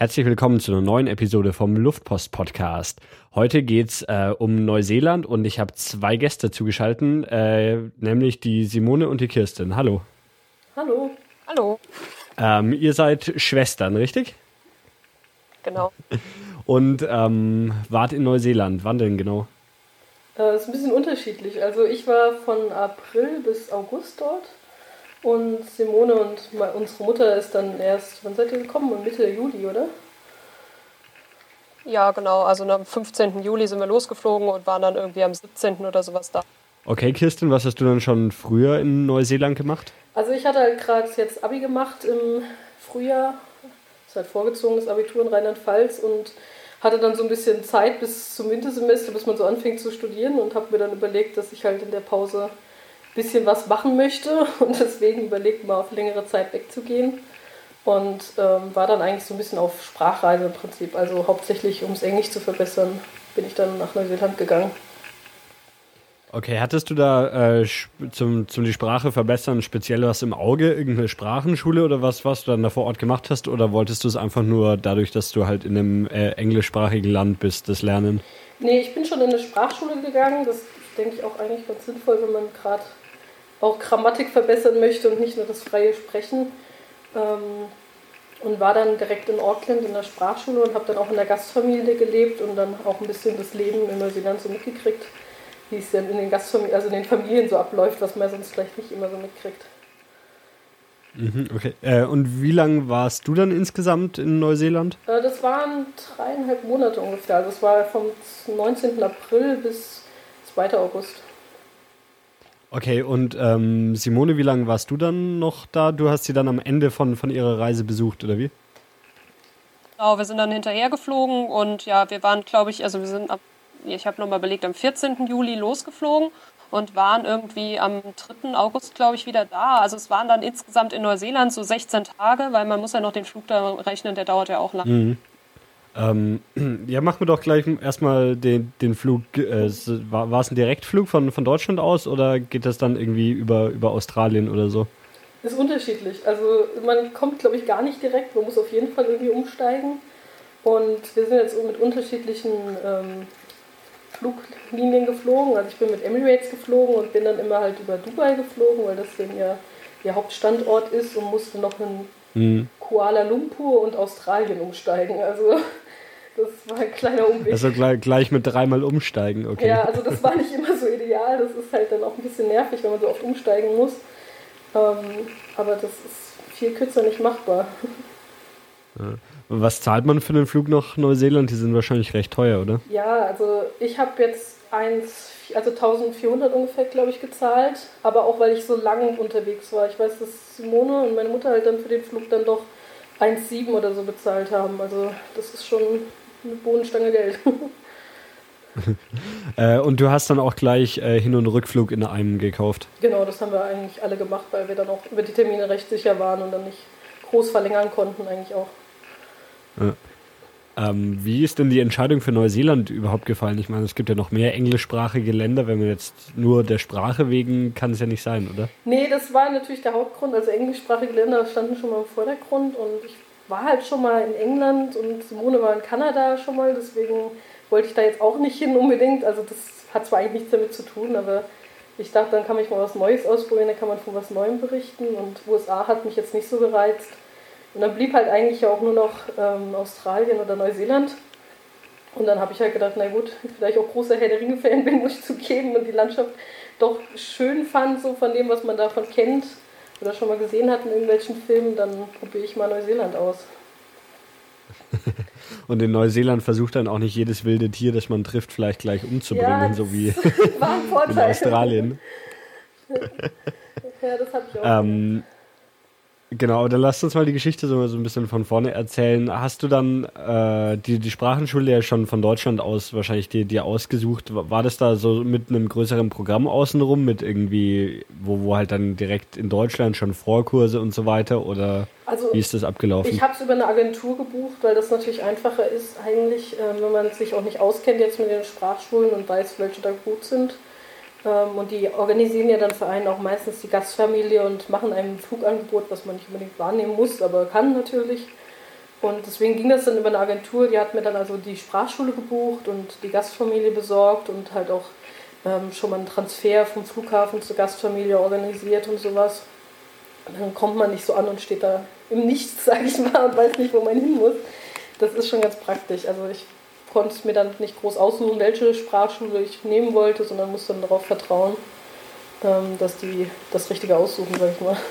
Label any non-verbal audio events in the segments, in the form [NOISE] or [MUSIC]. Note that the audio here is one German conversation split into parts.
Herzlich willkommen zu einer neuen Episode vom Luftpost Podcast. Heute geht's äh, um Neuseeland und ich habe zwei Gäste zugeschaltet, äh, nämlich die Simone und die Kirsten. Hallo. Hallo. Hallo. Ähm, ihr seid Schwestern, richtig? Genau. [LAUGHS] Und ähm, wart in Neuseeland. Wann denn genau? Äh, ist ein bisschen unterschiedlich. Also ich war von April bis August dort und Simone und unsere Mutter ist dann erst, wann seid ihr gekommen? Mitte Juli, oder? Ja, genau. Also am 15. Juli sind wir losgeflogen und waren dann irgendwie am 17. oder sowas da. Okay, Kirsten, was hast du dann schon früher in Neuseeland gemacht? Also ich hatte halt gerade jetzt Abi gemacht im Frühjahr. Das ist halt vorgezogenes Abitur in Rheinland-Pfalz und hatte dann so ein bisschen Zeit bis zum Wintersemester, bis man so anfängt zu studieren und habe mir dann überlegt, dass ich halt in der Pause bisschen was machen möchte [LAUGHS] und deswegen überlegt mal auf längere Zeit wegzugehen und ähm, war dann eigentlich so ein bisschen auf Sprachreise im Prinzip. Also hauptsächlich, um es Englisch zu verbessern, bin ich dann nach Neuseeland gegangen. Okay, hattest du da äh, zum, zum die Sprache verbessern speziell was im Auge, irgendeine Sprachenschule oder was, was du dann da vor Ort gemacht hast? Oder wolltest du es einfach nur dadurch, dass du halt in einem äh, englischsprachigen Land bist, das lernen? Nee, ich bin schon in eine Sprachschule gegangen. Das denke ich auch eigentlich ganz sinnvoll, wenn man gerade auch Grammatik verbessern möchte und nicht nur das freie Sprechen. Ähm, und war dann direkt in Auckland in der Sprachschule und habe dann auch in der Gastfamilie gelebt und dann auch ein bisschen das Leben in Neuseeland so mitgekriegt, wie es denn in den Gastfamilien, also in den Familien so abläuft, was man sonst vielleicht nicht immer so mitkriegt. Mhm, okay. Äh, und wie lange warst du dann insgesamt in Neuseeland? Äh, das waren dreieinhalb Monate ungefähr. Also es war vom 19. April bis 2. August. Okay, und ähm, Simone, wie lange warst du dann noch da? Du hast sie dann am Ende von, von ihrer Reise besucht, oder wie? Genau, wir sind dann hinterher geflogen und ja, wir waren, glaube ich, also wir sind ab, ich habe nochmal überlegt, am 14. Juli losgeflogen und waren irgendwie am 3. August, glaube ich, wieder da. Also es waren dann insgesamt in Neuseeland so 16 Tage, weil man muss ja noch den Flug da rechnen, der dauert ja auch lang. Mhm. Ähm, [CLEARS THROAT] ja, machen wir doch gleich erstmal den, den Flug. Äh, war, war es ein Direktflug von, von Deutschland aus oder geht das dann irgendwie über, über Australien oder so? Ist unterschiedlich. Also man kommt, glaube ich, gar nicht direkt. Man muss auf jeden Fall irgendwie umsteigen. Und wir sind jetzt mit unterschiedlichen ähm, Fluglinien geflogen. Also ich bin mit Emirates geflogen und bin dann immer halt über Dubai geflogen, weil das dann ja ihr Hauptstandort ist und musste noch in mhm. Kuala Lumpur und Australien umsteigen. Also das war ein kleiner Umweg. Also gleich, gleich mit dreimal umsteigen, okay. Ja, also das war nicht immer so ideal. Das ist halt dann auch ein bisschen nervig, wenn man so oft umsteigen muss. Ähm, aber das ist viel kürzer nicht machbar. Ja. Was zahlt man für den Flug nach Neuseeland? Die sind wahrscheinlich recht teuer, oder? Ja, also ich habe jetzt eins, also 1400 ungefähr, glaube ich, gezahlt. Aber auch, weil ich so lange unterwegs war. Ich weiß, dass Simone und meine Mutter halt dann für den Flug dann doch 1,7 oder so bezahlt haben. Also das ist schon eine Bodenstange Geld. [LAUGHS] äh, und du hast dann auch gleich äh, Hin- und Rückflug in einem gekauft? Genau, das haben wir eigentlich alle gemacht, weil wir dann auch über die Termine recht sicher waren und dann nicht groß verlängern konnten eigentlich auch. Ja. Ähm, wie ist denn die Entscheidung für Neuseeland überhaupt gefallen? Ich meine, es gibt ja noch mehr englischsprachige Länder. Wenn man jetzt nur der Sprache wegen, kann es ja nicht sein, oder? Nee, das war natürlich der Hauptgrund. Also englischsprachige Länder standen schon mal im Vordergrund und ich war halt schon mal in England und Simone war in Kanada schon mal, deswegen wollte ich da jetzt auch nicht hin unbedingt. Also das hat zwar eigentlich nichts damit zu tun, aber ich dachte, dann kann ich mal was Neues ausprobieren, dann kann man von was Neuem berichten und USA hat mich jetzt nicht so gereizt. Und dann blieb halt eigentlich auch nur noch ähm, Australien oder Neuseeland. Und dann habe ich halt gedacht, na gut, vielleicht auch großer Herr der Ringe-Fan [LAUGHS] bin, muss ich zugeben und die Landschaft doch schön fand, so von dem, was man davon kennt oder schon mal gesehen hat in irgendwelchen Filmen, dann probiere ich mal Neuseeland aus. [LAUGHS] Und in Neuseeland versucht dann auch nicht jedes wilde Tier, das man trifft, vielleicht gleich umzubringen, ja, so wie [LAUGHS] in Australien. ja, das habe ich auch. Ähm, Genau, dann lass uns mal die Geschichte so, so ein bisschen von vorne erzählen. Hast du dann äh, die, die Sprachenschule ja schon von Deutschland aus wahrscheinlich dir, dir ausgesucht? War das da so mit einem größeren Programm außenrum, mit irgendwie, wo, wo halt dann direkt in Deutschland schon Vorkurse und so weiter? Oder also, wie ist das abgelaufen? Ich habe es über eine Agentur gebucht, weil das natürlich einfacher ist, eigentlich, äh, wenn man sich auch nicht auskennt jetzt mit den Sprachschulen und weiß, welche da gut sind und die organisieren ja dann für einen auch meistens die Gastfamilie und machen einem ein Flugangebot, was man nicht unbedingt wahrnehmen muss, aber kann natürlich. Und deswegen ging das dann über eine Agentur, die hat mir dann also die Sprachschule gebucht und die Gastfamilie besorgt und halt auch ähm, schon mal einen Transfer vom Flughafen zur Gastfamilie organisiert und sowas. Und dann kommt man nicht so an und steht da im Nichts, [LAUGHS] sag ich mal, und weiß nicht, wo man hin muss. Das ist schon ganz praktisch. Also ich konnte mir dann nicht groß aussuchen, welche Sprachschule ich nehmen wollte, sondern musste dann darauf vertrauen, ähm, dass die das Richtige aussuchen, sag ich mal. [LAUGHS]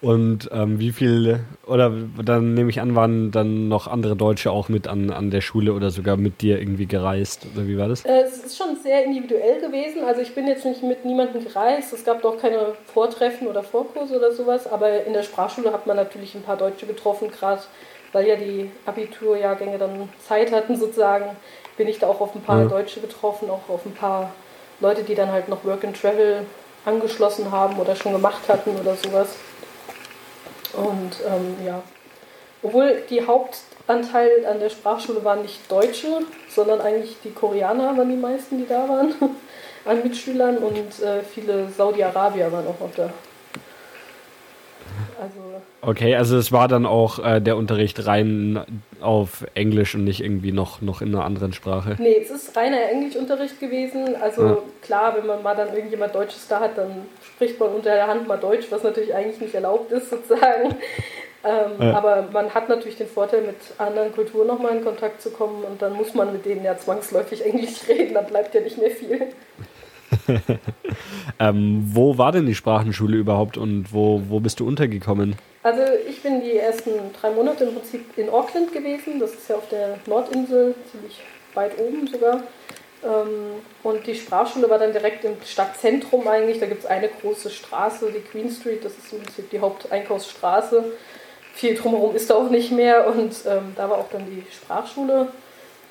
Und ähm, wie viel, oder dann nehme ich an, waren dann noch andere Deutsche auch mit an, an der Schule oder sogar mit dir irgendwie gereist? Oder wie war das? Äh, es ist schon sehr individuell gewesen. Also ich bin jetzt nicht mit niemandem gereist. Es gab doch keine Vortreffen oder Vorkurse oder sowas. Aber in der Sprachschule hat man natürlich ein paar Deutsche getroffen, gerade weil ja die Abiturjahrgänge dann Zeit hatten sozusagen, bin ich da auch auf ein paar ja. Deutsche getroffen, auch auf ein paar Leute, die dann halt noch Work and Travel angeschlossen haben oder schon gemacht hatten oder sowas. Und ähm, ja, obwohl die Hauptanteil an der Sprachschule waren nicht Deutsche, sondern eigentlich die Koreaner waren die meisten, die da waren [LAUGHS] an Mitschülern und äh, viele Saudi-Arabier waren auch noch da. Also okay, also es war dann auch äh, der Unterricht rein auf Englisch und nicht irgendwie noch, noch in einer anderen Sprache? Nee, es ist reiner Englischunterricht gewesen. Also ja. klar, wenn man mal dann irgendjemand Deutsches da hat, dann spricht man unter der Hand mal Deutsch, was natürlich eigentlich nicht erlaubt ist [LAUGHS] sozusagen. Ähm, ja. Aber man hat natürlich den Vorteil, mit anderen Kulturen nochmal in Kontakt zu kommen und dann muss man mit denen ja zwangsläufig [LAUGHS] Englisch reden, dann bleibt ja nicht mehr viel. [LAUGHS] ähm, wo war denn die Sprachenschule überhaupt und wo, wo bist du untergekommen? Also ich bin die ersten drei Monate im Prinzip in Auckland gewesen. Das ist ja auf der Nordinsel, ziemlich weit oben sogar. Ähm, und die Sprachschule war dann direkt im Stadtzentrum eigentlich. Da gibt es eine große Straße, die Queen Street, das ist im Prinzip die Haupteinkaufsstraße. Viel drumherum ist da auch nicht mehr und ähm, da war auch dann die Sprachschule.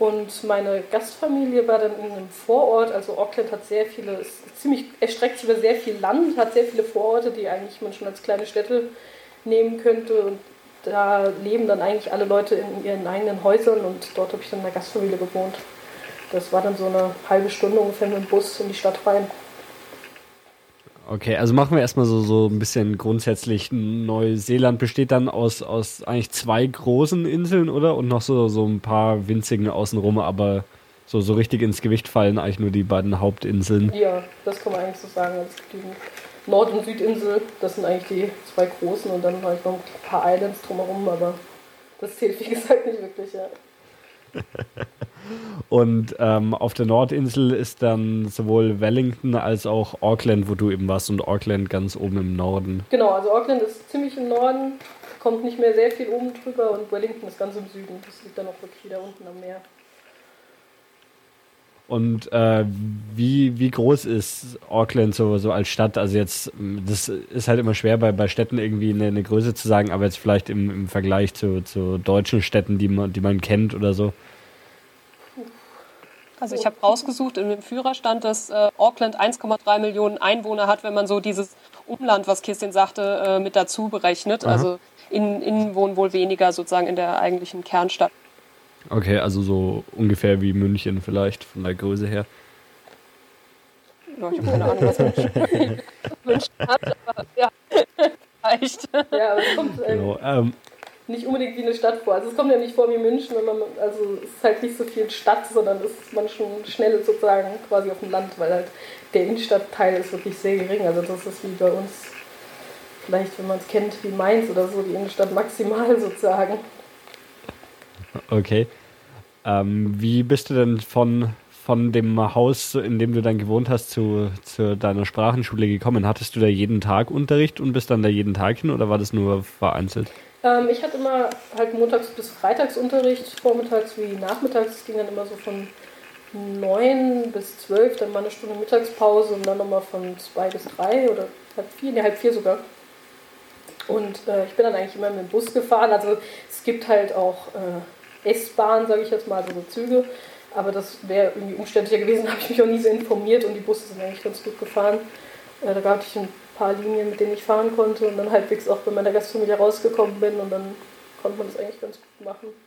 Und meine Gastfamilie war dann in einem Vorort, also Auckland hat sehr viele, ist ziemlich, erstreckt sich über sehr viel Land, hat sehr viele Vororte, die eigentlich man schon als kleine Städte nehmen könnte. Und da leben dann eigentlich alle Leute in ihren eigenen Häusern und dort habe ich dann in der Gastfamilie gewohnt. Das war dann so eine halbe Stunde ungefähr mit dem Bus in die Stadt rein. Okay, also machen wir erstmal so, so ein bisschen grundsätzlich. Neuseeland besteht dann aus, aus eigentlich zwei großen Inseln, oder? Und noch so, so ein paar winzigen außenrum, aber so, so richtig ins Gewicht fallen eigentlich nur die beiden Hauptinseln. Ja, das kann man eigentlich so sagen. Gibt die Nord- und Südinsel, das sind eigentlich die zwei großen und dann halt noch ein paar Islands drumherum, aber das zählt wie gesagt nicht wirklich, ja. [LAUGHS] Und ähm, auf der Nordinsel ist dann sowohl Wellington als auch Auckland, wo du eben warst, und Auckland ganz oben im Norden. Genau, also Auckland ist ziemlich im Norden, kommt nicht mehr sehr viel oben drüber und Wellington ist ganz im Süden. Das liegt dann auch wirklich wieder unten am Meer. Und äh, wie, wie groß ist Auckland so, so als Stadt? Also jetzt, das ist halt immer schwer bei, bei Städten irgendwie eine, eine Größe zu sagen, aber jetzt vielleicht im, im Vergleich zu, zu deutschen Städten, die man, die man kennt oder so. Also ich habe rausgesucht, in dem Führer stand, dass äh, Auckland 1,3 Millionen Einwohner hat, wenn man so dieses Umland, was Kirstin sagte, äh, mit dazu berechnet. Aha. Also innen wohnen wohl weniger sozusagen in der eigentlichen Kernstadt. Okay, also so ungefähr wie München vielleicht, von der Größe her. Ja, ich habe keine Ahnung, was München, [LAUGHS] München hat, aber ja, [LAUGHS] reicht. Ja, aber es kommt ähm, genau, ähm, nicht unbedingt wie eine Stadt vor. Also es kommt ja nicht vor wie München, wenn man, also es ist halt nicht so viel Stadt, sondern es ist man schon schnell sozusagen quasi auf dem Land, weil halt der Innenstadtteil ist wirklich sehr gering. Also das ist wie bei uns, vielleicht wenn man es kennt, wie Mainz oder so, die Innenstadt maximal [LAUGHS] sozusagen. Okay. Ähm, wie bist du denn von, von dem Haus, in dem du dann gewohnt hast, zu, zu deiner Sprachenschule gekommen? Hattest du da jeden Tag Unterricht und bist dann da jeden Tag hin oder war das nur vereinzelt? Ähm, ich hatte immer halt montags bis freitagsunterricht, vormittags wie nachmittags. Es ging dann immer so von 9 bis 12, dann mal eine Stunde Mittagspause und dann nochmal von 2 bis 3 oder halb 4, ne, halb 4 sogar. Und äh, ich bin dann eigentlich immer mit dem Bus gefahren. Also es gibt halt auch äh, S-Bahn, sage ich jetzt mal, also so Züge. Aber das wäre irgendwie umständlicher gewesen, [LAUGHS] habe ich mich auch nie so informiert und die Busse sind eigentlich ganz gut gefahren. Äh, da gab ich ein paar Linien, mit denen ich fahren konnte und dann halbwegs auch bei meiner Gastfamilie rausgekommen bin und dann konnte man das eigentlich ganz gut machen. [LAUGHS]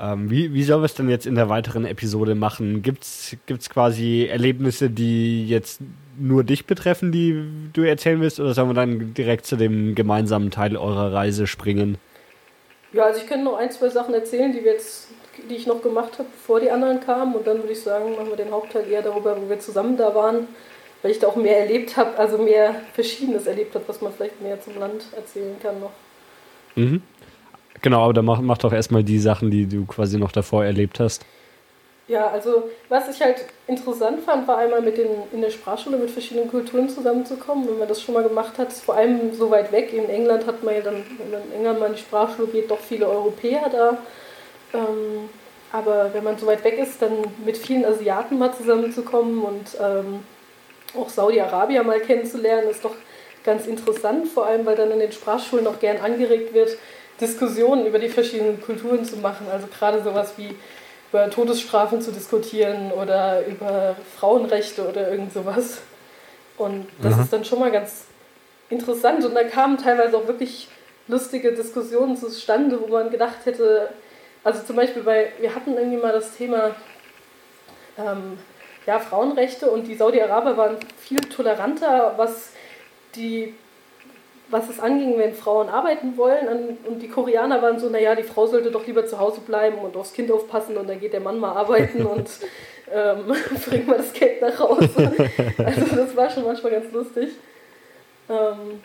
Ähm, wie, wie sollen wir es denn jetzt in der weiteren Episode machen? Gibt es quasi Erlebnisse, die jetzt nur dich betreffen, die du erzählen willst, oder sollen wir dann direkt zu dem gemeinsamen Teil eurer Reise springen? Ja, also ich könnte noch ein, zwei Sachen erzählen, die wir jetzt, die ich noch gemacht habe, bevor die anderen kamen. Und dann würde ich sagen, machen wir den Hauptteil eher darüber, wo wir zusammen da waren, weil ich da auch mehr erlebt habe, also mehr Verschiedenes erlebt habe, was man vielleicht mehr zum Land erzählen kann noch. Mhm. Genau, aber dann mach, mach doch erstmal die Sachen, die du quasi noch davor erlebt hast. Ja, also was ich halt interessant fand, war einmal mit den, in der Sprachschule mit verschiedenen Kulturen zusammenzukommen, wenn man das schon mal gemacht hat. Vor allem so weit weg. In England hat man ja dann, wenn man in England mal in die Sprachschule geht, doch viele Europäer da. Ähm, aber wenn man so weit weg ist, dann mit vielen Asiaten mal zusammenzukommen und ähm, auch Saudi-Arabier mal kennenzulernen, ist doch ganz interessant, vor allem weil dann in den Sprachschulen auch gern angeregt wird, Diskussionen über die verschiedenen Kulturen zu machen. Also gerade sowas wie über Todesstrafen zu diskutieren oder über Frauenrechte oder irgend sowas. Und das mhm. ist dann schon mal ganz interessant. Und da kamen teilweise auch wirklich lustige Diskussionen zustande, wo man gedacht hätte, also zum Beispiel bei, wir hatten irgendwie mal das Thema ähm, ja, Frauenrechte und die Saudi-Araber waren viel toleranter, was die was es anging, wenn Frauen arbeiten wollen. Und die Koreaner waren so, naja, die Frau sollte doch lieber zu Hause bleiben und aufs Kind aufpassen und dann geht der Mann mal arbeiten [LAUGHS] und ähm, [LAUGHS] bringt mal das Geld nach Hause. Also das war schon manchmal ganz lustig. Ähm,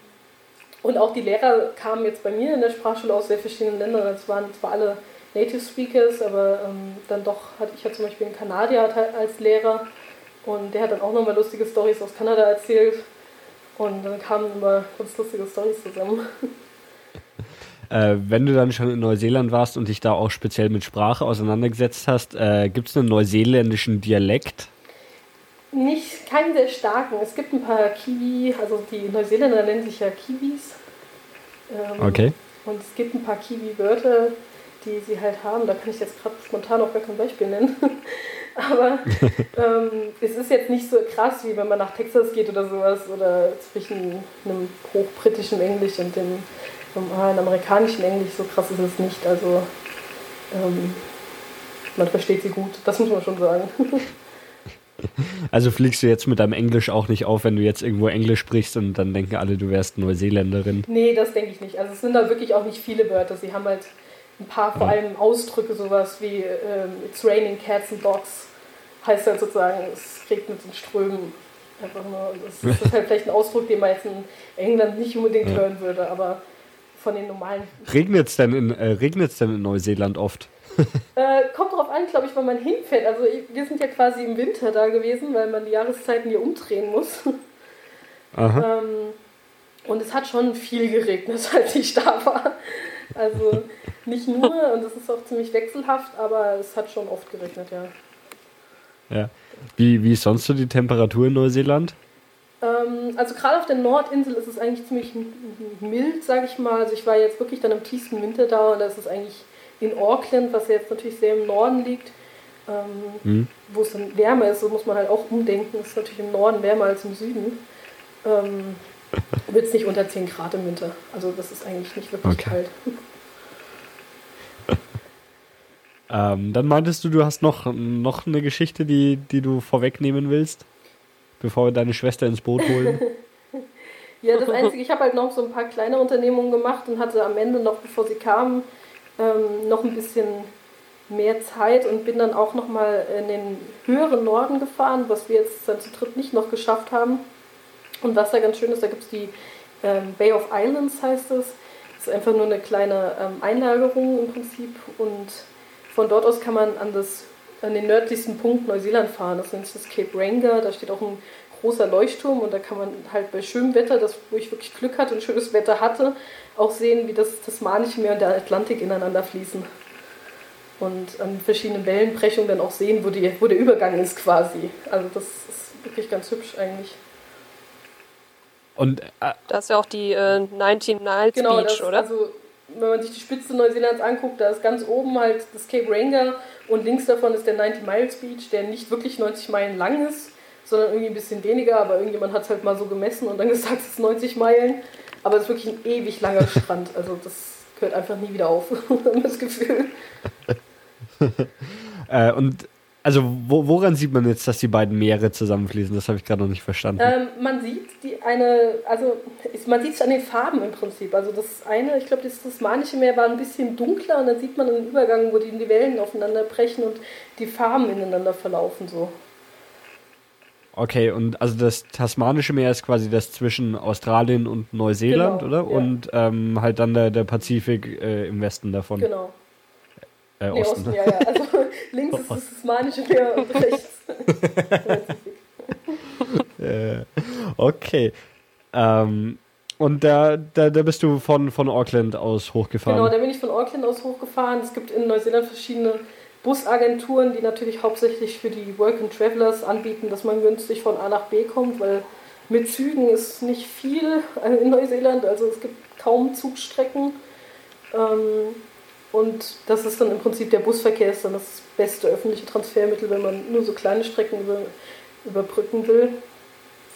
und auch die Lehrer kamen jetzt bei mir in der Sprachschule aus sehr verschiedenen Ländern. Es waren zwar alle Native Speakers, aber ähm, dann doch hatte ich ja zum Beispiel einen Kanadier als Lehrer und der hat dann auch nochmal lustige Stories aus Kanada erzählt. Und dann kamen immer ganz lustige Storys zusammen. Äh, wenn du dann schon in Neuseeland warst und dich da auch speziell mit Sprache auseinandergesetzt hast, äh, gibt es einen neuseeländischen Dialekt? Nicht, keinen sehr starken. Es gibt ein paar Kiwi, also die Neuseeländer nennen sich ja Kiwis. Ähm, okay. Und es gibt ein paar Kiwi-Wörter, die sie halt haben. Da kann ich jetzt gerade spontan auch gar kein Beispiel nennen. [LAUGHS] [LAUGHS] Aber ähm, es ist jetzt nicht so krass, wie wenn man nach Texas geht oder sowas oder zwischen einem hochbritischen Englisch und dem normalen amerikanischen Englisch. So krass ist es nicht. Also ähm, man versteht sie gut, das muss man schon sagen. [LAUGHS] Also fliegst du jetzt mit deinem Englisch auch nicht auf, wenn du jetzt irgendwo Englisch sprichst und dann denken alle, du wärst Neuseeländerin? Nee, das denke ich nicht. Also es sind da wirklich auch nicht viele Wörter. Sie haben halt ein paar vor allem Ausdrücke, sowas wie ähm, It's raining cats and dogs. Heißt halt sozusagen, es regnet in Strömen. Einfach nur. Das ist [LAUGHS] halt vielleicht ein Ausdruck, den man jetzt in England nicht unbedingt ja. hören würde, aber von den normalen. Regnet es denn, in, äh, denn in Neuseeland oft? [LAUGHS] äh, kommt darauf an, glaube ich, wann man hinfährt. Also wir sind ja quasi im Winter da gewesen, weil man die Jahreszeiten hier umdrehen muss. [LAUGHS] Ähm, und es hat schon viel geregnet, als ich da war. Also nicht nur, und es ist auch ziemlich wechselhaft, aber es hat schon oft geregnet, ja. Ja. Wie, wie ist sonst so die Temperatur in Neuseeland? Ähm, also gerade auf der Nordinsel ist es eigentlich ziemlich mild, sage ich mal. Also ich war jetzt wirklich dann im tiefsten Winter da und das ist eigentlich in Auckland, was ja jetzt natürlich sehr im Norden liegt, ähm, mhm. wo es dann wärmer ist, so muss man halt auch umdenken. Es ist natürlich im Norden wärmer als im Süden. Ähm, [LAUGHS] Wird es nicht unter 10 Grad im Winter. Also das ist eigentlich nicht wirklich okay. kalt. [LAUGHS] ähm, dann meintest du, du hast noch, noch eine Geschichte, die, die du vorwegnehmen willst, bevor wir deine Schwester ins Boot holen. [LAUGHS] ja, das Einzige, ich habe halt noch so ein paar kleine Unternehmungen gemacht und hatte am Ende noch, bevor sie kamen, ähm, noch ein bisschen mehr Zeit und bin dann auch noch mal in den höheren Norden gefahren, was wir jetzt dann zu dritt nicht noch geschafft haben. Und was da ganz schön ist, da gibt es die ähm, Bay of Islands, heißt es. Das ist einfach nur eine kleine ähm, Einlagerung im Prinzip. Und von dort aus kann man an, das, an den nördlichsten Punkt Neuseeland fahren. Das nennt sich das Cape Ranger. Da steht auch ein großer Leuchtturm und da kann man halt bei schönem Wetter, das, wo ich wirklich Glück hatte und schönes Wetter hatte, auch sehen, wie das Tasmanische Meer und der Atlantik ineinander fließen. Und an verschiedenen Wellenbrechungen dann auch sehen, wo, die, wo der Übergang ist quasi. Also das ist wirklich ganz hübsch eigentlich. Und, äh, das ist ja auch die äh, 19 Niles genau, Beach, das, oder? Also, wenn man sich die Spitze Neuseelands anguckt, da ist ganz oben halt das Cape Ranger und links davon ist der 90 Miles Beach, der nicht wirklich 90 Meilen lang ist, sondern irgendwie ein bisschen weniger, aber irgendjemand hat es halt mal so gemessen und dann [LAUGHS] gesagt, es ist 90 Meilen. Aber es ist wirklich ein ewig langer Strand, also das hört einfach nie wieder auf, [LAUGHS] das Gefühl. [LAUGHS] äh, und also wo, woran sieht man jetzt, dass die beiden Meere zusammenfließen? Das habe ich gerade noch nicht verstanden. Ähm, man sieht die eine, also man sieht es an den Farben im Prinzip. Also das eine, ich glaube, das Tasmanische Meer war ein bisschen dunkler und dann sieht man einen Übergang, wo die, die Wellen aufeinander brechen und die Farben ineinander verlaufen so. Okay, und also das Tasmanische Meer ist quasi das zwischen Australien und Neuseeland, genau, oder? Ja. Und ähm, halt dann der, der Pazifik äh, im Westen davon. Genau. Äh, nee, Osten. Osten, ja, ja. Also [LAUGHS] links ist das Tasmanische Meer und [LAUGHS] rechts. [LAUGHS] äh, okay. Ähm, und da, da, da bist du von, von Auckland aus hochgefahren? Genau, da bin ich von Auckland aus hochgefahren. Es gibt in Neuseeland verschiedene Busagenturen, die natürlich hauptsächlich für die Work and Travelers anbieten, dass man günstig von A nach B kommt, weil mit Zügen ist nicht viel in Neuseeland, also es gibt kaum Zugstrecken. Ähm, und das ist dann im Prinzip der Busverkehr, ist dann das beste öffentliche Transfermittel, wenn man nur so kleine Strecken über, überbrücken will.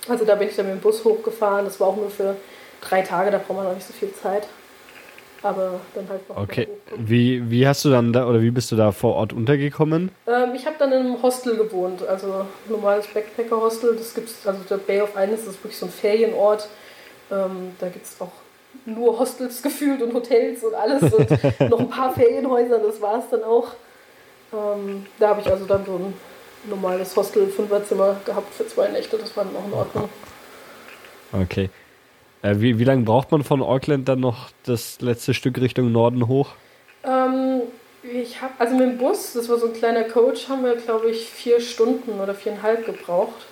Also da bin ich dann mit dem Bus hochgefahren. Das war auch nur für drei Tage, da braucht man noch nicht so viel Zeit. Aber dann halt noch. Okay. Wie, wie hast du dann da oder wie bist du da vor Ort untergekommen? Ähm, ich habe dann in einem Hostel gewohnt, also ein normales Backpacker-Hostel. Das gibt's, also der Bay of Islands ist wirklich so ein Ferienort. Ähm, da gibt es auch nur Hostels gefühlt und Hotels und alles und [LAUGHS] noch ein paar Ferienhäuser, das war es dann auch. Ähm, da habe ich also dann so ein normales Hostel-Fünferzimmer gehabt für zwei Nächte, das war dann auch in Ordnung. Okay. Äh, wie, wie lange braucht man von Auckland dann noch das letzte Stück Richtung Norden hoch? Ähm, ich habe, also mit dem Bus, das war so ein kleiner Coach, haben wir glaube ich vier Stunden oder viereinhalb gebraucht.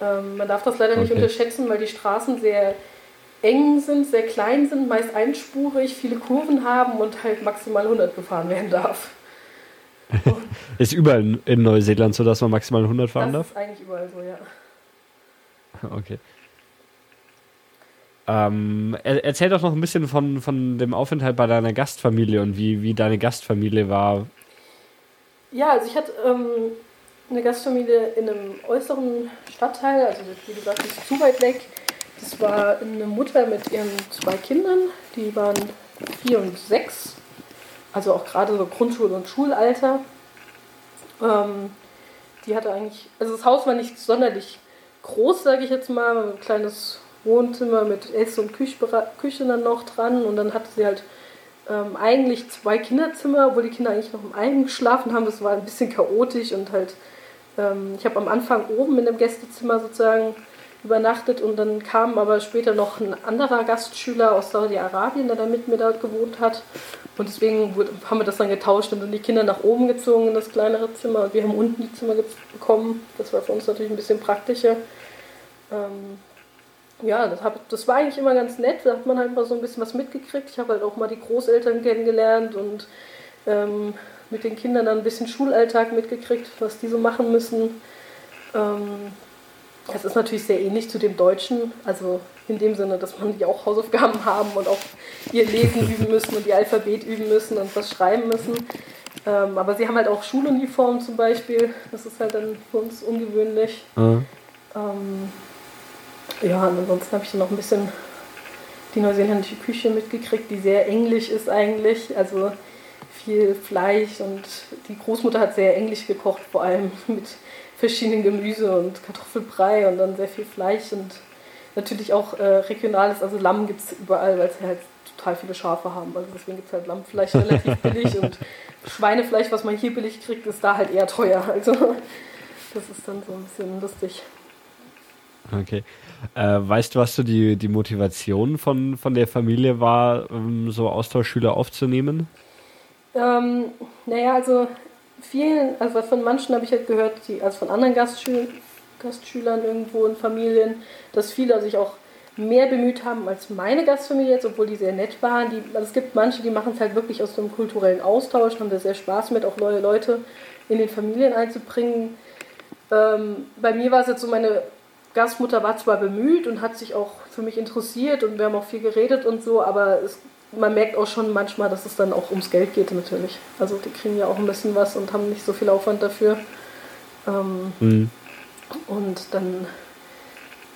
Ähm, man darf das leider okay. nicht unterschätzen, weil die Straßen sehr eng sind, sehr klein sind, meist einspurig, viele Kurven haben und halt maximal 100 gefahren werden darf. [LAUGHS] ist überall in Neuseeland so, dass man maximal 100 fahren das darf? ist eigentlich überall so, ja. Okay. Ähm, erzähl doch noch ein bisschen von, von dem Aufenthalt bei deiner Gastfamilie und wie, wie deine Gastfamilie war. Ja, also ich hatte ähm, eine Gastfamilie in einem äußeren Stadtteil, also wie gesagt nicht zu weit weg. Das war eine Mutter mit ihren zwei Kindern, die waren vier und sechs, also auch gerade so Grundschul- und Schulalter. Ähm, die hatte eigentlich, also das Haus war nicht sonderlich groß, sage ich jetzt mal, ein kleines Wohnzimmer mit Ess- und Küche, dann noch dran und dann hatte sie halt ähm, eigentlich zwei Kinderzimmer, obwohl die Kinder eigentlich noch im einen geschlafen haben. Das war ein bisschen chaotisch und halt, ähm, ich habe am Anfang oben in dem Gästezimmer sozusagen übernachtet und dann kam aber später noch ein anderer Gastschüler aus Saudi-Arabien, der da mit mir dort gewohnt hat. Und deswegen haben wir das dann getauscht und sind die Kinder nach oben gezogen in das kleinere Zimmer und wir haben unten die Zimmer bekommen. Das war für uns natürlich ein bisschen praktischer. Ähm, ja, das, hab, das war eigentlich immer ganz nett. Da hat man halt mal so ein bisschen was mitgekriegt. Ich habe halt auch mal die Großeltern kennengelernt und ähm, mit den Kindern dann ein bisschen Schulalltag mitgekriegt, was die so machen müssen. Ähm, das ist natürlich sehr ähnlich zu dem Deutschen, also in dem Sinne, dass man die auch Hausaufgaben haben und auch ihr Lesen [LAUGHS] üben müssen und ihr Alphabet üben müssen und was schreiben müssen. Ähm, aber sie haben halt auch Schuluniformen zum Beispiel, das ist halt dann für uns ungewöhnlich. Mhm. Ähm, ja, und ansonsten habe ich dann noch ein bisschen die neuseeländische Küche mitgekriegt, die sehr englisch ist eigentlich. Also viel Fleisch und die Großmutter hat sehr englisch gekocht, vor allem [LAUGHS] mit verschiedenen Gemüse und Kartoffelbrei und dann sehr viel Fleisch und natürlich auch äh, regionales, also Lamm gibt es überall, weil sie halt total viele Schafe haben. Also deswegen gibt es halt Lammfleisch [LAUGHS] relativ billig und Schweinefleisch, was man hier billig kriegt, ist da halt eher teuer. Also das ist dann so ein bisschen lustig. Okay. Äh, weißt du, was so die, die Motivation von, von der Familie war, um so Austauschschüler aufzunehmen? Ähm, naja, also vielen, also von manchen habe ich halt gehört, die, also von anderen Gastschül Gastschülern irgendwo in Familien, dass viele sich auch mehr bemüht haben als meine Gastfamilie jetzt, obwohl die sehr nett waren. Die, also es gibt manche, die machen es halt wirklich aus einem kulturellen Austausch, haben da sehr Spaß mit, auch neue Leute in den Familien einzubringen. Ähm, bei mir war es jetzt so, meine Gastmutter war zwar bemüht und hat sich auch für mich interessiert und wir haben auch viel geredet und so, aber es man merkt auch schon manchmal, dass es dann auch ums Geld geht natürlich. Also die kriegen ja auch ein bisschen was und haben nicht so viel Aufwand dafür. Ähm, mhm. Und dann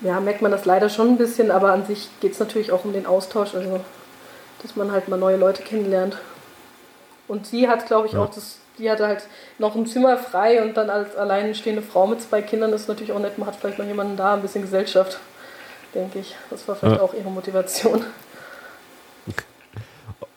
ja, merkt man das leider schon ein bisschen, aber an sich geht es natürlich auch um den Austausch, also dass man halt mal neue Leute kennenlernt. Und sie hat, glaube ich, ja. auch das, die hatte halt noch ein Zimmer frei und dann als alleinstehende Frau mit zwei Kindern ist natürlich auch nett, man hat vielleicht noch jemanden da, ein bisschen Gesellschaft, denke ich. Das war vielleicht ja. auch ihre Motivation.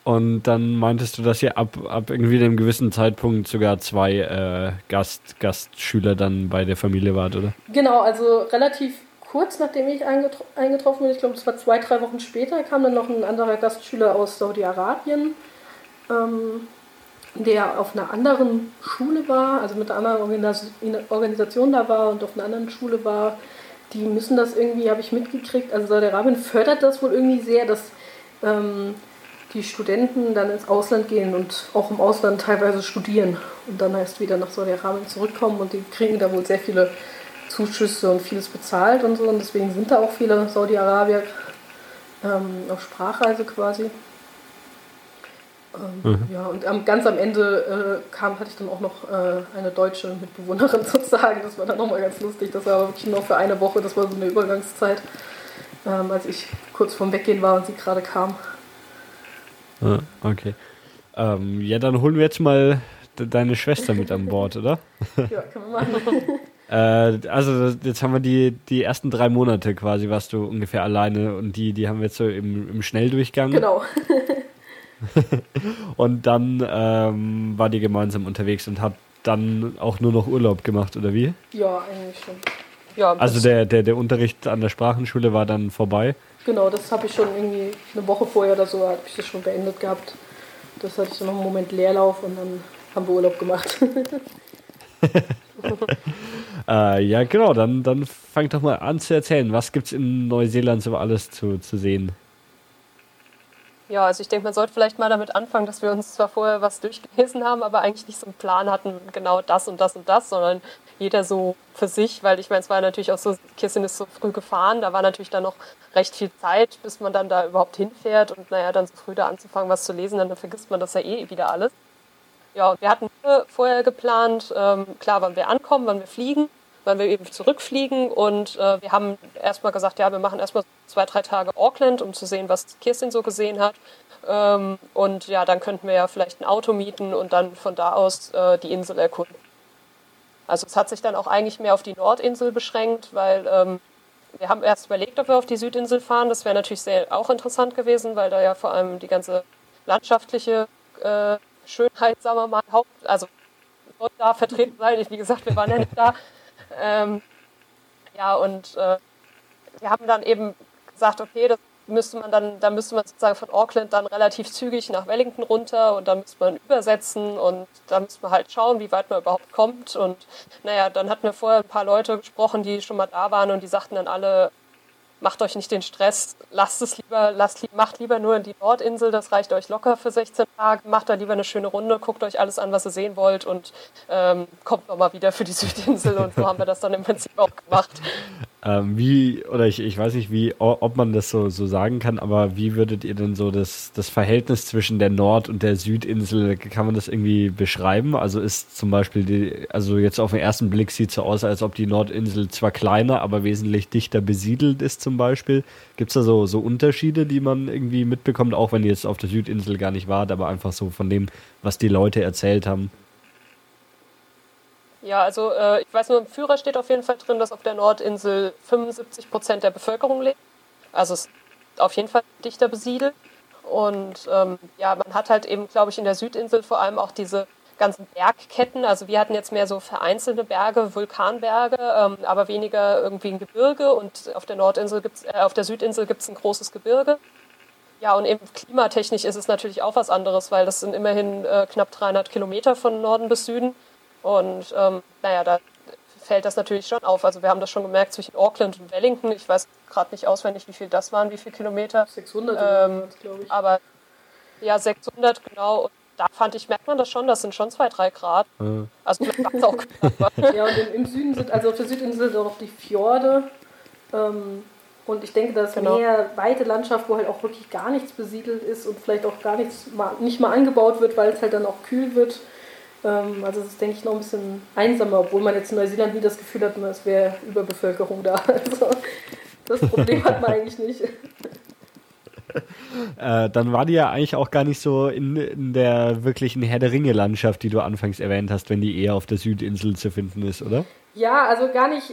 Und dann meintest du, dass ihr ab, ab irgendwie einem gewissen Zeitpunkt sogar zwei äh, Gast, Gastschüler dann bei der Familie wart, oder? Genau, also relativ kurz nachdem ich eingetro eingetroffen bin, ich glaube, das war zwei, drei Wochen später, kam dann noch ein anderer Gastschüler aus Saudi-Arabien, ähm, der auf einer anderen Schule war, also mit einer anderen Organisation da war und auf einer anderen Schule war. Die müssen das irgendwie, habe ich mitgekriegt, also Saudi-Arabien fördert das wohl irgendwie sehr, dass ähm, die Studenten dann ins Ausland gehen und auch im Ausland teilweise studieren und dann erst wieder nach Saudi-Arabien zurückkommen und die kriegen da wohl sehr viele Zuschüsse und vieles bezahlt und so und deswegen sind da auch viele Saudi-Arabier ähm, auf Sprachreise quasi. Ähm, mhm. Ja, und am, ganz am Ende äh, kam, hatte ich dann auch noch äh, eine deutsche Mitbewohnerin [LAUGHS] sozusagen. Das war dann nochmal ganz lustig. Das war aber wirklich nur für eine Woche, das war so eine Übergangszeit, ähm, als ich kurz vorm Weggehen war und sie gerade kam. Ah, okay. Ähm, ja, dann holen wir jetzt mal deine Schwester mit an Bord, oder? [LAUGHS] ja, können wir machen. [LAUGHS] äh, also jetzt haben wir die, die ersten drei Monate quasi, warst du ungefähr alleine und die, die haben wir jetzt so im, im Schnelldurchgang. Genau. [LAUGHS] und dann ähm, war die gemeinsam unterwegs und hat dann auch nur noch Urlaub gemacht, oder wie? Ja, eigentlich schon. Ja, also der, der, der Unterricht an der Sprachenschule war dann vorbei? Genau, das habe ich schon irgendwie eine Woche vorher oder so, habe ich das schon beendet gehabt. Das hatte ich so noch einen Moment Leerlauf und dann haben wir Urlaub gemacht. [LAUGHS] äh, ja, genau, dann, dann fang doch mal an zu erzählen. Was gibt es in Neuseeland so alles zu, zu sehen? Ja, also ich denke, man sollte vielleicht mal damit anfangen, dass wir uns zwar vorher was durchgelesen haben, aber eigentlich nicht so einen Plan hatten, genau das und das und das, sondern jeder so für sich, weil ich meine, es war natürlich auch so, Kirsten ist so früh gefahren, da war natürlich dann noch recht viel Zeit, bis man dann da überhaupt hinfährt und naja, dann so früh da anzufangen, was zu lesen, dann vergisst man das ja eh wieder alles. Ja, wir hatten vorher geplant, ähm, klar, wann wir ankommen, wann wir fliegen weil wir eben zurückfliegen. Und äh, wir haben erstmal gesagt, ja, wir machen erstmal zwei, drei Tage Auckland, um zu sehen, was Kirstin so gesehen hat. Ähm, und ja, dann könnten wir ja vielleicht ein Auto mieten und dann von da aus äh, die Insel erkunden. Also es hat sich dann auch eigentlich mehr auf die Nordinsel beschränkt, weil ähm, wir haben erst überlegt, ob wir auf die Südinsel fahren. Das wäre natürlich sehr auch interessant gewesen, weil da ja vor allem die ganze landschaftliche äh, Schönheit, sagen wir mal, Haupt, also soll da vertreten sein. Wie gesagt, wir waren ja nicht da. Ähm, ja, und äh, wir haben dann eben gesagt, okay, das müsste man dann, da müsste man sozusagen von Auckland dann relativ zügig nach Wellington runter und da müsste man übersetzen und da müsste man halt schauen, wie weit man überhaupt kommt. Und naja, dann hatten wir vorher ein paar Leute gesprochen, die schon mal da waren und die sagten dann alle, macht euch nicht den Stress, lasst es lieber, lasst, macht lieber nur in die Nordinsel, das reicht euch locker für 16 Tage, macht da lieber eine schöne Runde, guckt euch alles an, was ihr sehen wollt und ähm, kommt nochmal wieder für die Südinsel und so haben wir das dann im Prinzip auch gemacht. Ähm, wie, oder ich, ich weiß nicht, wie, ob man das so, so sagen kann, aber wie würdet ihr denn so das, das Verhältnis zwischen der Nord- und der Südinsel, kann man das irgendwie beschreiben? Also ist zum Beispiel die, also jetzt auf den ersten Blick sieht es so aus, als ob die Nordinsel zwar kleiner, aber wesentlich dichter besiedelt ist zum Beispiel. Gibt es da so, so Unterschiede, die man irgendwie mitbekommt, auch wenn ihr jetzt auf der Südinsel gar nicht wart, aber einfach so von dem, was die Leute erzählt haben? Ja, also äh, ich weiß nur, im Führer steht auf jeden Fall drin, dass auf der Nordinsel 75 Prozent der Bevölkerung lebt. Also es ist auf jeden Fall dichter besiedelt. Und ähm, ja, man hat halt eben, glaube ich, in der Südinsel vor allem auch diese ganzen Bergketten. Also wir hatten jetzt mehr so vereinzelte Berge, Vulkanberge, ähm, aber weniger irgendwie ein Gebirge. Und auf der Nordinsel gibt's, äh, auf der Südinsel gibt es ein großes Gebirge. Ja, und eben klimatechnisch ist es natürlich auch was anderes, weil das sind immerhin äh, knapp 300 Kilometer von Norden bis Süden. Und ähm, naja, da fällt das natürlich schon auf. Also wir haben das schon gemerkt zwischen Auckland und Wellington. Ich weiß gerade nicht auswendig, wie viel das waren, wie viele Kilometer. 600, ähm, glaube ich. Aber ja, 600 genau. Und da fand ich, merkt man das schon, das sind schon zwei, drei Grad. Mhm. Also vielleicht war es auch knapp. [LAUGHS] ja, und im, im, Süden sind, also auf der Südinsel sind auch noch die Fjorde. Ähm, und ich denke, das genau. mehr weite Landschaft, wo halt auch wirklich gar nichts besiedelt ist und vielleicht auch gar nichts mal, nicht mal angebaut wird, weil es halt dann auch kühl wird. Ähm, also das ist, denke ich, noch ein bisschen einsamer, obwohl man jetzt in Neuseeland nie das Gefühl hat, es wäre Überbevölkerung da. [LAUGHS] Also das Problem hat man eigentlich nicht. [LAUGHS] äh, dann war die ja eigentlich auch gar nicht so in, in der wirklichen Herr der Ringe-Landschaft, die du anfangs erwähnt hast, wenn die eher auf der Südinsel zu finden ist, oder? Ja, also gar nicht,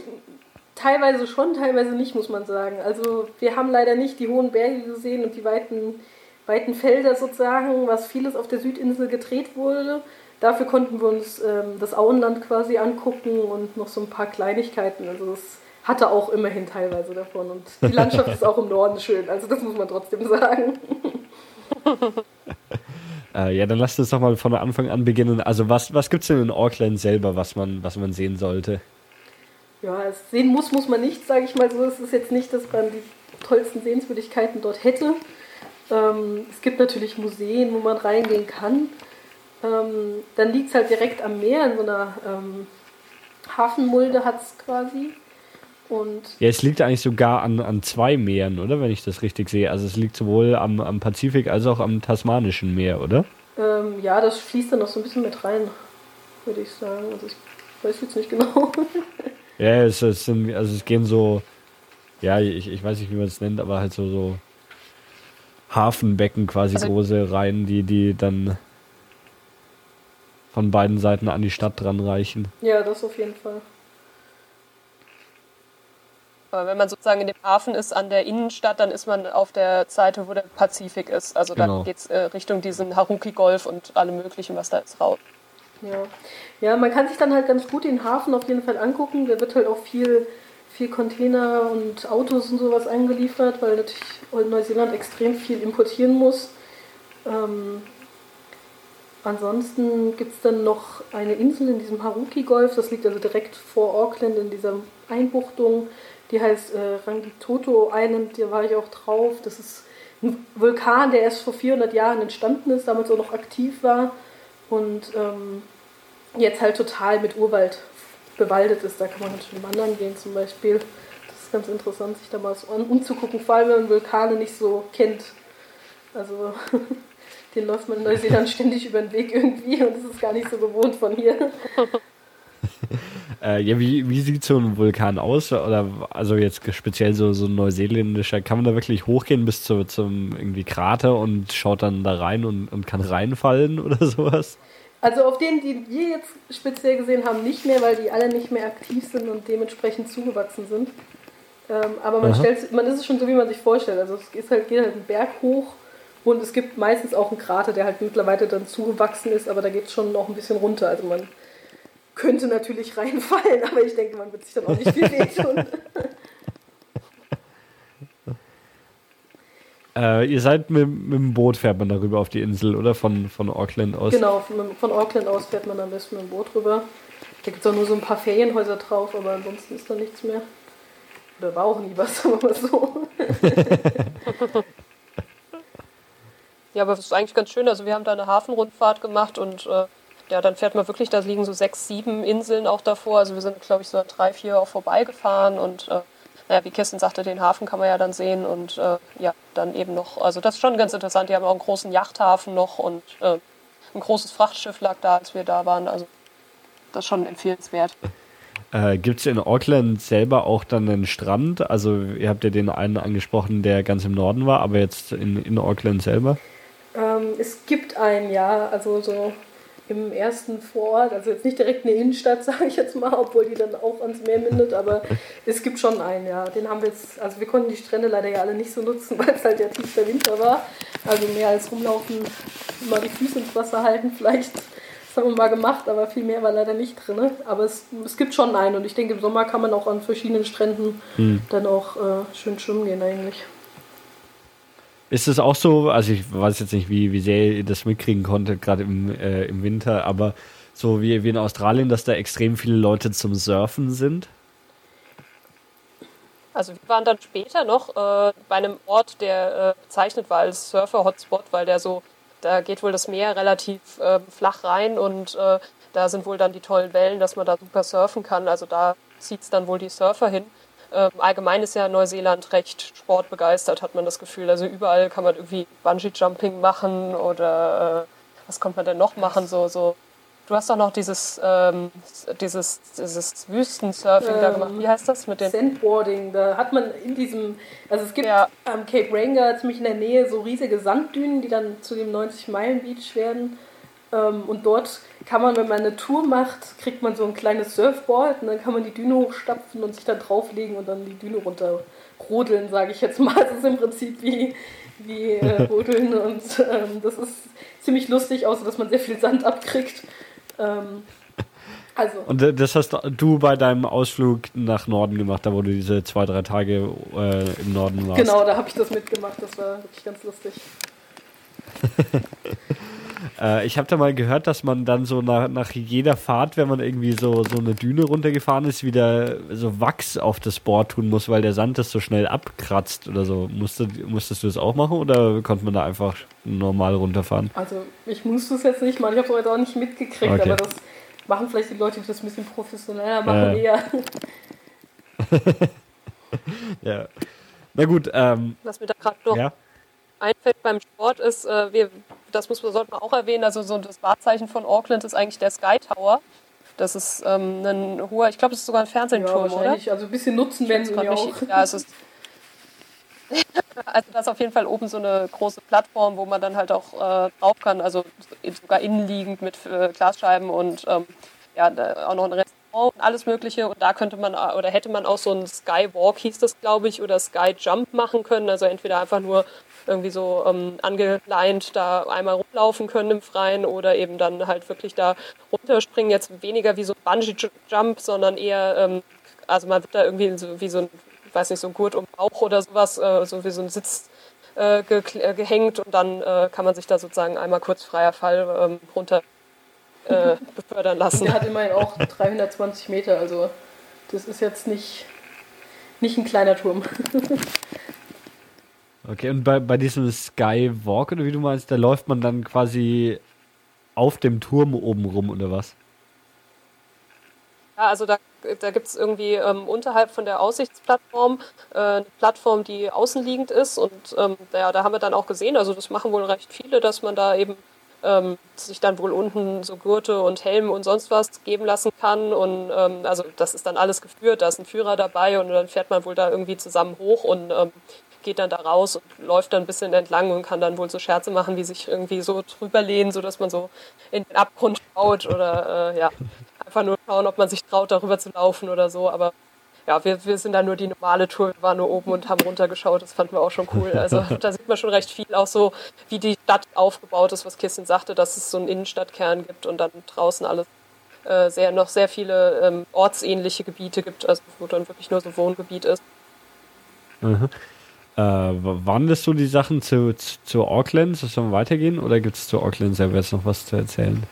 teilweise schon, teilweise nicht, muss man sagen. Also wir haben leider nicht die hohen Berge gesehen und die weiten, weiten Felder sozusagen, was vieles auf der Südinsel gedreht wurde. Dafür konnten wir uns ähm, das Auenland quasi angucken und noch so ein paar Kleinigkeiten. Also es hatte auch immerhin teilweise davon. Und die [LAUGHS] Landschaft ist auch im Norden schön, also das muss man trotzdem sagen. [LAUGHS] äh, ja, dann lasst uns doch mal von Anfang an beginnen. Also was, was gibt es denn in Auckland selber, was man, was man sehen sollte? Ja, sehen muss, muss man nicht, sage ich mal so. Es ist jetzt nicht, dass man die tollsten Sehenswürdigkeiten dort hätte. Ähm, es gibt natürlich Museen, wo man reingehen kann. Ähm, dann liegt es halt direkt am Meer, in so einer ähm, Hafenmulde hat es quasi. Und ja, es liegt eigentlich sogar an, an zwei Meeren, oder? Wenn ich das richtig sehe. Also es liegt sowohl am, am Pazifik als auch am Tasmanischen Meer, oder? Ähm, ja, das fließt dann noch so ein bisschen mit rein, würde ich sagen. Also ich weiß jetzt nicht genau. [LAUGHS] ja, es, es, sind, also es gehen so, ja, ich, ich weiß nicht, wie man es nennt, aber halt so, so Hafenbecken quasi also, große rein, die, die dann von beiden Seiten an die Stadt dran reichen. Ja, das auf jeden Fall. Aber wenn man sozusagen in dem Hafen ist, an der Innenstadt, dann ist man auf der Seite, wo der Pazifik ist. Also genau. dann geht es äh, Richtung diesen Haruki-Golf und allem Möglichen, was da ist, raus. Ja. ja, man kann sich dann halt ganz gut den Hafen auf jeden Fall angucken. Da wird halt auch viel, viel Container und Autos und sowas eingeliefert, weil natürlich Neuseeland extrem viel importieren muss. Ähm, ansonsten gibt es dann noch eine Insel in diesem Haruki-Golf. Das liegt also direkt vor Auckland in dieser Einbuchtung. Die heißt äh, Rangitoto Island, da war ich auch drauf. Das ist ein Vulkan, der erst vor 400 Jahren entstanden ist, damals auch noch aktiv war und ähm, jetzt halt total mit Urwald bewaldet ist. Da kann man natürlich wandern gehen zum Beispiel. Das ist ganz interessant, sich da mal so umzugucken, vor allem wenn man Vulkane nicht so kennt. Also [LAUGHS] den läuft man in Neuseeland [LAUGHS] ständig über den Weg irgendwie und das ist gar nicht so gewohnt von hier. [LAUGHS] Äh, ja, wie, wie sieht so ein Vulkan aus? Oder also jetzt speziell so, so ein neuseeländischer, kann man da wirklich hochgehen bis zu, zum irgendwie Krater und schaut dann da rein und, und kann reinfallen [LAUGHS] oder sowas? Also auf denen, die wir jetzt speziell gesehen haben, nicht mehr, weil die alle nicht mehr aktiv sind und dementsprechend zugewachsen sind. Ähm, aber man, stellt, man ist es schon so, wie man sich vorstellt. Also es ist halt, geht halt einen Berg hoch und es gibt meistens auch einen Krater, der halt mittlerweile dann zugewachsen ist, aber da geht es schon noch ein bisschen runter. Also man könnte natürlich [LAUGHS] reinfallen, aber ich denke, man wird sich dann auch nicht viel wehtun. [LAUGHS] Äh, ihr seid mit, mit, dem Boot, fährt man darüber auf die Insel, oder? Von, von Auckland aus? Genau, von, von Auckland aus fährt man am besten mit dem Boot rüber. Da gibt es auch nur so ein paar Ferienhäuser drauf, aber ansonsten ist da nichts mehr. Oder war auch nie was, [LAUGHS] aber so. Ja, aber es ist eigentlich ganz schön. Also wir haben da eine Hafenrundfahrt gemacht und äh, ja, dann fährt man wirklich, da liegen so sechs, sieben Inseln auch davor. Also wir sind, glaube ich, so drei, vier auch vorbeigefahren und äh, naja, wie Kirsten sagte, den Hafen kann man ja dann sehen und äh, ja, dann eben noch, also das ist schon ganz interessant. Die haben auch einen großen Yachthafen noch und äh, ein großes Frachtschiff lag da, als wir da waren. Also das ist schon empfehlenswert. Äh, Gibt es in Auckland selber auch dann einen Strand? Also ihr habt ja den einen angesprochen, der ganz im Norden war, aber jetzt in, in Auckland selber? Ähm, es gibt einen, ja. Also so im ersten Vorort, also jetzt nicht direkt eine Innenstadt, [LAUGHS] sage ich jetzt mal, obwohl die dann auch ans Meer mündet, aber es gibt schon einen, ja. Den haben wir jetzt, also wir konnten die Strände leider ja alle nicht so nutzen, [LAUGHS] weil es halt ja tiefster Winter war. Also mehr als rumlaufen, mal die Füße ins Wasser halten, [LAUGHS] vielleicht. Das haben wir mal gemacht, aber viel mehr war leider nicht drin. Aber es, es gibt schon einen und ich denke, im Sommer kann man auch an verschiedenen Stränden hm. dann auch äh, schön schwimmen gehen eigentlich. Ist es auch so, also ich weiß jetzt nicht, wie, wie sehr ihr das mitkriegen konntet, gerade im, äh, im Winter, aber so wie, wie in Australien, dass da extrem viele Leute zum Surfen sind? Also wir waren dann später noch äh, bei einem Ort, der äh, bezeichnet war als Surfer-Hotspot, weil der so, da geht wohl das Meer relativ äh, flach rein und äh, da sind wohl dann die tollen Wellen, dass man da super surfen kann. Also da zieht es dann wohl die Surfer hin. Ähm, allgemein ist ja Neuseeland recht sportbegeistert, hat man das Gefühl. Also überall kann man irgendwie Bungee-Jumping machen oder äh, was kommt man denn noch machen? So, so Du hast doch noch dieses, ähm, dieses, dieses Wüstensurfing da gemacht. Wie heißt das? Mit den Sandboarding. Da hat man in diesem, also es gibt ja. am Cape Ranger ziemlich in der Nähe so riesige Sanddünen, die dann zu dem 90-Meilen-Beach werden. Ähm, und dort kann man, wenn man eine Tour macht, kriegt man so ein kleines Surfboard und dann kann man die Düne hochstapfen und sich da drauflegen und dann die Düne runterrodeln, sage ich jetzt mal. [LAUGHS] Das ist im Prinzip wie, wie äh, [LAUGHS] Rodeln und ähm, das ist ziemlich lustig, außer dass man sehr viel Sand abkriegt. Ähm, also. Und das hast du bei deinem Ausflug nach Norden gemacht, da wo du diese zwei, drei Tage äh, im Norden warst. Genau, da habe ich das mitgemacht. Das war wirklich ganz lustig. [LAUGHS] äh, ich habe da mal gehört, dass man dann so nach, nach jeder Fahrt, wenn man irgendwie so, so eine Düne runtergefahren ist, wieder so Wachs auf das Board tun muss, weil der Sand das so schnell abkratzt oder so. Musstet, musstest du das auch machen oder konnte man da einfach normal runterfahren? Also ich musste es jetzt nicht machen, ich habe es auch nicht mitgekriegt, okay. aber das machen vielleicht die Leute, die das ein bisschen professioneller machen, äh. eher. [LAUGHS] ja. Na gut. Ähm, Was mir da gerade noch ja? einfällt beim Sport ist, äh, wir, das muss sollte man auch erwähnen, also so das Wahrzeichen von Auckland ist eigentlich der Sky Tower. Das ist ähm, ein hoher, ich glaube, das ist sogar ein Fernsehturm, ja, oder? Also ein bisschen nutzen werden sie auch. Nicht, ja, es ist [LAUGHS] also das ist auf jeden Fall oben so eine große Plattform, wo man dann halt auch äh, drauf kann, also sogar innenliegend mit äh, Glasscheiben und ähm, ja, auch noch ein Restaurant und alles Mögliche. Und da könnte man oder hätte man auch so einen Skywalk, hieß das, glaube ich, oder Sky Jump machen können. Also entweder einfach nur irgendwie so ähm, angeleint da einmal rumlaufen können im Freien oder eben dann halt wirklich da runterspringen. Jetzt weniger wie so ein Bungee-Jump, sondern eher, ähm, also man wird da irgendwie so, wie so ein weiß nicht, so ein Gurt um den Bauch oder sowas, äh, so wie so ein Sitz äh, ge äh, gehängt und dann äh, kann man sich da sozusagen einmal kurz freier Fall ähm, runter äh, [LAUGHS] befördern lassen. Der hat immerhin auch 320 Meter, also das ist jetzt nicht, nicht ein kleiner Turm. [LAUGHS] okay, und bei, bei diesem Skywalk, oder wie du meinst, da läuft man dann quasi auf dem Turm oben rum, oder was? Ja, also da da gibt es irgendwie ähm, unterhalb von der Aussichtsplattform äh, eine Plattform, die außenliegend ist. Und ähm, ja, da haben wir dann auch gesehen, also das machen wohl recht viele, dass man da eben ähm, sich dann wohl unten so Gurte und Helm und sonst was geben lassen kann. Und ähm, also das ist dann alles geführt, da ist ein Führer dabei und dann fährt man wohl da irgendwie zusammen hoch und ähm, geht dann da raus und läuft dann ein bisschen entlang und kann dann wohl so Scherze machen, wie sich irgendwie so drüber lehnen, sodass man so in den Abgrund schaut oder äh, ja, einfach nur schauen, ob man sich traut, darüber zu laufen oder so. Aber ja, wir, wir sind da nur die normale Tour, wir waren nur oben und haben runtergeschaut, das fanden wir auch schon cool. Also [LAUGHS] da sieht man schon recht viel, auch so, wie die Stadt aufgebaut ist, was Kirsten sagte, dass es so einen Innenstadtkern gibt und dann draußen alles äh, sehr, noch sehr viele ähm, ortsähnliche Gebiete gibt, also wo dann wirklich nur so Wohngebiet ist. Mhm. Äh, waren das so die Sachen zu, zu, zu Auckland? Sollen wir weitergehen oder gibt es zu Auckland selber jetzt noch was zu erzählen?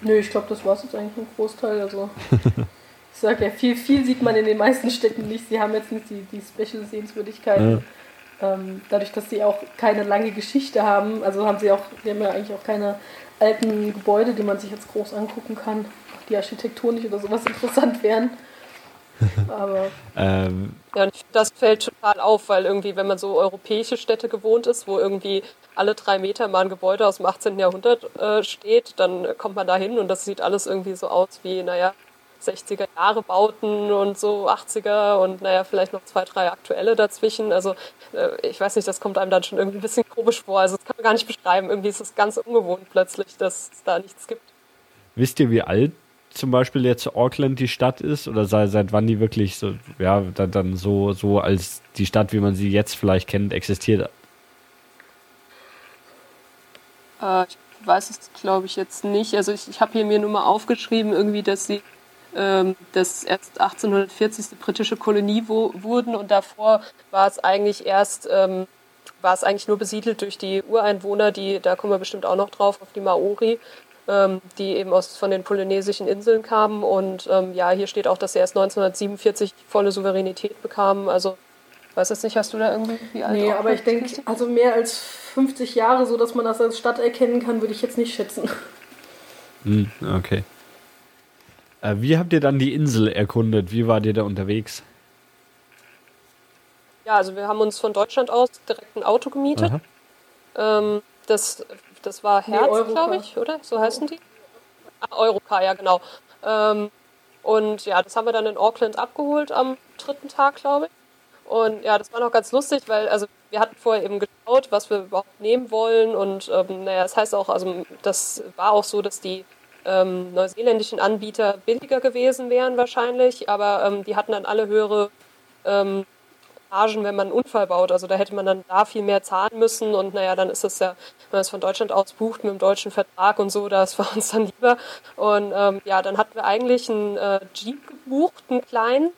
Nö, ich glaube, das war es jetzt eigentlich ein Großteil. Also, [LAUGHS] ich sage ja, viel, viel sieht man in den meisten Städten nicht. Sie haben jetzt nicht die, die Special-Sehenswürdigkeiten. Ja. Ähm, dadurch, dass sie auch keine lange Geschichte haben, also haben sie auch, die haben ja eigentlich auch keine alten Gebäude, die man sich jetzt groß angucken kann, die architektonisch oder sowas [LAUGHS] interessant wären. [LAUGHS] Aber ähm. ja, das fällt total auf, weil irgendwie, wenn man so europäische Städte gewohnt ist, wo irgendwie alle drei Meter mal ein Gebäude aus dem 18. Jahrhundert äh, steht, dann kommt man da hin und das sieht alles irgendwie so aus wie, naja, 60er Jahre Bauten und so 80er und naja, vielleicht noch zwei, drei aktuelle dazwischen. Also äh, ich weiß nicht, das kommt einem dann schon irgendwie ein bisschen komisch vor. Also das kann man gar nicht beschreiben. Irgendwie ist es ganz ungewohnt plötzlich, dass es da nichts gibt. Wisst ihr, wie alt zum Beispiel jetzt Auckland die Stadt ist oder seit, seit wann die wirklich so, ja, dann, dann so, so als die Stadt, wie man sie jetzt vielleicht kennt, existiert? Äh, ich weiß es, glaube ich, jetzt nicht. Also ich, ich habe hier mir nur mal aufgeschrieben, irgendwie, dass sie ähm, das erst 1840. britische Kolonie wo, wurden und davor war es eigentlich erst ähm, war es eigentlich nur besiedelt durch die Ureinwohner, die, da kommen wir bestimmt auch noch drauf, auf die Maori, ähm, die eben aus, von den polynesischen Inseln kamen. Und ähm, ja, hier steht auch, dass sie erst 1947 volle Souveränität bekamen. Also, weiß jetzt nicht, hast du da irgendwie wie alt? Nee, aber ich denke, also mehr als 50 Jahre, so dass man das als Stadt erkennen kann, würde ich jetzt nicht schätzen. Hm, okay. Äh, wie habt ihr dann die Insel erkundet? Wie wart ihr da unterwegs? Ja, also wir haben uns von Deutschland aus direkt ein Auto gemietet. Ähm, das das war Herz, nee, glaube ich, oder? So heißen die? Ah, Eurocar, ja, genau. Ähm, und ja, das haben wir dann in Auckland abgeholt am dritten Tag, glaube ich. Und ja, das war noch ganz lustig, weil also wir hatten vorher eben geschaut, was wir überhaupt nehmen wollen. Und ähm, naja, das heißt auch, also das war auch so, dass die ähm, neuseeländischen Anbieter billiger gewesen wären wahrscheinlich, aber ähm, die hatten dann alle höhere ähm, Margen, wenn man einen Unfall baut. Also da hätte man dann da viel mehr zahlen müssen und naja, dann ist das ja, wenn man es von Deutschland aus bucht mit einem deutschen Vertrag und so, das war uns dann lieber. Und ähm, ja, dann hatten wir eigentlich einen äh, Jeep gebucht, einen kleinen.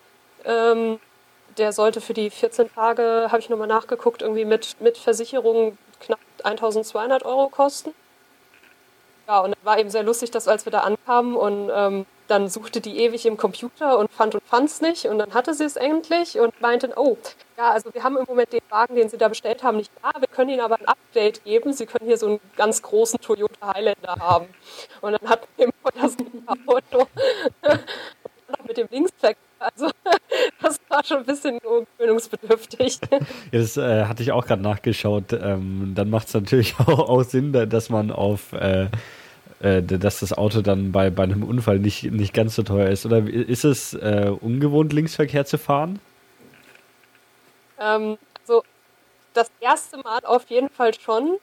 Ähm, der sollte für die 14 Tage, habe ich nochmal nachgeguckt, irgendwie mit, mit Versicherung knapp 1200 Euro kosten. Ja, und war eben sehr lustig, dass als wir da ankamen und ähm, dann suchte die ewig im Computer und fand und fand es nicht und dann hatte sie es endlich und meinte, oh, ja, also wir haben im Moment den Wagen, den Sie da bestellt haben, nicht da, wir können Ihnen aber ein Update geben, Sie können hier so einen ganz großen Toyota Highlander haben. Und dann hatten wir das Auto [LAUGHS] mit dem Linksverkehr, also [LAUGHS] das war schon ein bisschen gewöhnungsbedürftig. [LAUGHS] Ja, das äh, hatte ich auch gerade nachgeschaut. Ähm, dann macht es natürlich auch, auch, Sinn, dass man auf äh, äh, dass das Auto dann bei, bei einem Unfall nicht, nicht ganz so teuer ist. Oder ist es äh, ungewohnt, Linksverkehr zu fahren? Ähm, also das erste Mal auf jeden Fall schon.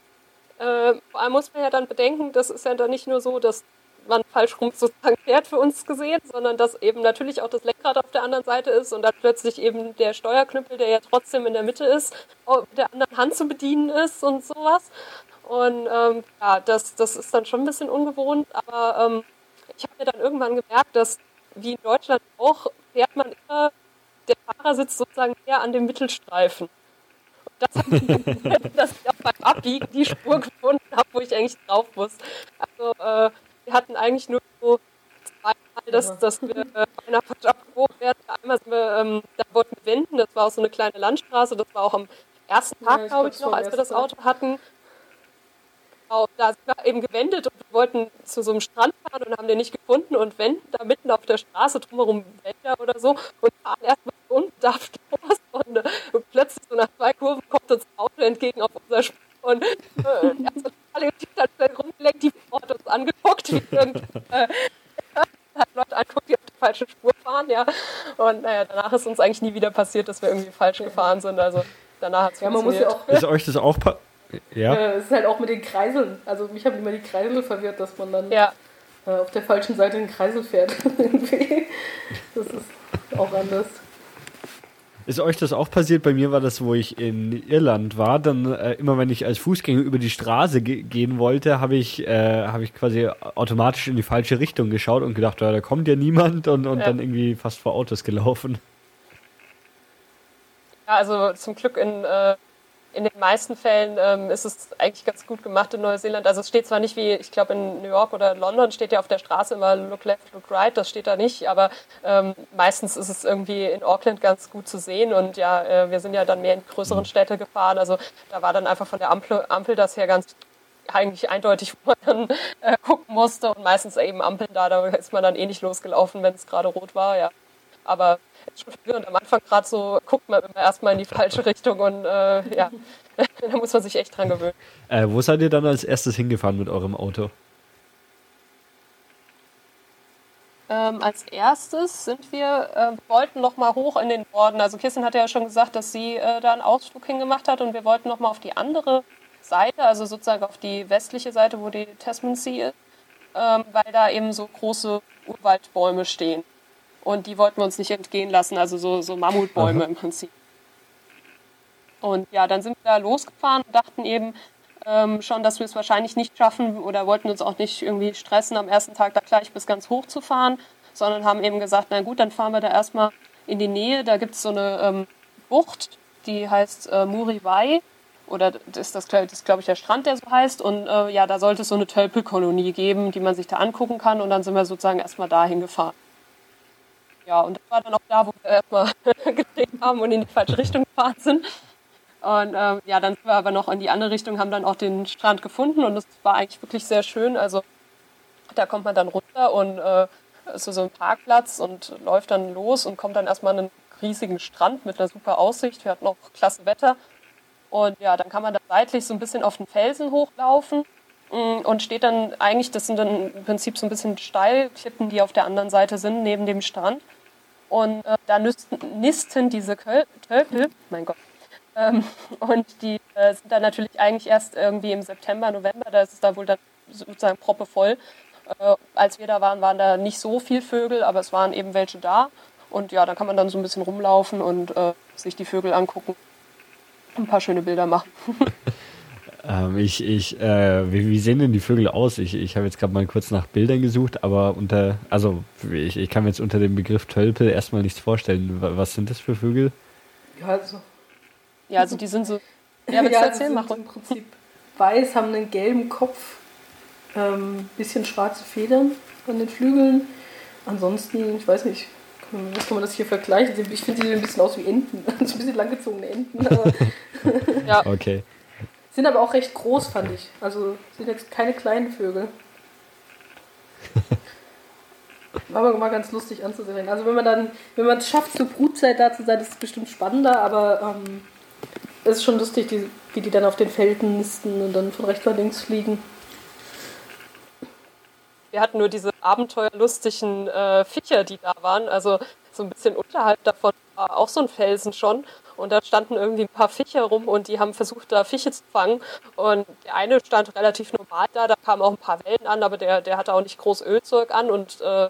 Äh, vor allem muss man ja dann bedenken, das ist ja dann nicht nur so, dass man falsch rum sozusagen fährt für uns gesehen, sondern dass eben natürlich auch das Lenkrad auf der anderen Seite ist und dann plötzlich eben der Steuerknüppel, der ja trotzdem in der Mitte ist, mit der anderen Hand zu bedienen ist und sowas. Und ähm, ja, das, das ist dann schon ein bisschen ungewohnt, aber ähm, ich habe mir dann irgendwann gemerkt, dass wie in Deutschland auch fährt man immer, der Fahrer sitzt sozusagen eher an dem Mittelstreifen. Und das habe ich, [LAUGHS] dass ich auch beim Abbiegen die Spur gefunden habe, wo ich eigentlich drauf muss. Also äh, wir hatten eigentlich nur so zweimal, dass, dass wir äh, einer falsch abgewogen werden. Einmal sind wir, ähm, da wollten wir wenden, das war auch so eine kleine Landstraße, das war auch am ersten Tag, ja, glaube ich, noch, als wir das Auto hatten. Genau, da sind wir eben gewendet und wir wollten zu so einem Strand fahren und haben den nicht gefunden und wenden da mitten auf der Straße drumherum Wälder oder so und fahren erstmal [LAUGHS] unbedarft los und, äh, und, plötzlich so nach zwei Kurven kommt uns ein Auto entgegen auf unser Spur und äh, also alle hat schnell rumgelenkt, die Frau hat uns angeguckt, wie äh, [LAUGHS] hat Leute anguckt, die auf der falschen Spur fahren, ja. Und naja, danach ist uns eigentlich nie wieder passiert, dass wir irgendwie falsch gefahren sind. Also danach hat es ja, ja auch Ist euch das auch ja. Äh, es ist halt auch mit den Kreiseln. Also mich haben immer die Kreisel verwirrt, dass man dann ja. äh, auf der falschen Seite den Kreisel fährt. [LAUGHS] das ist auch anders. Ist euch das auch passiert? Bei mir war das, wo ich in Irland war. Dann äh, immer, wenn ich als Fußgänger über die Straße ge gehen wollte, habe ich, äh, hab ich quasi automatisch in die falsche Richtung geschaut und gedacht, ja, da kommt ja niemand und, und ja. dann irgendwie fast vor Autos gelaufen. Ja, also zum Glück in äh, in den meisten Fällen ähm, ist es eigentlich ganz gut gemacht in Neuseeland. Also es steht zwar nicht wie, ich glaube in New York oder London steht ja auf der Straße immer Look Left, Look Right, das steht da nicht, aber ähm, meistens ist es irgendwie in Auckland ganz gut zu sehen und ja, äh, wir sind ja dann mehr in größeren. Städte gefahren, also da war dann einfach von der Ampel, Ampel das her ganz eigentlich eindeutig, wo man dann äh, gucken musste und meistens eben Ampeln da, da ist man dann eh nicht losgelaufen, wenn es gerade rot war, ja. Aber verwirrend. Am Anfang gerade so guckt man immer erstmal in die falsche Richtung und äh, ja, [LAUGHS] da muss man sich echt dran gewöhnen. Äh, wo seid ihr dann als erstes hingefahren mit eurem Auto? Ähm, als erstes sind wir, äh, wollten noch mal hoch in den Norden. Also Kirsten hat ja schon gesagt, dass sie äh, da einen Ausflug hingemacht hat und wir wollten noch mal auf die andere Seite, also sozusagen auf die westliche Seite, wo die Tasman Sea ist, ähm, weil da eben so große Urwaldbäume stehen. Und die wollten wir uns nicht entgehen lassen, also so, so Mammutbäume Aha. im Prinzip. Und ja, dann sind wir da losgefahren und dachten eben ähm, schon, dass wir es wahrscheinlich nicht schaffen oder wollten uns auch nicht irgendwie stressen, am ersten Tag da gleich bis ganz hoch zu fahren, sondern haben eben gesagt, na gut, dann fahren wir da erstmal in die Nähe. Da gibt es so eine ähm, Bucht, die heißt äh, Muriwai. Oder ist das, das ist, glaube ich, der Strand, der so heißt. Und äh, ja, da sollte es so eine Tölpelkolonie geben, die man sich da angucken kann. Und dann sind wir sozusagen erstmal dahin gefahren. Ja, und das war dann auch da, wo wir erstmal [LAUGHS] gedreht haben und in die falsche Richtung gefahren sind. Und ähm, ja, dann sind wir aber noch in die andere Richtung, haben dann auch den Strand gefunden und es war eigentlich wirklich sehr schön. Also da kommt man dann runter und äh, ist so ein Parkplatz und läuft dann los und kommt dann erstmal an einen riesigen Strand mit einer super Aussicht. Wir hatten auch klasse Wetter. Und ja, dann kann man da seitlich so ein bisschen auf den Felsen hochlaufen und steht dann eigentlich, das sind dann im Prinzip so ein bisschen Steilklippen, die auf der anderen Seite sind, neben dem Strand. Und äh, da nisten, nisten diese Köl Tölpel, mein Gott, ähm, [LAUGHS] und die äh, sind dann natürlich eigentlich erst irgendwie im September, November, da ist es da wohl dann sozusagen proppevoll. Äh, als wir da waren, waren da nicht so viel Vögel, aber es waren eben welche da. Und ja, da kann man dann so ein bisschen rumlaufen und äh, sich die Vögel angucken. Ein paar schöne Bilder machen. [LAUGHS] ähm, ich, ich, äh, wie, wie, sehen denn die Vögel aus? Ich, ich habe jetzt gerade mal kurz nach Bildern gesucht, aber unter, also ich, ich kann mir jetzt unter dem Begriff Tölpel erstmal nichts vorstellen. Was sind das für Vögel? Ja, also. Ja, also die sind so. Ja, willst [LAUGHS] ja, du erzählen? Mach im Prinzip weiß, haben einen gelben Kopf, ähm, bisschen schwarze Federn an den Flügeln. Ansonsten, ich weiß nicht, was kann man das hier vergleichen? Ich finde, sie sehen ein bisschen aus wie Enten. [LAUGHS] so ein bisschen langgezogene Enten. [LAUGHS] ja. Okay. Sind aber auch recht groß, fand ich. Also sind jetzt keine kleinen Vögel. [LAUGHS] War aber mal ganz lustig anzusehen. Also wenn man dann, wenn man es schafft, zur Brutzeit da zu sein, ist es bestimmt spannender, aber ähm, es ist schon lustig, die, wie die dann auf den Felden nisten und dann von rechts nach links fliegen. Wir hatten nur diese abenteuerlustigen äh, Viecher, die da waren. Also so ein bisschen unterhalb davon war auch so ein Felsen schon. Und da standen irgendwie ein paar Fische rum und die haben versucht, da Fische zu fangen. Und der eine stand relativ normal da, da kamen auch ein paar Wellen an, aber der, der hatte auch nicht groß Ölzeug an. Und äh,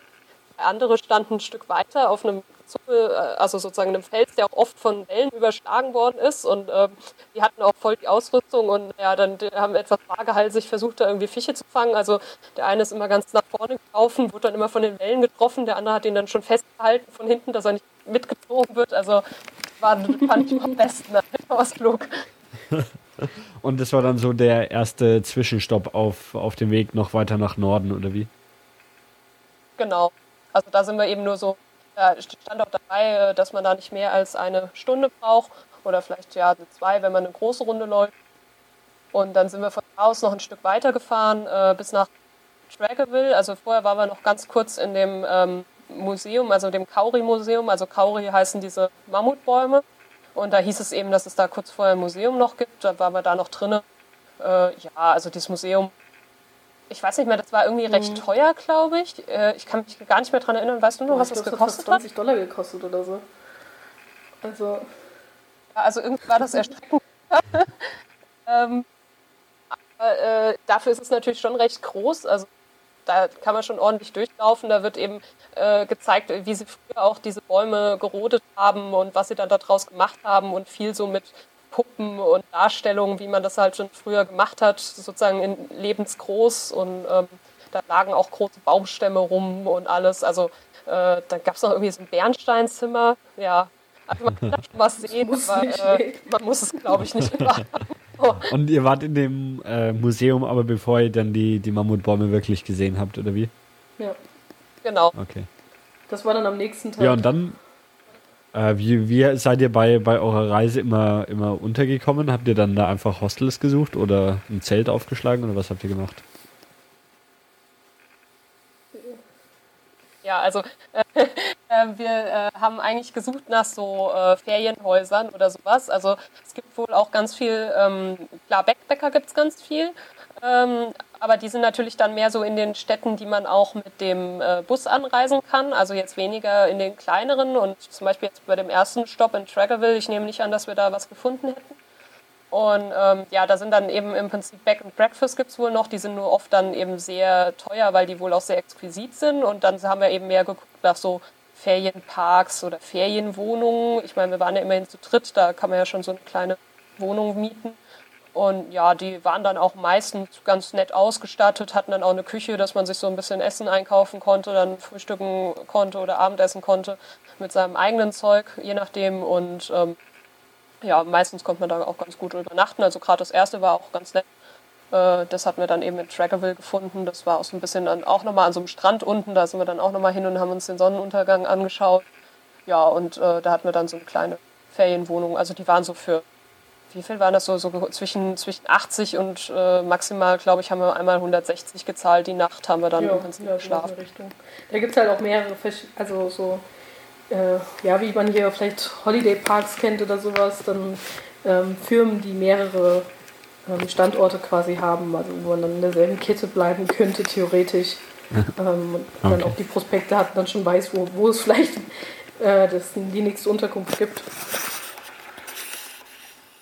der andere stand ein Stück weiter auf einem Zuppe, äh, also sozusagen einem Fels, der auch oft von Wellen überschlagen worden ist. Und ähm, die hatten auch voll die Ausrüstung und ja, dann haben etwas vagehalsig versucht, da irgendwie Fische zu fangen. Also der eine ist immer ganz nach vorne gelaufen, wurde dann immer von den Wellen getroffen, der andere hat ihn dann schon festgehalten von hinten, dass er nicht mitgezogen wird. Also war, fand ich am [LAUGHS] besten, Ausflug. Und das war dann so der erste Zwischenstopp auf, auf dem Weg noch weiter nach Norden, oder wie? Genau. Also da sind wir eben nur so da stand auch dabei, äh, dass man da nicht mehr als eine Stunde braucht oder vielleicht ja zwei, wenn man eine große Runde läuft. Und dann sind wir von da aus noch ein Stück weiter gefahren äh, bis nach Trackerville. Also vorher waren wir noch ganz kurz in dem ähm, Museum, also dem Kauri-Museum. Also Kauri heißen diese Mammutbäume. Und da hieß es eben, dass es da kurz vorher ein Museum noch gibt. Da waren wir da noch drinnen. Äh, ja, also dieses Museum ich weiß nicht mehr, das war irgendwie recht mhm. teuer, glaube ich. Äh, ich kann mich gar nicht mehr daran erinnern. Weißt du noch, was das gekostet hat? 20 Dollar gekostet oder so. Also. also irgendwie war das erschreckend. [LAUGHS] ähm, aber, äh, dafür ist es natürlich schon recht groß. Also da kann man schon ordentlich durchlaufen. Da wird eben äh, gezeigt, wie sie früher auch diese Bäume gerodet haben und was sie dann daraus gemacht haben und viel so mit Puppen und Darstellungen, wie man das halt schon früher gemacht hat, sozusagen in lebensgroß und ähm, da lagen auch große Baumstämme rum und alles. Also äh, dann gab es noch irgendwie so ein Bernsteinzimmer. Ja, also man kann da [LAUGHS] schon was sehen, aber äh, man muss es, glaube ich, nicht [LAUGHS] immer oh. Und ihr wart in dem äh, Museum, aber bevor ihr dann die, die Mammutbäume wirklich gesehen habt, oder wie? Ja. Genau. Okay. Das war dann am nächsten Tag. Ja, und dann äh, wie, wie seid ihr bei, bei eurer Reise immer, immer untergekommen? Habt ihr dann da einfach Hostels gesucht oder ein Zelt aufgeschlagen oder was habt ihr gemacht? Ja, also äh, wir äh, haben eigentlich gesucht nach so äh, Ferienhäusern oder sowas. Also es gibt wohl auch ganz viel, ähm, klar, Backpacker gibt es ganz viel, ähm, aber die sind natürlich dann mehr so in den Städten, die man auch mit dem äh, Bus anreisen kann. Also jetzt weniger in den kleineren. Und zum Beispiel jetzt bei dem ersten Stopp in Trackerville, ich nehme nicht an, dass wir da was gefunden hätten. Und ähm, ja, da sind dann eben im Prinzip Back and Breakfast gibt es wohl noch. Die sind nur oft dann eben sehr teuer, weil die wohl auch sehr exquisit sind. Und dann haben wir eben mehr geguckt nach so Ferienparks oder Ferienwohnungen. Ich meine, wir waren ja immerhin zu dritt, da kann man ja schon so eine kleine Wohnung mieten. Und ja, die waren dann auch meistens ganz nett ausgestattet, hatten dann auch eine Küche, dass man sich so ein bisschen Essen einkaufen konnte, dann frühstücken konnte oder Abendessen konnte mit seinem eigenen Zeug, je nachdem. Und ähm, ja, meistens konnte man da auch ganz gut übernachten. Also gerade das erste war auch ganz nett. Äh, das hatten wir dann eben in Trackerville gefunden. Das war auch so ein bisschen dann auch nochmal an so einem Strand unten. Da sind wir dann auch nochmal hin und haben uns den Sonnenuntergang angeschaut. Ja, und äh, da hatten wir dann so eine kleine Ferienwohnung. Also die waren so für wie viel waren das so, so zwischen, zwischen 80 und äh, maximal, glaube ich, haben wir einmal 160 gezahlt. Die Nacht haben wir dann ja, im Prinzip ja, geschlafen. Da gibt es halt auch mehrere, also so, äh, ja, wie man hier vielleicht Holiday Parks kennt oder sowas, dann ähm, Firmen, die mehrere Standorte quasi haben, also wo man dann in derselben Kette bleiben könnte, theoretisch. ähm, und dann Okay. auch die Prospekte hat, dann schon weiß, wo, wo es [LAUGHS] vielleicht äh, das, die nächste Unterkunft gibt.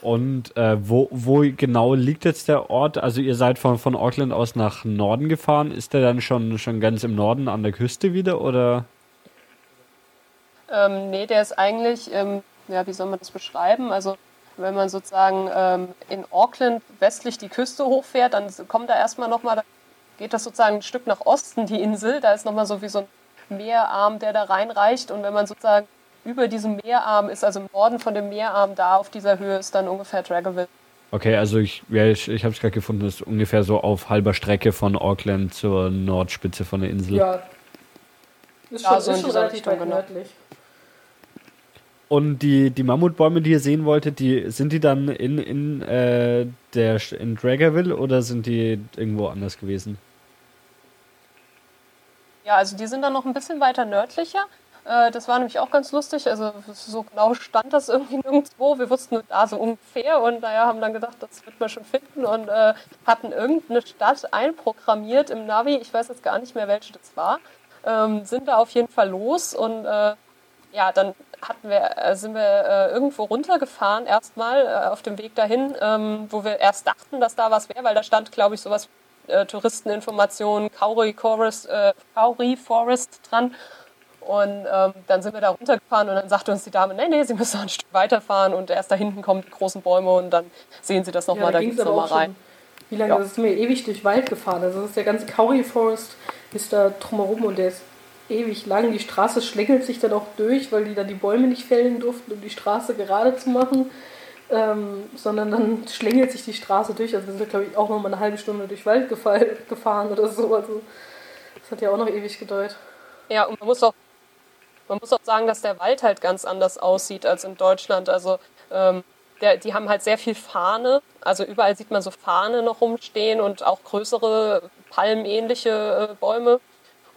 Und äh, wo, wo genau liegt jetzt der Ort? Also ihr seid von, von Auckland aus nach Norden gefahren. Ist der dann schon, schon ganz im Norden an der Küste wieder oder? Ähm, nee, der ist eigentlich, ähm, ja, wie soll man das beschreiben? Also, wenn man sozusagen ähm, in Auckland westlich die Küste hochfährt, dann kommt da erstmal nochmal, da geht das sozusagen ein Stück nach Osten, die Insel. Da ist nochmal so wie so ein Meerarm, der da reinreicht. Und wenn man sozusagen über diesem Meerarm ist, also im Norden von dem Meerarm, da auf dieser Höhe ist dann ungefähr Dragaville. Okay, also ich, ja, ich, ich habe es gerade gefunden, das ist ungefähr so auf halber Strecke von Auckland zur Nordspitze von der Insel. Ja. Ist Ja, schon, so in ist schon relativ Richtung, weit genau. nördlich. Und die, die Mammutbäume, die ihr sehen wolltet, die sind die dann in, in, äh, in Draggerville oder sind die irgendwo anders gewesen? Ja, also die sind dann noch ein bisschen weiter nördlicher. Äh, Das war nämlich auch ganz lustig. Also so genau stand das irgendwie nirgendwo. Wir wussten nur da so ungefähr und naja, haben dann gedacht, das wird man schon finden und äh, hatten irgendeine Stadt einprogrammiert im Navi. Ich weiß jetzt gar nicht mehr, welche das war. Ähm, sind da auf jeden Fall los und äh, ja, dann hatten wir, äh, sind wir äh, irgendwo runtergefahren erstmal äh, auf dem Weg dahin, ähm, wo wir erst dachten, dass da was wäre, weil da stand, glaube ich, sowas äh, Touristeninformationen, Kauri Forest, äh, Kauri Forest dran. Und ähm, dann sind wir da runtergefahren und dann sagte uns die Dame, nee, nee, Sie müssen noch ein Stück weiterfahren und erst da hinten kommen die großen Bäume und dann sehen Sie das nochmal, ja, da ging's geht's nochmal schon- rein. Wie lange? Ja. Das ist mir ewig durch Wald gefahren. Also das ist der ganze Kauri Forest ist da drumherum und der ist ewig lang. Die Straße schlängelt sich dann auch durch, weil die da die Bäume nicht fällen durften, um die Straße gerade zu machen. Ähm, sondern dann schlängelt sich die Straße durch. Also wir sind, glaube ich, auch noch mal eine halbe Stunde durch Wald gefahren oder so. Also das hat ja auch noch ewig gedauert. Ja, und man muss auch, man muss auch sagen, dass der Wald halt ganz anders aussieht als in Deutschland. Also ähm, der, die haben halt sehr viel Fahne. Also überall sieht man so Fahne noch rumstehen und auch größere palmähnliche äh, Bäume.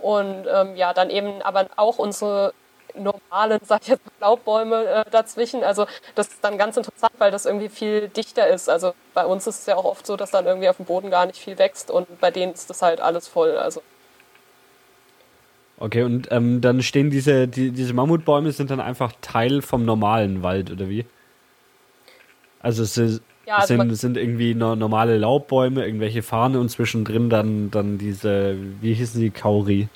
Und ähm, ja, dann eben aber auch unsere normalen, sag ich jetzt, Laubbäume äh, dazwischen. Also das ist dann ganz interessant, weil das irgendwie viel dichter ist. Also bei uns ist es ja auch oft so, dass dann irgendwie auf dem Boden gar nicht viel wächst und bei denen ist das halt alles voll. Also Okay, und ähm, dann stehen diese, die, diese Mammutbäume sind dann einfach Teil vom normalen Wald, oder wie? Also es ist, Ja, also sind, sind irgendwie no, normale Laubbäume, irgendwelche Fahne und zwischendrin dann, dann diese, wie hießen die, Kauri.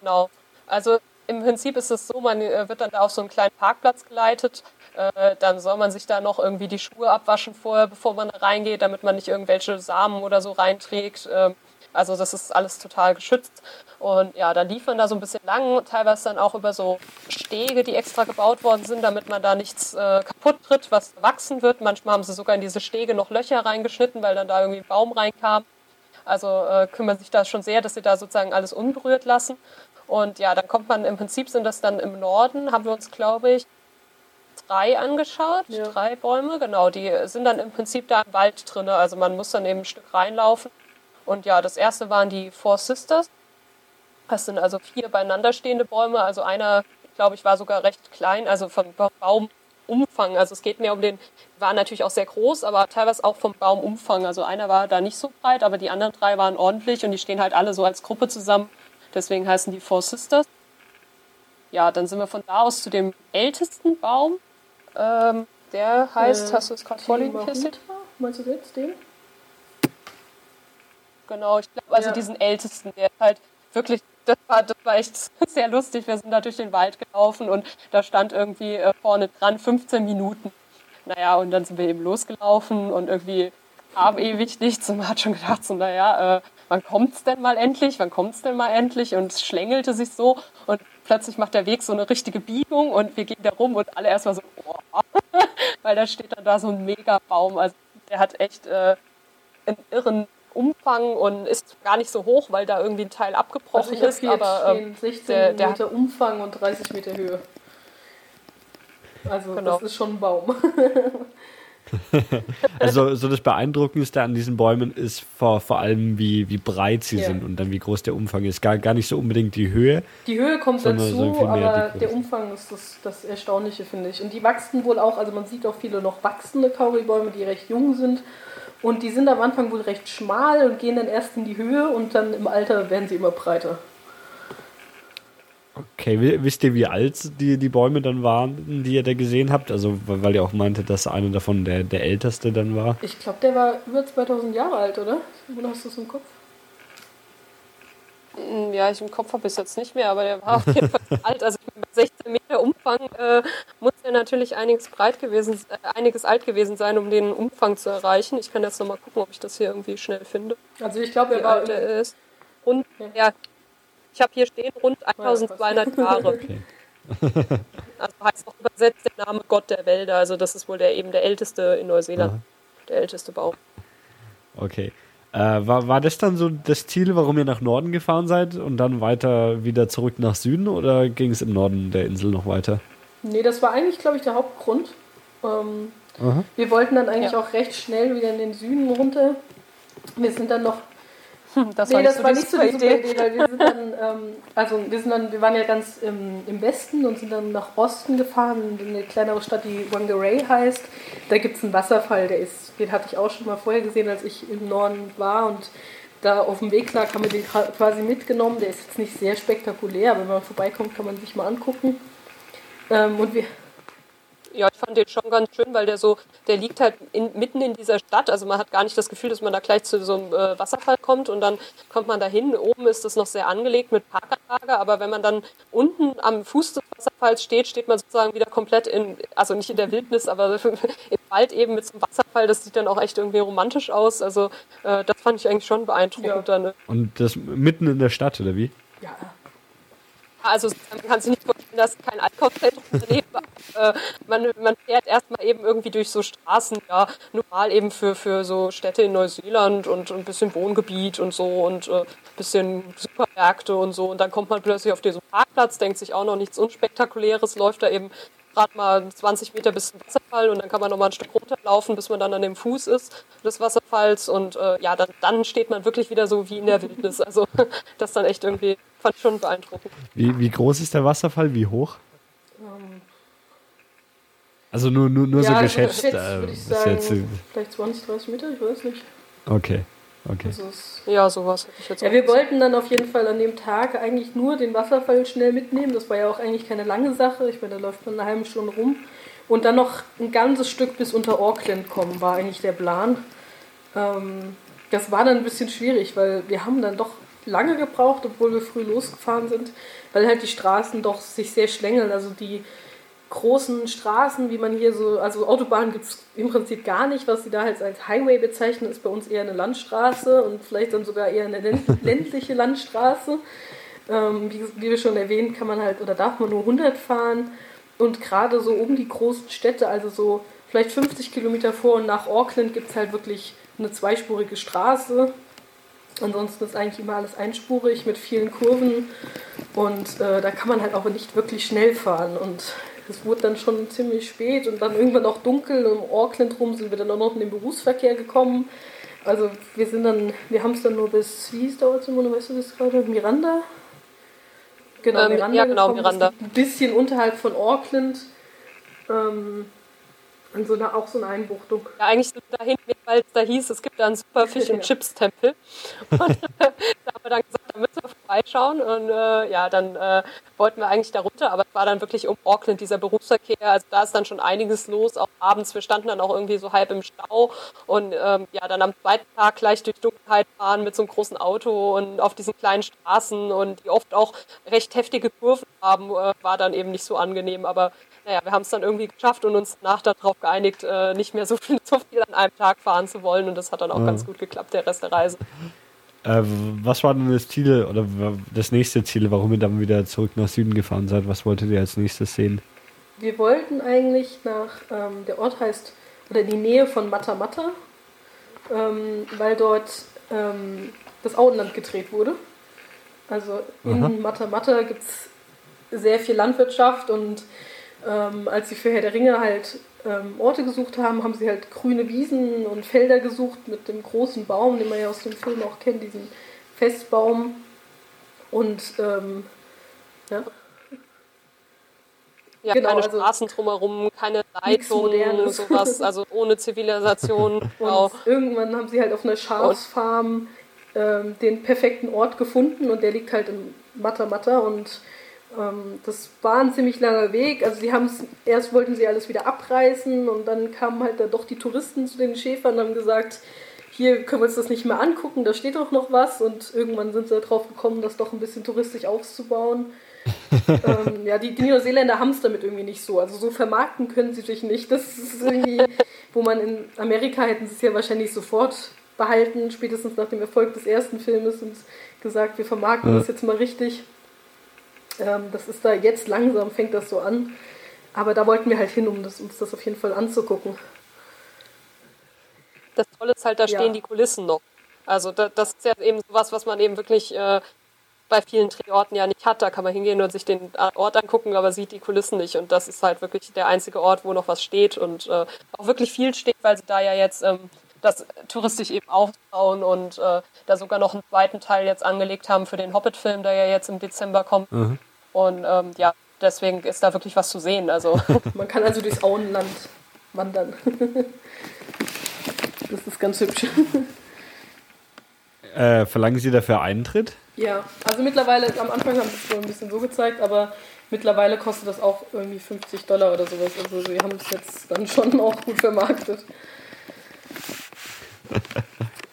Genau. Also im Prinzip ist es so, man äh, wird dann da auf so einen kleinen Parkplatz geleitet. Äh, dann soll man sich da noch irgendwie die Schuhe abwaschen vorher, bevor man da reingeht, damit man nicht irgendwelche Samen oder so reinträgt. Ähm, also das ist alles total geschützt. Und ja, dann lief man da so ein bisschen lang, teilweise dann auch über so Stege, die extra gebaut worden sind, damit man da nichts äh, kaputt tritt, was wachsen wird. Manchmal haben sie sogar in diese Stege noch Löcher reingeschnitten, weil dann da irgendwie ein Baum reinkam. Also äh, kümmern sich da schon sehr, dass sie da sozusagen alles unberührt lassen. Und ja, dann kommt man, im Prinzip sind das dann im Norden, haben wir uns, glaube ich, drei angeschaut, Ja. drei Bäume, genau, die sind dann im Prinzip da im Wald drin. Also man muss dann eben ein Stück reinlaufen. Und ja, das erste waren die Four Sisters. Das sind also vier beieinander stehende Bäume. Also einer, glaube ich, war sogar recht klein, also vom Ba- Baumumfang. Also es geht mehr um den, war natürlich auch sehr groß, aber teilweise auch vom Baumumfang. Also einer war da nicht so breit, aber die anderen drei waren ordentlich und die stehen halt alle so als Gruppe zusammen. Deswegen heißen die Four Sisters. Ja, dann sind wir von da aus zu dem ältesten Baum. Ähm, der heißt, Äh, hast du es gerade vorliegen? Meinst du jetzt den? Genau, ich glaube, also Ja. diesen ältesten, der ist halt wirklich, das war, das war echt [LAUGHS] sehr lustig. Wir sind da durch den Wald gelaufen und da stand irgendwie äh, vorne dran 15 Minuten. Naja, und dann sind wir eben losgelaufen und irgendwie kam ewig nichts und man hat schon gedacht, so, naja, äh, wann kommt's denn mal endlich? Wann kommt's denn mal endlich? Und es schlängelte sich so und plötzlich macht der Weg so eine richtige Biegung und wir gehen da rum und alle erstmal so, boah, [LAUGHS] weil da steht dann da so ein Megabaum. Also der hat echt äh, einen irren Umfang und ist gar nicht so hoch, weil da irgendwie ein Teil Also abgebrochen ich habe ist. Aber ähm, stehen 16 der- der- Meter Umfang und 30 Meter Höhe. Also Genau. das ist schon ein Baum. [LAUGHS] [LAUGHS] also so das Beeindruckendste an diesen Bäumen ist vor, vor allem, wie, wie breit sie ja. sind und dann wie groß der Umfang ist. Gar, gar nicht so unbedingt die Höhe. Die Höhe kommt dazu, aber der Umfang ist das, das Erstaunliche, finde ich. Und die wachsen wohl auch, also man sieht auch viele noch wachsende Kauribäume, die recht jung sind. Und die sind am Anfang wohl recht schmal und gehen dann erst in die Höhe und dann im Alter werden sie immer breiter. Okay, wisst ihr, wie alt die, die Bäume dann waren, die ihr da gesehen habt? Also, weil ihr auch meinte, dass einer davon der, der älteste dann war. Ich glaube, der war über 2000 Jahre alt, oder? Oder hast du es im Kopf? Ja, ich im Kopf habe es jetzt nicht mehr, aber der war auf jeden Fall [LAUGHS] alt. Also mit 16 Meter Umfang äh, muss er natürlich einiges breit gewesen, äh, einiges alt gewesen sein, um den Umfang zu erreichen. Ich kann jetzt nochmal gucken, ob ich das hier irgendwie schnell finde. Also ich glaube, er war alt er ist. Und ja. ja ich habe hier stehen rund 1200 Jahre. [LAUGHS] Okay. also heißt auch übersetzt der Name Gott der Wälder. Also das ist wohl der eben der älteste in Neuseeland, Aha. der älteste Baum. Okay. Äh, war, war das dann so das Ziel, warum ihr nach Norden gefahren seid und dann weiter wieder zurück nach Süden oder ging es im Norden der Insel noch weiter? Nee, das war eigentlich, glaube ich, der Hauptgrund. Ähm, wir wollten dann eigentlich ja. auch recht schnell wieder in den Süden runter. Wir sind dann noch [LAUGHS] das nee, war das war nicht so die Idee. Idee, weil wir sind dann, [LAUGHS] ähm, also wir sind dann, wir waren ja ganz im, im Westen und sind dann nach Osten gefahren, in eine kleinere Stadt, die Whangarei heißt. Da gibt es einen Wasserfall, der ist, den hatte ich auch schon mal vorher gesehen, als ich im Norden war und da auf dem Weg lag, haben wir den quasi mitgenommen. Der ist jetzt nicht sehr spektakulär, aber wenn man vorbeikommt, kann man sich mal angucken. Ähm, und wir, ja, ich fand den schon ganz schön, weil der so, der liegt halt in, mitten in dieser Stadt. Also man hat gar nicht das Gefühl, dass man da gleich zu so einem äh, Wasserfall kommt und dann kommt man da hin. Oben ist das noch sehr angelegt mit Parkanlage, aber wenn man dann unten am Fuß des Wasserfalls steht, steht man sozusagen wieder komplett in, also nicht in der Wildnis, aber [LAUGHS] im Wald eben mit so einem Wasserfall. Das sieht dann auch echt irgendwie romantisch aus. Also äh, das fand ich eigentlich schon beeindruckend. Ja. Dann, ne? Und das mitten in der Stadt, oder wie? Ja, also man kann sich nicht vorstellen, dass kein Einkaufszentrum daneben äh, man, man fährt erstmal eben irgendwie durch so Straßen, ja, normal eben für, für so Städte in Neuseeland und, ein bisschen Wohngebiet und so und äh, bisschen Supermärkte und so. Und dann kommt man plötzlich auf diesen Parkplatz, denkt sich auch noch nichts Unspektakuläres, läuft da eben gerade mal 20 Meter bis zum Wasserfall und dann kann man noch mal ein Stück runterlaufen, bis man dann an dem Fuß ist des Wasserfalls und äh, ja, dann, dann steht man wirklich wieder so wie in der Wildnis. Also [LAUGHS] das dann echt irgendwie, fand ich schon beeindruckend. Wie, wie groß ist der Wasserfall, wie hoch? Ähm, also nur, nur, nur ja, so geschätzt. Also, äh, ich sagen, jetzt, vielleicht 20, 30 Meter, ich weiß nicht. Okay. Okay. Also ja, sowas hätte ich jetzt Ja, wir wollten dann auf jeden Fall an dem Tag eigentlich nur den Wasserfall schnell mitnehmen. Das war ja auch eigentlich keine lange Sache. Ich meine, da läuft man eine halbe Stunde rum. Und dann noch ein ganzes Stück bis unter Auckland kommen, war eigentlich der Plan. Ähm, das war dann ein bisschen schwierig, weil wir haben dann doch lange gebraucht, obwohl wir früh losgefahren sind, weil halt die Straßen doch sich sehr schlängeln. Also die großen Straßen, wie man hier so, also Autobahnen gibt es im Prinzip gar nicht. Was sie da halt als Highway bezeichnen, ist bei uns eher eine Landstraße und vielleicht dann sogar eher eine [LAUGHS] ländliche Landstraße. Ähm, wie, wie, wir schon erwähnt, kann man halt oder darf man nur 100 fahren. Und gerade so um die großen Städte, also so vielleicht 50 Kilometer vor und nach Auckland, gibt es halt wirklich eine zweispurige Straße. Ansonsten ist eigentlich immer alles einspurig mit vielen Kurven und äh, da kann man halt auch nicht wirklich schnell fahren. Und es wurde dann schon ziemlich spät und dann irgendwann auch dunkel und um Auckland rum sind wir dann auch noch in den Berufsverkehr gekommen. Also wir sind dann, wir haben es dann nur bis, wie hieß der Ort, weißt du das gerade? Miranda? Genau, ähm, Miranda. Ja, genau, Miranda. Ein bisschen unterhalb von Auckland. Ähm, in so einer, auch so eine Einbuchtung. Ja, eigentlich dahin, weil es da hieß, es gibt da einen super Fish and Chips Tempel. Und [LAUGHS] da haben wir dann gesagt, da müssen wir vorbeischauen. Und äh, ja, dann äh, wollten wir eigentlich da runter, aber es war dann wirklich um Auckland, dieser Berufsverkehr. Also da ist dann schon einiges los, auch abends. Wir standen dann auch irgendwie so halb im Stau. Und ähm, ja, dann am zweiten Tag gleich durch Dunkelheit fahren mit so einem großen Auto und auf diesen kleinen Straßen und die oft auch recht heftige Kurven haben, äh, war dann eben nicht so angenehm. Aber naja, wir haben es dann irgendwie geschafft und uns nach darauf geeinigt, äh, nicht mehr so viel, [LAUGHS] so viel an einem Tag fahren zu wollen. Und das hat dann auch ja. ganz gut geklappt, der Rest der Reise. Äh, was war denn das Ziel oder das nächste Ziel, warum ihr dann wieder zurück nach Süden gefahren seid? Was wolltet ihr als nächstes sehen? Wir wollten eigentlich nach, ähm, der Ort heißt, oder in die Nähe von Matamata, ähm, weil dort ähm, das Auenland gedreht wurde. Also in. Matamata gibt es sehr viel Landwirtschaft und ähm, als sie für Herr der Ringe halt ähm, Orte gesucht haben, haben sie halt grüne Wiesen und Felder gesucht mit dem großen Baum, den man ja aus dem Film auch kennt, diesen Festbaum. Und ähm, ja. Ja, genau, keine also Straßen drumherum, keine Leitungen, sowas, [LAUGHS] also ohne Zivilisation. Und genau. irgendwann haben sie halt auf einer Schafsfarm ähm, den perfekten Ort gefunden und der liegt halt in Matta Matta und das war ein ziemlich langer Weg. Also sie haben es, erst wollten sie alles wieder abreißen und dann kamen halt da doch die Touristen zu den Schäfern und haben gesagt, hier können wir uns das nicht mehr angucken, da steht doch noch was und irgendwann sind sie darauf gekommen, das doch ein bisschen touristisch aufzubauen. [LAUGHS] ähm, ja, die, die Neuseeländer haben es damit irgendwie nicht so. Also so vermarkten können sie sich nicht. Das ist irgendwie, wo man in Amerika hätten sie es ja wahrscheinlich sofort behalten, spätestens nach dem Erfolg des ersten Filmes und gesagt, wir vermarkten ja. das jetzt mal richtig. Ähm, das ist da jetzt langsam, fängt das so an. Aber da wollten wir halt hin, um das, uns das auf jeden Fall anzugucken. Das Tolle ist halt, da stehen ja. die Kulissen noch. Also da, das ist ja eben sowas, was man eben wirklich äh, bei vielen Drehorten ja nicht hat. Da kann man hingehen und sich den Ort angucken, aber sieht die Kulissen nicht. Und das ist halt wirklich der einzige Ort, wo noch was steht und äh, auch wirklich viel steht, weil sie da ja jetzt ähm, das touristisch eben aufbauen und äh, da sogar noch einen zweiten Teil jetzt angelegt haben für den Hobbit-Film, der ja jetzt im Dezember kommt. Mhm. Und ähm, ja, deswegen ist da wirklich was zu sehen. Also. [LAUGHS] Man kann also durchs Auenland wandern. [LAUGHS] das ist ganz hübsch. Äh, verlangen Sie dafür Eintritt? Ja, also mittlerweile, am Anfang haben sie es wohl ein bisschen so gezeigt, aber mittlerweile kostet das auch irgendwie 50 Dollar oder sowas. Also sie haben es jetzt dann schon auch gut vermarktet.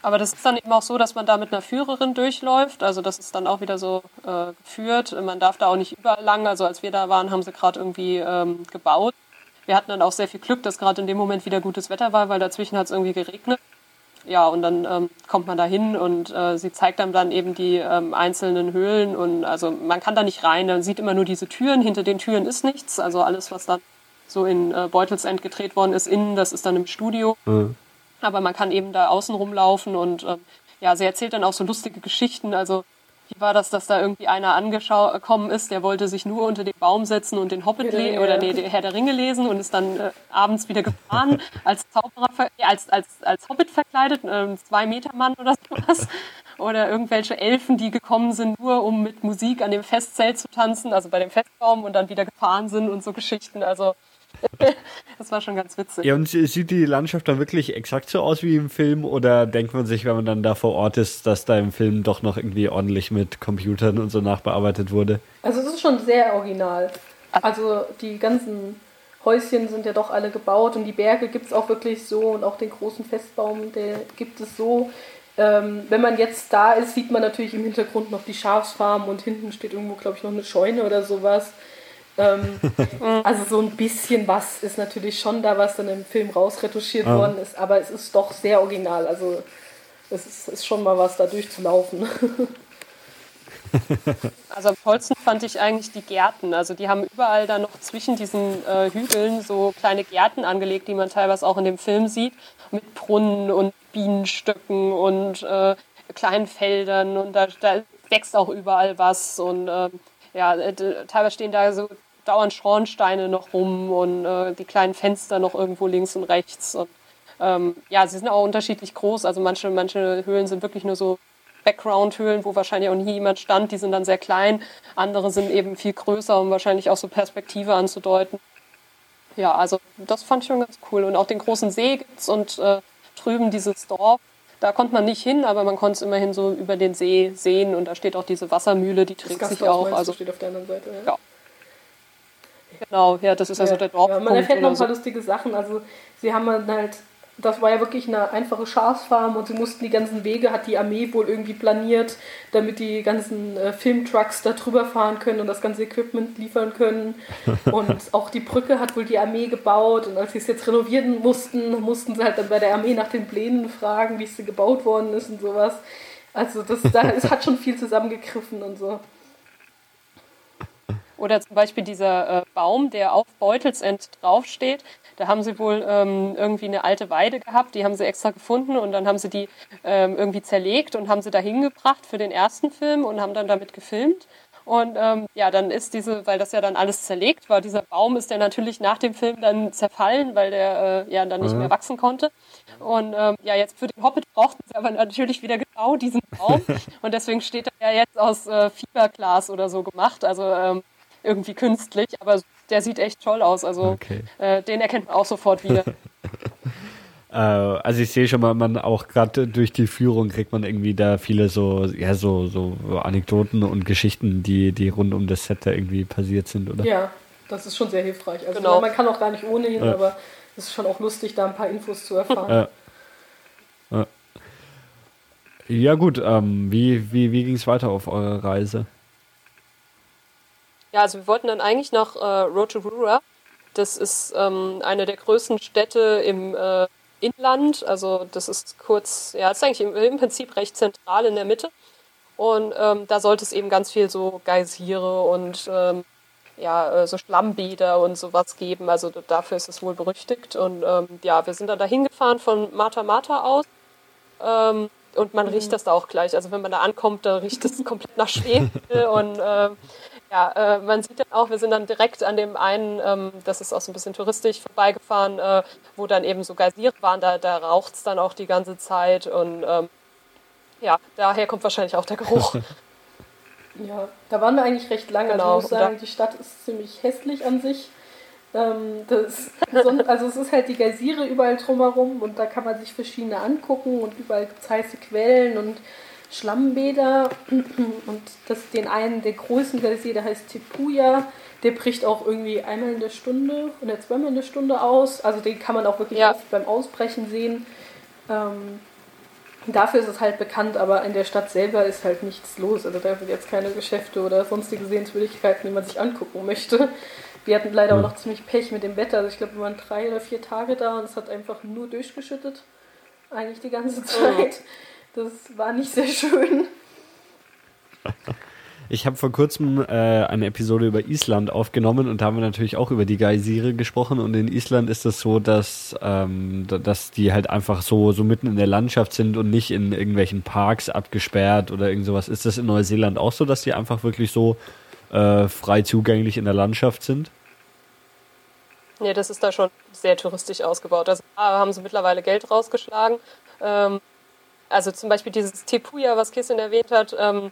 Aber das ist dann eben auch so, dass man da mit einer Führerin durchläuft. Also das ist dann auch wieder so äh, geführt. Man darf da auch nicht überall lang. Also als wir da waren, haben sie gerade irgendwie ähm, gebaut. Wir hatten dann auch sehr viel Glück, dass gerade in dem Moment wieder gutes Wetter war, weil dazwischen hat es irgendwie geregnet. Ja, und dann ähm, kommt man da hin und äh, sie zeigt einem dann eben die ähm, einzelnen Höhlen und also man kann da nicht rein, man sieht immer nur diese Türen, hinter den Türen ist nichts, also alles, was dann so in äh, Beutelsend gedreht worden ist, innen, das ist dann im Studio. Mhm. Aber man kann eben da außen rumlaufen und ähm, ja, sie erzählt dann auch so lustige Geschichten. Also wie war das, dass da irgendwie einer angekommen ist, der wollte sich nur unter den Baum setzen und den Hobbit lesen oder nee, den Herr der Ringe lesen und ist dann äh, abends wieder gefahren [LAUGHS] als Zauberer, als, als, als Hobbit verkleidet, äh, zwei Meter Mann oder sowas. [LAUGHS] Oder irgendwelche Elfen, die gekommen sind, nur um mit Musik an dem Festzelt zu tanzen, also bei dem Festbaum und dann wieder gefahren sind und so Geschichten. Also [LAUGHS] das war schon ganz witzig. Ja, und sieht die Landschaft dann wirklich exakt so aus wie im Film oder denkt man sich, wenn man dann da vor Ort ist, dass da im Film doch noch irgendwie ordentlich mit Computern und so nachbearbeitet wurde? Also es ist schon sehr original. Also die ganzen Häuschen sind ja doch alle gebaut und die Berge gibt es auch wirklich so und auch den großen Festbaum, der gibt es so. Ähm, wenn man jetzt da ist, sieht man natürlich im Hintergrund noch die Schafsfarm und hinten steht irgendwo, glaube ich, noch eine Scheune oder sowas. Ähm, also so ein bisschen was ist natürlich schon da, was dann im Film rausretuschiert ah. worden ist, aber es ist doch sehr original. Also es ist, ist schon mal was, da durchzulaufen. [LAUGHS] Also am tollsten fand ich eigentlich die Gärten. Also die haben überall da noch zwischen diesen äh, Hügeln so kleine Gärten angelegt, die man teilweise auch in dem Film sieht, mit Brunnen und Bienenstöcken und äh, kleinen Feldern und da, da, wächst auch überall was und äh, ja, teilweise stehen da so dauernd Schornsteine noch rum und äh, die kleinen Fenster noch irgendwo links und rechts. Und ähm, ja, sie sind auch unterschiedlich groß. Also manche, manche Höhlen sind wirklich nur so Background-Höhlen, wo wahrscheinlich auch nie jemand stand. Die sind dann sehr klein. Andere sind eben viel größer, um wahrscheinlich auch so Perspektive anzudeuten. Ja, also das fand ich schon ganz cool. Und auch den großen See gibt's und äh, drüben dieses Dorf. Da konnte man nicht hin, aber man konnte es immerhin so über den See sehen und da steht auch diese Wassermühle, die trägt sich auch. Also steht auf der anderen Seite. Ja. ja. Genau, ja, das ist also der Dorf. Ja, man erfährt noch ein paar so. lustige Sachen. Also sie haben halt, das war ja wirklich eine einfache Schafsfarm und sie mussten die ganzen Wege, hat die Armee wohl irgendwie planiert, damit die ganzen äh, Filmtrucks da drüber fahren können und das ganze Equipment liefern können. [LAUGHS] Und auch die Brücke hat wohl die Armee gebaut und als sie es jetzt renovieren mussten, mussten sie halt dann bei der Armee nach den Plänen fragen, wie sie gebaut worden ist und sowas. Also das, da, es hat schon viel zusammengegriffen und so. Oder zum Beispiel dieser äh, Baum, der auf Beutelsend draufsteht. Da haben sie wohl ähm, irgendwie eine alte Weide gehabt, die haben sie extra gefunden und dann haben sie die ähm, irgendwie zerlegt und haben sie da hingebracht für den ersten Film und haben dann damit gefilmt. Und ähm, ja, dann ist diese, weil das ja dann alles zerlegt war, dieser Baum ist ja natürlich nach dem Film dann zerfallen, weil der äh, ja dann nicht mhm. mehr wachsen konnte. Und ähm, ja, jetzt für den Hobbit brauchten sie aber natürlich wieder genau diesen Baum. [LAUGHS] Und deswegen steht er ja jetzt aus äh, Fiberglas oder so gemacht, also ähm, irgendwie künstlich, aber der sieht echt toll aus. Also okay. äh, den erkennt man auch sofort wieder. [LAUGHS] Äh, also ich sehe schon mal, man auch gerade durch die Führung kriegt man irgendwie da viele so, ja, so, so Anekdoten und Geschichten, die, die rund um das Set da irgendwie passiert sind, oder? Ja, das ist schon sehr hilfreich. Also genau. man kann auch gar nicht ohnehin, ja. aber es ist schon auch lustig, da ein paar Infos zu erfahren. Ja, ja. ja gut, ähm, wie, wie, wie ging es weiter auf eurer Reise? Ja, also wir wollten dann eigentlich nach äh, Rotorua. Das ist ähm, eine der größten Städte im äh, Inland. Also das ist kurz, ja, ist eigentlich im, im Prinzip recht zentral in der Mitte. Und ähm, da sollte es eben ganz viel so Geysire und ähm, ja, äh, so Schlammbäder und sowas geben. Also dafür ist es wohl berüchtigt. Und ähm, ja, wir sind dann da hingefahren von Mata Mata aus. Ähm, und man mhm. riecht das da auch gleich. Also wenn man da ankommt, da riecht es [LAUGHS] komplett nach Schwefel. und ähm, ja, äh, man sieht dann auch, wir sind dann direkt an dem einen, ähm, das ist auch so ein bisschen touristisch vorbeigefahren, äh, wo dann eben so Geysire waren, da, da raucht es dann auch die ganze Zeit und ähm, ja, daher kommt wahrscheinlich auch der Geruch. [LAUGHS] ja, da waren wir eigentlich recht lange. Genau. Also ich muss sagen, die Stadt ist ziemlich hässlich an sich. Ähm, das, also es ist halt die Geysire überall drumherum und da kann man sich verschiedene angucken und überall gibt es heiße Quellen und Schlammbäder [CLEARS THROAT] und das, den einen, der großen Geysir, der heißt Tepuya, der bricht auch irgendwie einmal in der Stunde oder zweimal in der Stunde aus. Also den kann man auch wirklich ja. oft beim Ausbrechen sehen. Ähm, dafür ist es halt bekannt, aber in der Stadt selber ist halt nichts los. Also da sind jetzt keine Geschäfte oder sonstige Sehenswürdigkeiten, die man sich angucken möchte. Wir hatten leider auch noch ziemlich Pech mit dem Wetter. Also ich glaube, wir waren drei oder vier Tage da und es hat einfach nur durchgeschüttet. Eigentlich die ganze Zeit. Das war nicht sehr schön. [LAUGHS] Ich habe vor kurzem äh, eine Episode über Island aufgenommen und da haben wir natürlich auch über die Geysire gesprochen. Und in Island ist es so, dass, ähm, dass die halt einfach so, so mitten in der Landschaft sind und nicht in irgendwelchen Parks abgesperrt oder irgend sowas. Ist das in Neuseeland auch so, dass die einfach wirklich so äh, frei zugänglich in der Landschaft sind? Nee, das ist da schon sehr touristisch ausgebaut. Also da haben sie mittlerweile Geld rausgeschlagen. Ähm, also zum Beispiel dieses Tepuya, was Kissin erwähnt hat, ähm,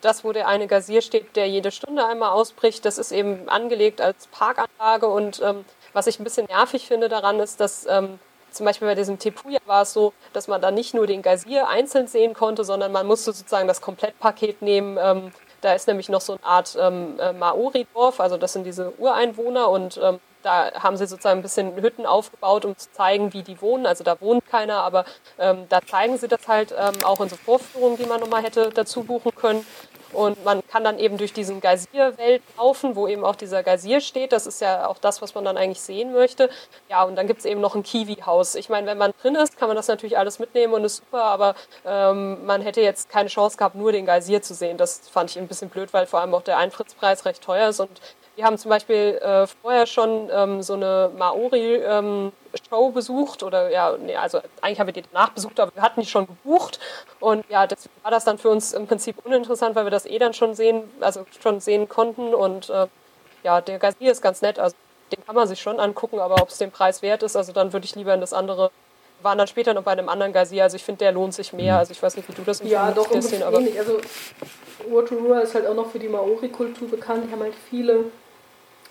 das, wo der eine Gazier steht, der jede Stunde einmal ausbricht, das ist eben angelegt als Parkanlage. Und ähm, was ich ein bisschen nervig finde daran ist, dass ähm, zum Beispiel bei diesem Tepuya war es so, dass man da nicht nur den Gazier einzeln sehen konnte, sondern man musste sozusagen das Komplettpaket nehmen. Ähm, da ist nämlich noch so eine Art ähm, äh, Maori-Dorf, also das sind diese Ureinwohner und ähm, da haben sie sozusagen ein bisschen Hütten aufgebaut, um zu zeigen, wie die wohnen. Also da wohnt keiner, aber ähm, da zeigen sie das halt ähm, auch in so Vorführungen, die man nochmal hätte dazu buchen können. Und man kann dann eben durch diesen Geysirwelt laufen, wo eben auch dieser Geysir steht. Das ist ja auch das, was man dann eigentlich sehen möchte. Ja, und dann gibt es eben noch ein Kiwi-Haus. Ich meine, wenn man drin ist, kann man das natürlich alles mitnehmen und ist super, aber ähm, man hätte jetzt keine Chance gehabt, nur den Geysir zu sehen. Das fand ich ein bisschen blöd, weil vor allem auch der Eintrittspreis recht teuer ist und wir haben zum Beispiel äh, vorher schon ähm, so eine Maori-Show ähm, besucht oder ja, nee, also eigentlich haben wir die danach besucht, aber wir hatten die schon gebucht und ja, deswegen war das dann für uns im Prinzip uninteressant, weil wir das eh dann schon sehen, also schon sehen konnten und äh, ja, der Gazier ist ganz nett, also den kann man sich schon angucken, aber ob es den Preis wert ist, also dann würde ich lieber in das andere wir waren dann später noch bei einem anderen Gazier, also ich finde, der lohnt sich mehr. Mhm. Also ich weiß nicht, wie du das Ja, doch, bisschen, aber ähnlich. Also Rotorua ist halt auch noch für die Maori-Kultur bekannt. Die haben halt viele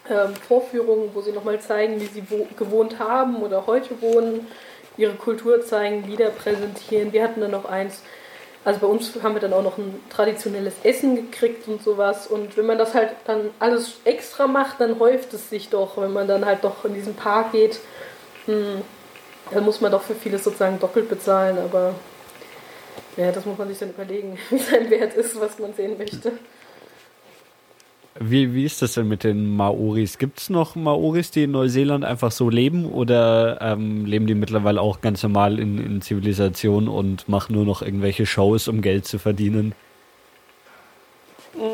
ähm, Vorführungen, wo sie nochmal zeigen, wie sie gewohnt haben oder heute wohnen, ihre Kultur zeigen, Lieder präsentieren. Wir hatten dann noch eins, also bei uns haben wir dann auch noch ein traditionelles Essen gekriegt und sowas. Und wenn man das halt dann alles extra macht, dann häuft es sich doch, wenn man dann halt doch in diesen Park geht. Hm, dann muss man doch für vieles sozusagen doppelt bezahlen, aber ja, das muss man sich dann überlegen, [LAUGHS] wie sein Wert ist, was man sehen möchte. Wie, wie ist das denn mit den Maoris? Gibt es noch Maoris, die in Neuseeland einfach so leben oder ähm, leben die mittlerweile auch ganz normal in, in Zivilisation und machen nur noch irgendwelche Shows, um Geld zu verdienen?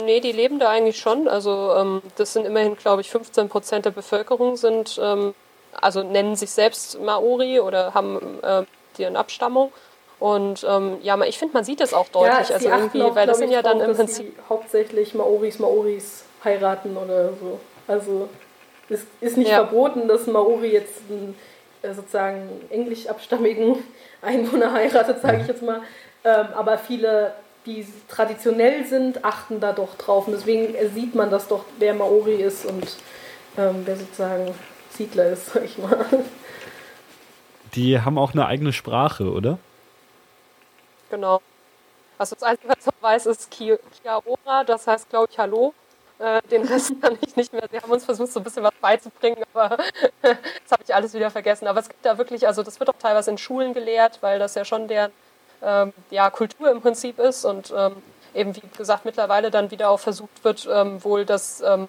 Nee, die leben da eigentlich schon. Also ähm, das sind immerhin, glaube ich, 15 Prozent der Bevölkerung sind, ähm, also nennen sich selbst Maori oder haben äh, deren Abstammung. Und ähm, ja, ich finde, man sieht das auch deutlich. Ja, also irgendwie, auch, weil das sind ja dann im Prinzip. Hauptsächlich Maoris Maoris heiraten oder so. Also es ist nicht ja. verboten, dass Maori jetzt einen äh, sozusagen englischabstammigen [LAUGHS] Einwohner heiratet, sage ich jetzt mal. Ähm, aber viele, die traditionell sind, achten da doch drauf. Und deswegen sieht man das doch, wer Maori ist und ähm, wer sozusagen Siedler ist, [LAUGHS] sag ich mal. Die haben auch eine eigene Sprache, oder? Genau. Also das Einzige, was ich weiß, ist Kiaora, das heißt, glaube ich, Hallo. Äh, den Rest [LAUGHS] kann ich nicht mehr. Sie haben uns versucht, so ein bisschen was beizubringen, aber [LAUGHS] das habe ich alles wieder vergessen. Aber es gibt da wirklich, also das wird auch teilweise in Schulen gelehrt, weil das ja schon deren ähm, ja, Kultur im Prinzip ist und ähm, eben, wie gesagt, mittlerweile dann wieder auch versucht wird, ähm, wohl das ähm,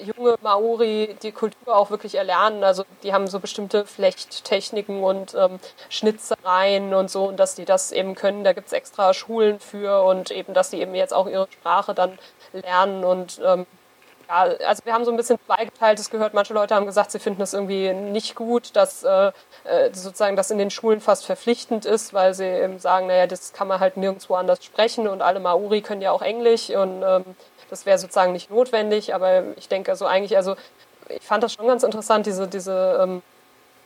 junge Maori die Kultur auch wirklich erlernen. Also die haben so bestimmte Flechttechniken und ähm, Schnitzereien und so und dass die das eben können. Da gibt es extra Schulen für und eben, dass die eben jetzt auch ihre Sprache dann lernen und ähm, ja, also wir haben so ein bisschen zweigeteiltes gehört. Manche Leute haben gesagt, sie finden es irgendwie nicht gut, dass äh, äh, sozusagen das in den Schulen fast verpflichtend ist, weil sie eben sagen, naja, das kann man halt nirgendwo anders sprechen und alle Maori können ja auch Englisch und ähm, das wäre sozusagen nicht notwendig, aber ich denke also eigentlich, also ich fand das schon ganz interessant, diese, diese, ähm,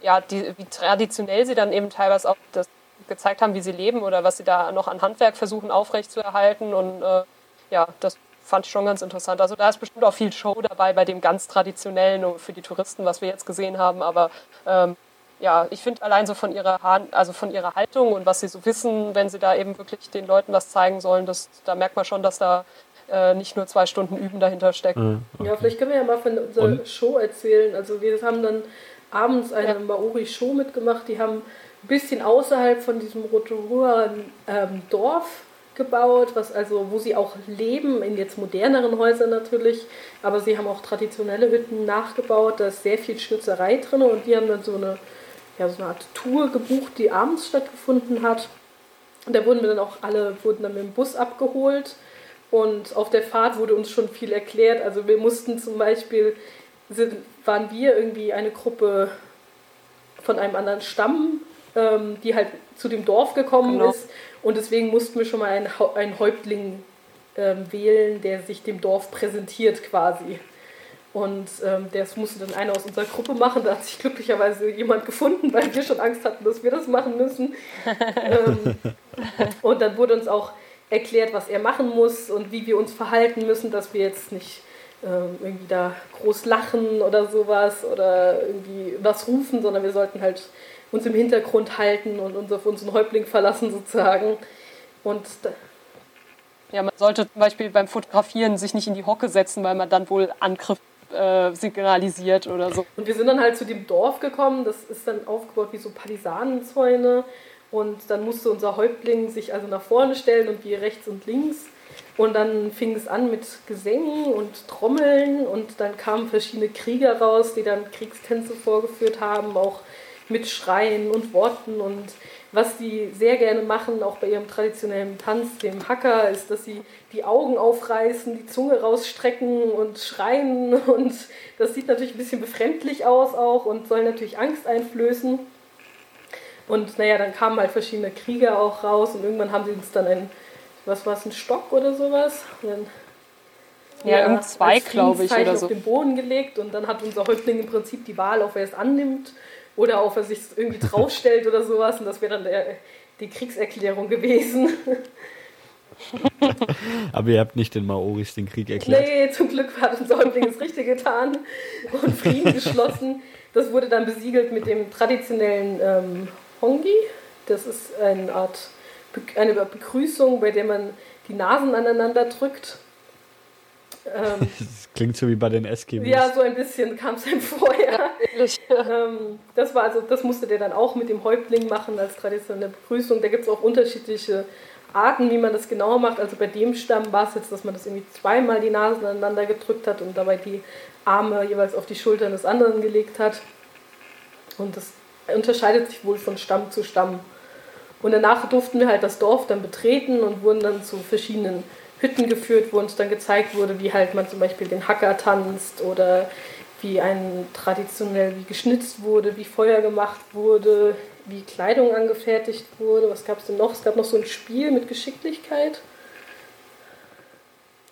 ja, die, wie traditionell sie dann eben teilweise auch das gezeigt haben, wie sie leben oder was sie da noch an Handwerk versuchen aufrechtzuerhalten und äh, ja, das fand ich schon ganz interessant. Also da ist bestimmt auch viel Show dabei bei dem ganz traditionellen für die Touristen, was wir jetzt gesehen haben, aber ähm, ja, ich finde allein so von ihrer, also von ihrer Haltung und was sie so wissen, wenn sie da eben wirklich den Leuten was zeigen sollen, das, da merkt man schon, dass da äh, nicht nur zwei Stunden Üben dahinter stecken. Ah, okay. Ja, vielleicht können wir ja mal von unserer Und? Show erzählen. Also wir haben dann abends eine ja. Maori-Show mitgemacht. Die haben ein bisschen außerhalb von diesem Rotorua ähm, Dorf gebaut, was also, wo sie auch leben, in jetzt moderneren Häusern natürlich, aber sie haben auch traditionelle Hütten nachgebaut, da ist sehr viel Schnitzerei drin und die haben dann so eine, ja, so eine Art Tour gebucht, die abends stattgefunden hat. Und da wurden wir dann auch alle, wurden dann mit dem Bus abgeholt und auf der Fahrt wurde uns schon viel erklärt. Also wir mussten zum Beispiel, sind, waren wir irgendwie eine Gruppe von einem anderen Stamm, ähm, die halt zu dem Dorf gekommen genau. ist. Und deswegen mussten wir schon mal einen, einen Häuptling ähm, wählen, der sich dem Dorf präsentiert quasi. Und ähm, das musste dann einer aus unserer Gruppe machen. Da hat sich glücklicherweise jemand gefunden, weil wir schon Angst hatten, dass wir das machen müssen. [LAUGHS] ähm, und dann wurde uns auch erklärt, was er machen muss und wie wir uns verhalten müssen, dass wir jetzt nicht ähm, irgendwie da groß lachen oder sowas oder irgendwie was rufen, sondern wir sollten halt uns im Hintergrund halten und uns auf unseren Häuptling verlassen sozusagen. Und ja, man sollte zum Beispiel beim Fotografieren sich nicht in die Hocke setzen, weil man dann wohl Angriff äh, signalisiert oder so. Und wir sind dann halt zu dem Dorf gekommen, das ist dann aufgebaut wie so Partisanenzäune und dann musste unser Häuptling sich also nach vorne stellen und wir rechts und links. Und dann fing es an mit Gesängen und Trommeln und dann kamen verschiedene Krieger raus, die dann Kriegstänze vorgeführt haben, auch mit Schreien und Worten. Und was die sehr gerne machen, auch bei ihrem traditionellen Tanz, dem Hacker, ist, dass sie die Augen aufreißen, die Zunge rausstrecken und schreien. [LAUGHS] Und das sieht natürlich ein bisschen befremdlich aus auch und soll natürlich Angst einflößen. Und naja, dann kamen halt verschiedene Krieger auch raus und irgendwann haben sie uns dann ein, was war es, ein Stock oder sowas? Dann, ja, ja irgendein Zweig, glaube ich, oder so. auf den Boden gelegt und dann hat unser Häuptling im Prinzip die Wahl, ob er es annimmt oder ob er sich irgendwie draufstellt oder sowas und das wäre dann der, die Kriegserklärung gewesen. Aber ihr habt nicht den Maoris den Krieg erklärt? Nee, zum Glück hat unser Häuptling das Richtige getan und Frieden [LAUGHS] geschlossen. Das wurde dann besiegelt mit dem traditionellen ähm, Hongi. Das ist eine Art eine Begrüßung, bei der man die Nasen aneinander drückt. Ähm, [LAUGHS] das klingt so wie bei den Eskimos. Ja, so ein bisschen kam es [LAUGHS] einem vorher. Ja, ähm, das war also, das musste der dann auch mit dem Häuptling machen als traditionelle Begrüßung. Da gibt es auch unterschiedliche Arten, wie man das genau macht. Also bei dem Stamm war es jetzt, dass man das irgendwie zweimal die Nasen aneinander gedrückt hat und dabei die Arme jeweils auf die Schultern des anderen gelegt hat. Und das unterscheidet sich wohl von Stamm zu Stamm. Und danach durften wir halt das Dorf dann betreten und wurden dann zu verschiedenen Hütten geführt, wo uns dann gezeigt wurde, wie halt man zum Beispiel den Hacker tanzt oder wie ein traditionell wie geschnitzt wurde, wie Feuer gemacht wurde wie Kleidung angefertigt wurde. Was gab es denn noch? Es gab noch so ein Spiel mit Geschicklichkeit.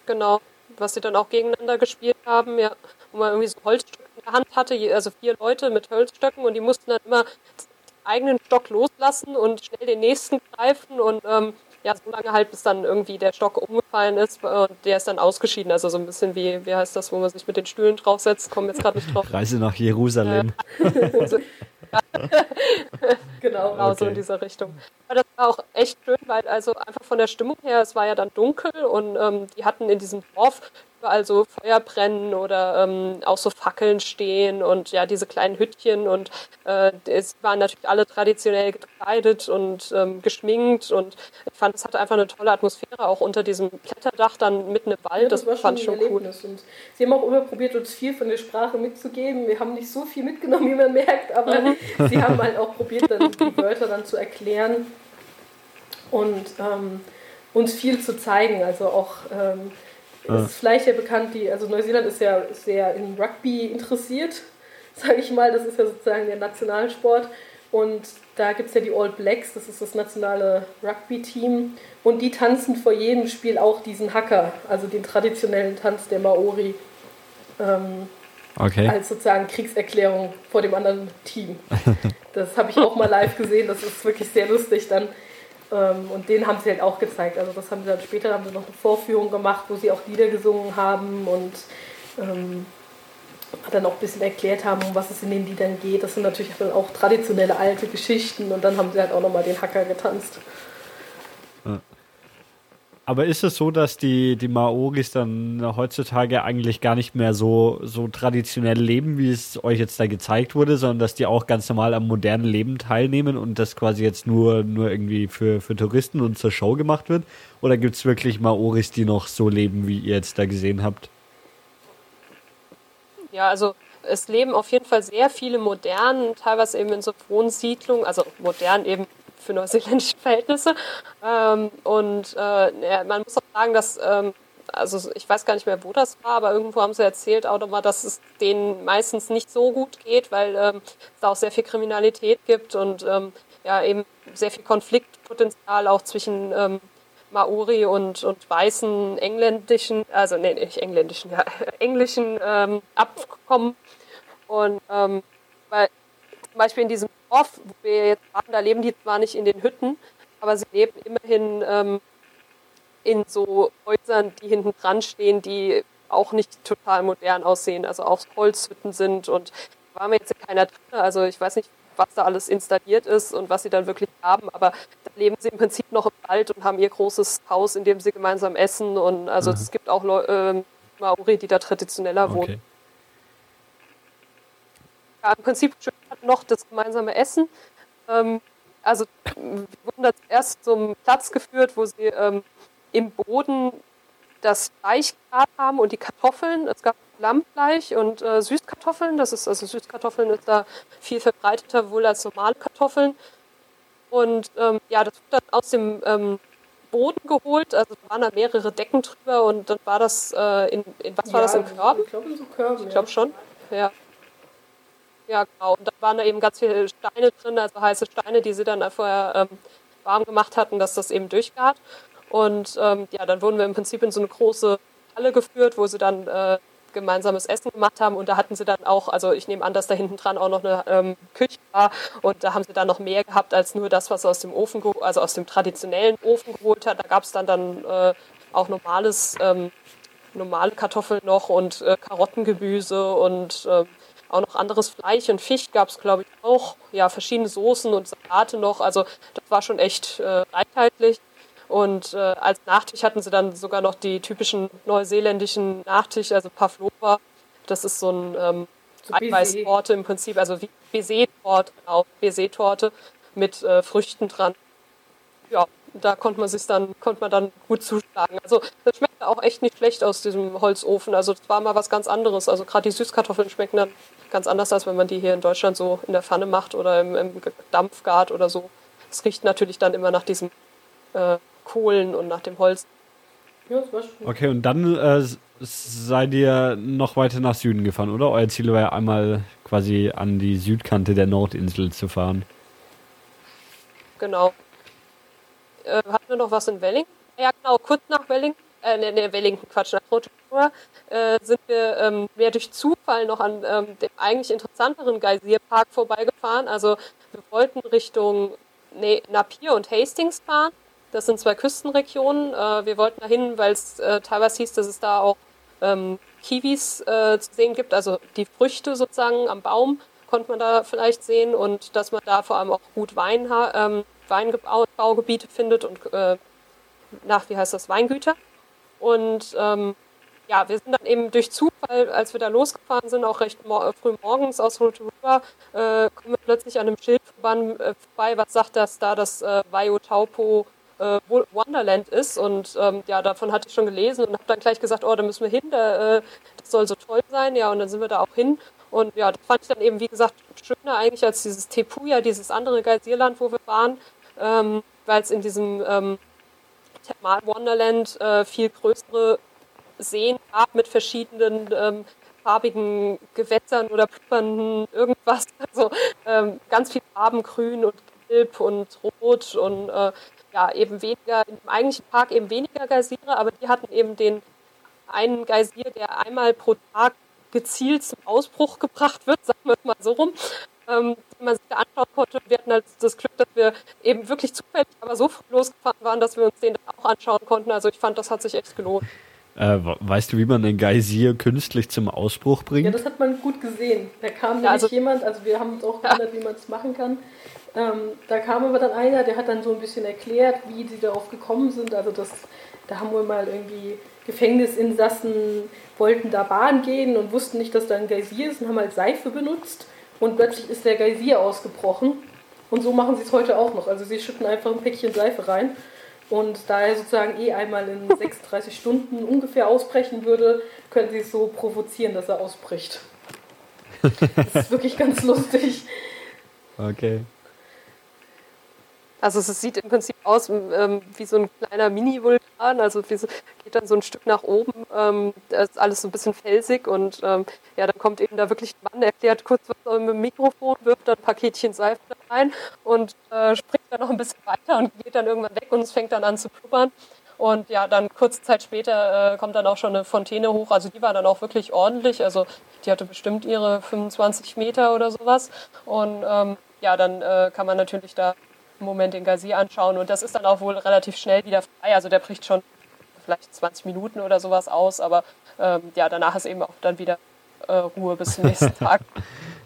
Genau, was sie dann auch gegeneinander gespielt haben, ja, wo man irgendwie so Holzstöcke in der Hand hatte, also vier Leute mit Holzstöcken und die mussten dann immer den eigenen Stock loslassen und schnell den nächsten greifen und ähm, ja, so lange halt, bis dann irgendwie der Stock umgefallen ist und der ist dann ausgeschieden. Also so ein bisschen wie, wie heißt das, wo man sich mit den Stühlen draufsetzt, kommen jetzt gerade nicht drauf. [LAUGHS] Reise nach Jerusalem. [LAUGHS] genau, genau okay. so in dieser Richtung. Aber das war auch echt schön, weil also einfach von der Stimmung her, es war ja dann dunkel und ähm, die hatten in diesem Dorf überall so Feuer brennen oder ähm, auch so Fackeln stehen und ja, diese kleinen Hüttchen und äh, es waren natürlich alle traditionell gekleidet und ähm, geschminkt und ich fand, es hatte einfach eine tolle Atmosphäre, auch unter diesem Blätterdach dann mitten im Wald, ja, das, das fand ich schon cool. Und sie haben auch immer probiert, uns viel von der Sprache mitzugeben. Wir haben nicht so viel mitgenommen, wie man merkt, aber mhm. [LAUGHS] sie haben halt auch probiert, dann die Wörter dann zu erklären und ähm, uns viel zu zeigen, also auch ähm, ja. ist vielleicht ja bekannt, die, also Neuseeland ist ja sehr in Rugby interessiert, [LAUGHS] sage ich mal. Das ist ja sozusagen der Nationalsport. Und da gibt es ja die All Blacks, das ist das nationale Rugby-Team. Und die tanzen vor jedem Spiel auch diesen Hacker, also den traditionellen Tanz der Maori. Ähm, okay. Als sozusagen Kriegserklärung vor dem anderen Team. [LAUGHS] Das habe ich auch mal live gesehen, das ist wirklich sehr lustig dann. Ähm, und den haben sie halt auch gezeigt. Also das haben sie dann später haben sie noch eine Vorführung gemacht, wo sie auch Lieder gesungen haben und ähm, dann auch ein bisschen erklärt haben, um was es in den Liedern geht. Das sind natürlich auch traditionelle alte Geschichten und dann haben sie halt auch nochmal den Hacker getanzt. Aber ist es so, dass die, die Maoris dann heutzutage eigentlich gar nicht mehr so, so traditionell leben, wie es euch jetzt da gezeigt wurde, sondern dass die auch ganz normal am modernen Leben teilnehmen und das quasi jetzt nur, nur irgendwie für, für Touristen und zur Show gemacht wird? Oder gibt es wirklich Maoris, die noch so leben, wie ihr jetzt da gesehen habt? Ja, also es leben auf jeden Fall sehr viele modern, teilweise eben in so Wohnsiedlungen, also modern eben für neuseeländische Verhältnisse. Ähm, und äh, man muss auch sagen, dass, ähm, also ich weiß gar nicht mehr, wo das war, aber irgendwo haben sie erzählt auch nochmal, dass es denen meistens nicht so gut geht, weil ähm, es da auch sehr viel Kriminalität gibt und ähm, ja eben sehr viel Konfliktpotenzial auch zwischen ähm, Maori und, und weißen engländischen, also nee, nicht engländischen, [LAUGHS] ja, englischen ähm, Abkommen. Und weil zum Beispiel in diesem Dorf, wo wir jetzt waren, da leben die zwar nicht in den Hütten, aber sie leben immerhin ähm, in so Häusern, die hinten dran stehen, die auch nicht total modern aussehen, also auch Holzhütten sind und da war mir jetzt keiner drin, also ich weiß nicht, was da alles installiert ist und was sie dann wirklich haben, aber da leben sie im Prinzip noch im Wald und haben ihr großes Haus, in dem sie gemeinsam essen und also mhm. es gibt auch Leu äh, Maori, die da traditioneller okay. wohnen. Ja, im Prinzip noch das gemeinsame Essen. Ähm, also wir wurden da erst zum Platz geführt, wo sie ähm, im Boden das Fleisch haben und die Kartoffeln. Es gab Lammfleisch und äh, Süßkartoffeln. Das ist also Süßkartoffeln ist da viel verbreiteter wohl als normale Kartoffeln. Und ähm, ja, das wurde dann aus dem ähm, Boden geholt. Also da waren da mehrere Decken drüber und dann war das äh, in, in, was war das im Körb? Ich glaube in so Körben. Ich glaube schon. Ja. Ja, genau. Und da waren da eben ganz viele Steine drin, also heiße Steine, die sie dann vorher ähm, warm gemacht hatten, dass das eben durchgart. Und ähm, ja, dann wurden wir im Prinzip in so eine große Halle geführt, wo sie dann äh, gemeinsames Essen gemacht haben. Und da hatten sie dann auch, also ich nehme an, dass da hinten dran auch noch eine ähm, Küche war. Und da haben sie dann noch mehr gehabt als nur das, was aus dem Ofen, also aus dem traditionellen Ofen geholt hat. Da gab es dann dann äh, auch normales, ähm, normale Kartoffeln noch und äh, Karottengemüse und äh, auch noch anderes Fleisch und Fisch gab es, glaube ich, auch. Ja, verschiedene Soßen und Salate noch. Also das war schon echt äh, reichhaltig. Und äh, als Nachtisch hatten sie dann sogar noch die typischen neuseeländischen Nachtisch, also Pavlova. Das ist so ein ähm, so Eiweißtorte im Prinzip, also wie Baiser-Torte, genau, Baiser-Torte mit äh, Früchten dran. Ja, da konnte man sich dann, konnte man dann gut zuschlagen. Also das schmeckte auch echt nicht schlecht aus diesem Holzofen. Also das war mal was ganz anderes. Also gerade die Süßkartoffeln schmecken dann ganz anders, als wenn man die hier in Deutschland so in der Pfanne macht oder im, im Dampfgart oder so. Es riecht natürlich dann immer nach diesem äh, Kohlen und nach dem Holz. Ja, das war schön. Okay, und dann äh, seid ihr noch weiter nach Süden gefahren, oder? Euer Ziel war ja einmal quasi an die Südkante der Nordinsel zu fahren. Genau. Äh, hatten wir noch was in Wellington? Ja, genau, kurz nach Wellington, äh, ne, ne, Wellington, Quatsch, nach Rotorua, äh, sind wir ähm, mehr durch Zufall noch an ähm, dem eigentlich interessanteren Geysirpark vorbeigefahren. Also wir wollten Richtung nee, Napier und Hastings fahren. Das sind zwei Küstenregionen. Äh, wir wollten dahin, weil es äh, teilweise hieß, dass es da auch ähm, Kiwis äh, zu sehen gibt, also die Früchte sozusagen am Baum konnte man da vielleicht sehen und dass man da vor allem auch gut Wein, ähm, Weinbaugebiete findet und äh, nach, wie heißt das, Weingüter. Und ähm, ja, wir sind dann eben durch Zufall, als wir da losgefahren sind, auch recht mor früh morgens aus Rotorua, äh, kommen wir plötzlich an einem Schild äh, vorbei, was sagt, dass da das äh, Waiotaupo äh, Wonderland ist. Und ähm, ja, davon hatte ich schon gelesen und habe dann gleich gesagt, oh, da müssen wir hin, da, äh, das soll so toll sein. Ja, und dann sind wir da auch hin. Und ja, das fand ich dann eben, wie gesagt, schöner eigentlich als dieses Tepuya, dieses andere Geysirland, wo wir waren, ähm, weil es in diesem ähm, Thermal Wonderland äh, viel größere Seen gab mit verschiedenen ähm, farbigen Gewässern oder pluppernden irgendwas. [LAUGHS] Also ähm, ganz viel Farben, grün und gelb und rot und äh, ja, eben weniger, im eigentlichen Park eben weniger Geysire, aber die hatten eben den einen Geysir, der einmal pro Tag gezielt zum Ausbruch gebracht wird, sagen wir mal so rum, ähm, den man sich da anschauen konnte. Wir hatten halt das Glück, dass wir eben wirklich zufällig, aber so früh losgefahren waren, dass wir uns den auch anschauen konnten. Also ich fand, das hat sich echt gelohnt. Äh, weißt du, wie man den Geysir künstlich zum Ausbruch bringt? Ja, das hat man gut gesehen. Da kam ja, nämlich also, jemand, also wir haben uns auch gewundert, ja. wie man es machen kann. Ähm, da kam aber dann einer, der hat dann so ein bisschen erklärt, wie sie darauf gekommen sind. Also das, da haben wir mal irgendwie Gefängnisinsassen wollten da Bahn gehen und wussten nicht, dass da ein Geysir ist und haben halt Seife benutzt und plötzlich ist der Geysir ausgebrochen. Und so machen sie es heute auch noch. Also sie schütten einfach ein Päckchen Seife rein. Und da er sozusagen eh einmal in [LAUGHS] 36 Stunden ungefähr ausbrechen würde, können sie es so provozieren, dass er ausbricht. [LAUGHS] Das ist wirklich ganz lustig. Okay. Also es sieht im Prinzip aus ähm, wie so ein kleiner Mini-Vulkan, also so, geht dann so ein Stück nach oben, ähm, ist alles so ein bisschen felsig und ähm, ja, dann kommt eben da wirklich ein Mann, erklärt kurz was mit dem Mikrofon, wirft dann ein Paketchen Seife da rein und äh, springt dann noch ein bisschen weiter und geht dann irgendwann weg und es fängt dann an zu blubbern. Und ja, dann kurze Zeit später äh, kommt dann auch schon eine Fontäne hoch. Also die war dann auch wirklich ordentlich. Also die hatte bestimmt ihre 25 Meter oder sowas. Und ähm, ja, dann äh, kann man natürlich da Moment den Gazi anschauen und das ist dann auch wohl relativ schnell wieder frei. Also der bricht schon vielleicht 20 Minuten oder sowas aus, aber ähm, ja, danach ist eben auch dann wieder äh, Ruhe bis zum nächsten [LAUGHS] Tag.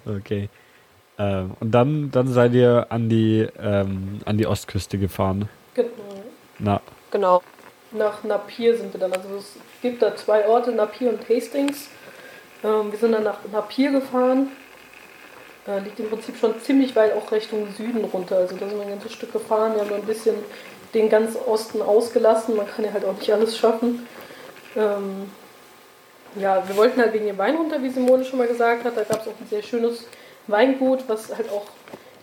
okay. Ähm, und dann, dann seid ihr an die, ähm, an die Ostküste gefahren. Genau. Na. Genau. Nach Napier sind wir dann. Also es gibt da zwei Orte, Napier und Hastings. Ähm, wir sind dann nach Napier gefahren äh, liegt im Prinzip schon ziemlich weit auch Richtung Süden runter. Also da sind wir ein ganzes Stück gefahren. Wir haben ein bisschen den ganz Osten ausgelassen. Man kann ja halt auch nicht alles schaffen. Ähm, ja, wir wollten halt wegen dem Wein runter, wie Simone schon mal gesagt hat. Da gab es auch ein sehr schönes Weingut, was halt auch,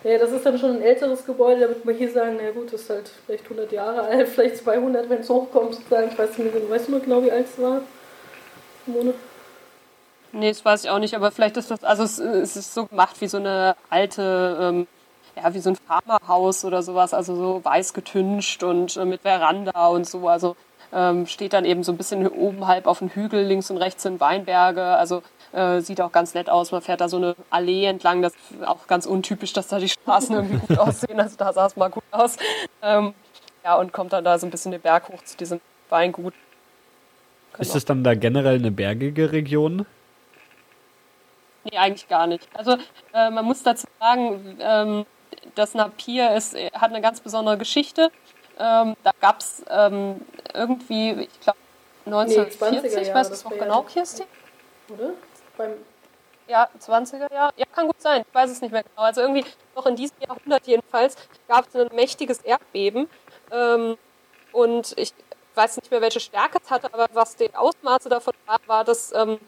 ja, das ist dann schon ein älteres Gebäude, da wird man hier sagen, na gut, das ist halt vielleicht 100 Jahre [LAUGHS] alt, vielleicht 200, wenn es hochkommt, sozusagen. Ich weiß nicht, weißt du noch genau, wie alt es war, Simone? Nee, das weiß ich auch nicht, aber vielleicht ist das, also es, es ist so gemacht wie so eine alte, ähm, ja, wie so ein Farmerhaus oder sowas, also so weiß getüncht und äh, mit Veranda und so, also ähm, steht dann eben so ein bisschen oben halb auf dem Hügel, links und rechts sind Weinberge, also äh, sieht auch ganz nett aus. Man fährt da so eine Allee entlang, das ist auch ganz untypisch, dass da die Straßen irgendwie gut [LAUGHS] aussehen, also da sah es mal gut aus. Ähm, ja, und kommt dann da so ein bisschen den Berg hoch zu diesem Weingut. Genau. Ist es dann da generell eine bergige Region? Nee, eigentlich gar nicht. Also äh, man muss dazu sagen, ähm, das Napier ist, hat eine ganz besondere Geschichte. Ähm, da gab es ähm, irgendwie, ich glaube, 1940, nee, weiß es noch genau, Kirsti? Oder? Beim ja, 20er Jahre. Ja, kann gut sein. Ich weiß es nicht mehr genau. Also irgendwie noch in diesem Jahrhundert jedenfalls gab es ein mächtiges Erdbeben. Ähm, und ich weiß nicht mehr, welche Stärke es hatte, aber was die Ausmaße davon war, war, dass ähm,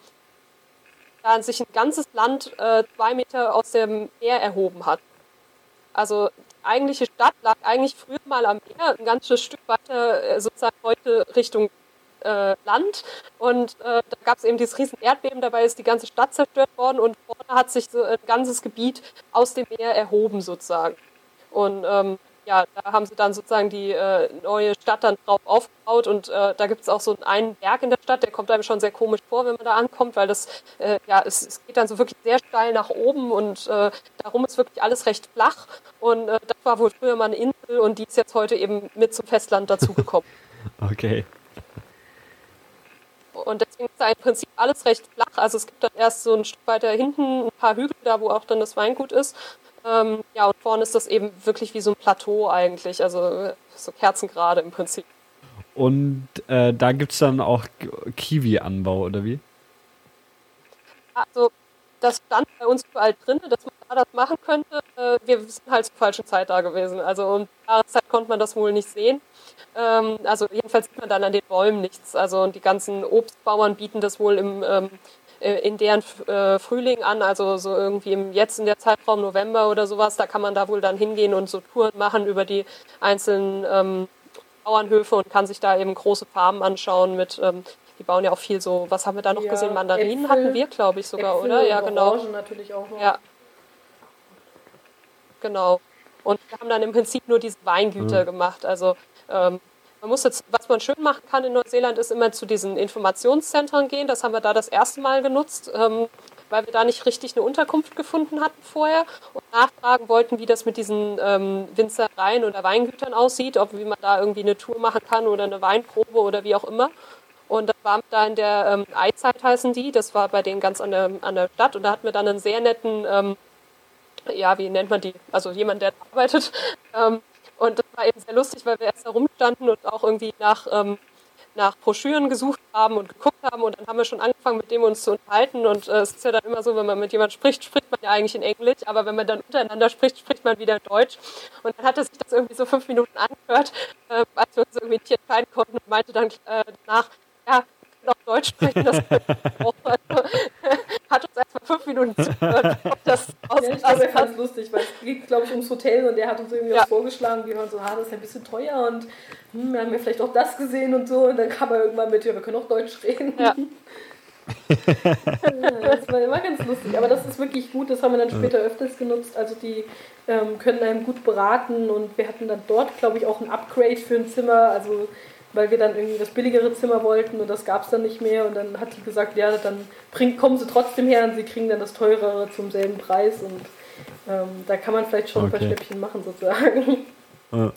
da sich ein ganzes Land äh, zwei Meter aus dem Meer erhoben hat. Also die eigentliche Stadt lag eigentlich früher mal am Meer, ein ganzes Stück weiter äh, sozusagen heute Richtung äh, Land. Und äh, da gab es eben dieses riesen Erdbeben, dabei ist die ganze Stadt zerstört worden und vorne hat sich so ein ganzes Gebiet aus dem Meer erhoben sozusagen. Und ähm, ja, da haben sie dann sozusagen die äh, neue Stadt dann drauf aufgebaut und äh, da gibt es auch so einen Berg in der Stadt, der kommt einem schon sehr komisch vor, wenn man da ankommt, weil das, äh, ja, es, es, geht dann so wirklich sehr steil nach oben und äh, darum ist wirklich alles recht flach und äh, das war wohl früher mal eine Insel und die ist jetzt heute eben mit zum Festland dazugekommen. [LAUGHS] okay. Und deswegen ist da im Prinzip alles recht flach. Also es gibt dann erst so ein Stück weiter hinten ein paar Hügel, da wo auch dann das Weingut ist. Ähm, ja, und vorne ist das eben wirklich wie so ein Plateau eigentlich, also so kerzengerade im Prinzip. Und äh, da gibt es dann auch Kiwi-Anbau, oder wie? Also das stand bei uns überall drin, dass man da das machen könnte. Äh, wir sind halt zur falschen Zeit da gewesen. Also um die Jahreszeit konnte man das wohl nicht sehen. Ähm, also jedenfalls sieht man dann an den Bäumen nichts. Also und die ganzen Obstbauern bieten das wohl im ähm, äh, in deren äh, Frühling an, also so irgendwie im, jetzt in der Zeitraum November oder sowas, da kann man da wohl dann hingehen und so Touren machen über die einzelnen ähm, Bauernhöfe und kann sich da eben große Farmen anschauen mit, ähm, die bauen ja auch viel so, was haben wir da noch ja, gesehen? Mandarinen Äpfel, hatten wir, glaube ich, sogar, Äpfel oder? Ja, genau. Orangen natürlich auch noch. Ja. Genau. Und wir haben dann im Prinzip nur diese Weingüter mhm. gemacht. Also ähm, man muss jetzt, was man schön machen kann in Neuseeland, ist immer zu diesen Informationszentren gehen. Das haben wir da das erste Mal genutzt, ähm, weil wir da nicht richtig eine Unterkunft gefunden hatten vorher. Und nachfragen wollten, wie das mit diesen ähm, Winzereien oder Weingütern aussieht, ob wie man da irgendwie eine Tour machen kann oder eine Weinprobe oder wie auch immer. Und das war da in der ähm, Eizeit heißen die, das war bei denen ganz an der, an der Stadt. Und da hatten wir dann einen sehr netten, ähm, ja, wie nennt man die, also jemand, der arbeitet, [LAUGHS] ähm, und das war eben sehr lustig, weil wir erst da rumstanden und auch irgendwie nach, ähm, nach Broschüren gesucht haben und geguckt haben. Und dann haben wir schon angefangen, mit dem uns zu unterhalten. Und äh, es ist ja dann immer so, wenn man mit jemandem spricht, spricht man ja eigentlich in Englisch, aber wenn man dann untereinander spricht, spricht man wieder Deutsch. Und dann hatte sich das irgendwie so fünf Minuten angehört, äh, als wir uns irgendwie nicht entscheiden konnten und meinte dann äh, danach, ja, noch Deutsch sprechen, das [LAUGHS] auch. Also, hat uns erstmal fünf Minuten zugehört, [LAUGHS] das ja, Ich glaube, er fand es lustig, weil es geht, glaube ich, ums Hotel und der hat uns irgendwie ja. was vorgeschlagen. Wir waren so, ah, das ist ein bisschen teuer und hm, wir haben ja vielleicht auch das gesehen und so. Und dann kam er irgendwann mit, ja, wir können auch Deutsch reden. Ja. [LAUGHS] das war immer ganz lustig, aber das ist wirklich gut, das haben wir dann später öfters genutzt. Also die ähm, können einem gut beraten und wir hatten dann dort, glaube ich, auch ein Upgrade für ein Zimmer. Also weil wir dann irgendwie das billigere Zimmer wollten und das gab es dann nicht mehr. Und dann hat die gesagt, ja, dann bring, kommen sie trotzdem her und sie kriegen dann das teurere zum selben Preis. Und ähm, da kann man vielleicht schon okay. ein paar Schnäppchen machen, sozusagen. [LAUGHS]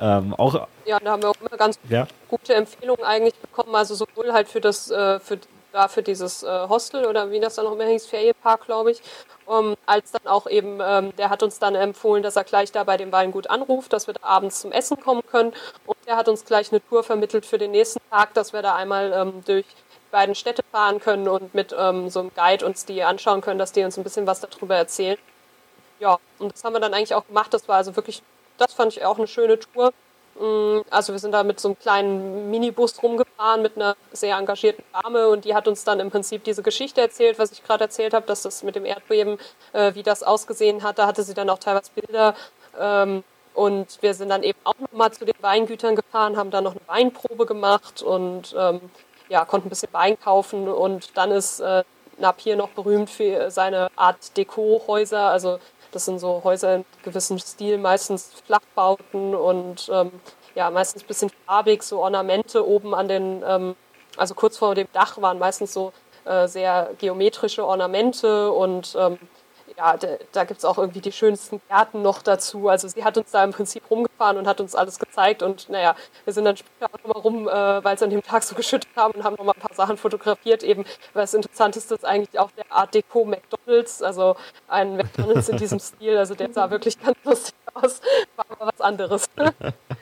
ähm, auch ja, da haben wir auch immer ganz ja? gute Empfehlungen eigentlich bekommen, also sowohl halt für das, äh, für war für dieses äh, Hostel oder wie das dann noch immer hieß, Ferienpark, glaube ich. Um, als dann auch eben, ähm, der hat uns dann empfohlen, dass er gleich da bei dem Weingut anruft, dass wir da abends zum Essen kommen können. Und der hat uns gleich eine Tour vermittelt für den nächsten Tag, dass wir da einmal ähm, durch die beiden Städte fahren können und mit ähm, so einem Guide uns die anschauen können, dass die uns ein bisschen was darüber erzählen. Ja, und das haben wir dann eigentlich auch gemacht. Das war also wirklich, das fand ich auch eine schöne Tour. Mm, also wir sind da mit so einem kleinen Minibus rumgefahren mit einer sehr engagierten Dame und die hat uns dann im Prinzip diese Geschichte erzählt, was ich gerade erzählt habe, dass das mit dem Erdbeben, äh, wie das ausgesehen hat. Da hatte sie dann auch teilweise Bilder. Ähm, und wir sind dann eben auch nochmal zu den Weingütern gefahren, haben da noch eine Weinprobe gemacht und ähm, ja, konnten ein bisschen Wein kaufen. Und dann ist äh, Napier noch berühmt für seine Art Deko-Häuser. Also das sind so Häuser in gewissem Stil, meistens Flachbauten und ähm, ja, meistens ein bisschen farbig, so Ornamente oben an den, ähm, also kurz vor dem Dach waren meistens so äh, sehr geometrische Ornamente und ähm, ja, da, gibt es auch irgendwie die schönsten Gärten noch dazu. Also sie hat uns da im Prinzip rumgefahren und hat uns alles gezeigt. Und naja, wir sind dann später auch nochmal rum, äh, weil es an dem Tag so [LAUGHS] geschüttet haben und haben nochmal ein paar Sachen fotografiert. Eben, weil es interessant ist, dass eigentlich auch der Art Deco McDonalds, also ein McDonalds in diesem [LAUGHS] Stil, also der sah wirklich ganz lustig aus, war aber was anderes. [LAUGHS]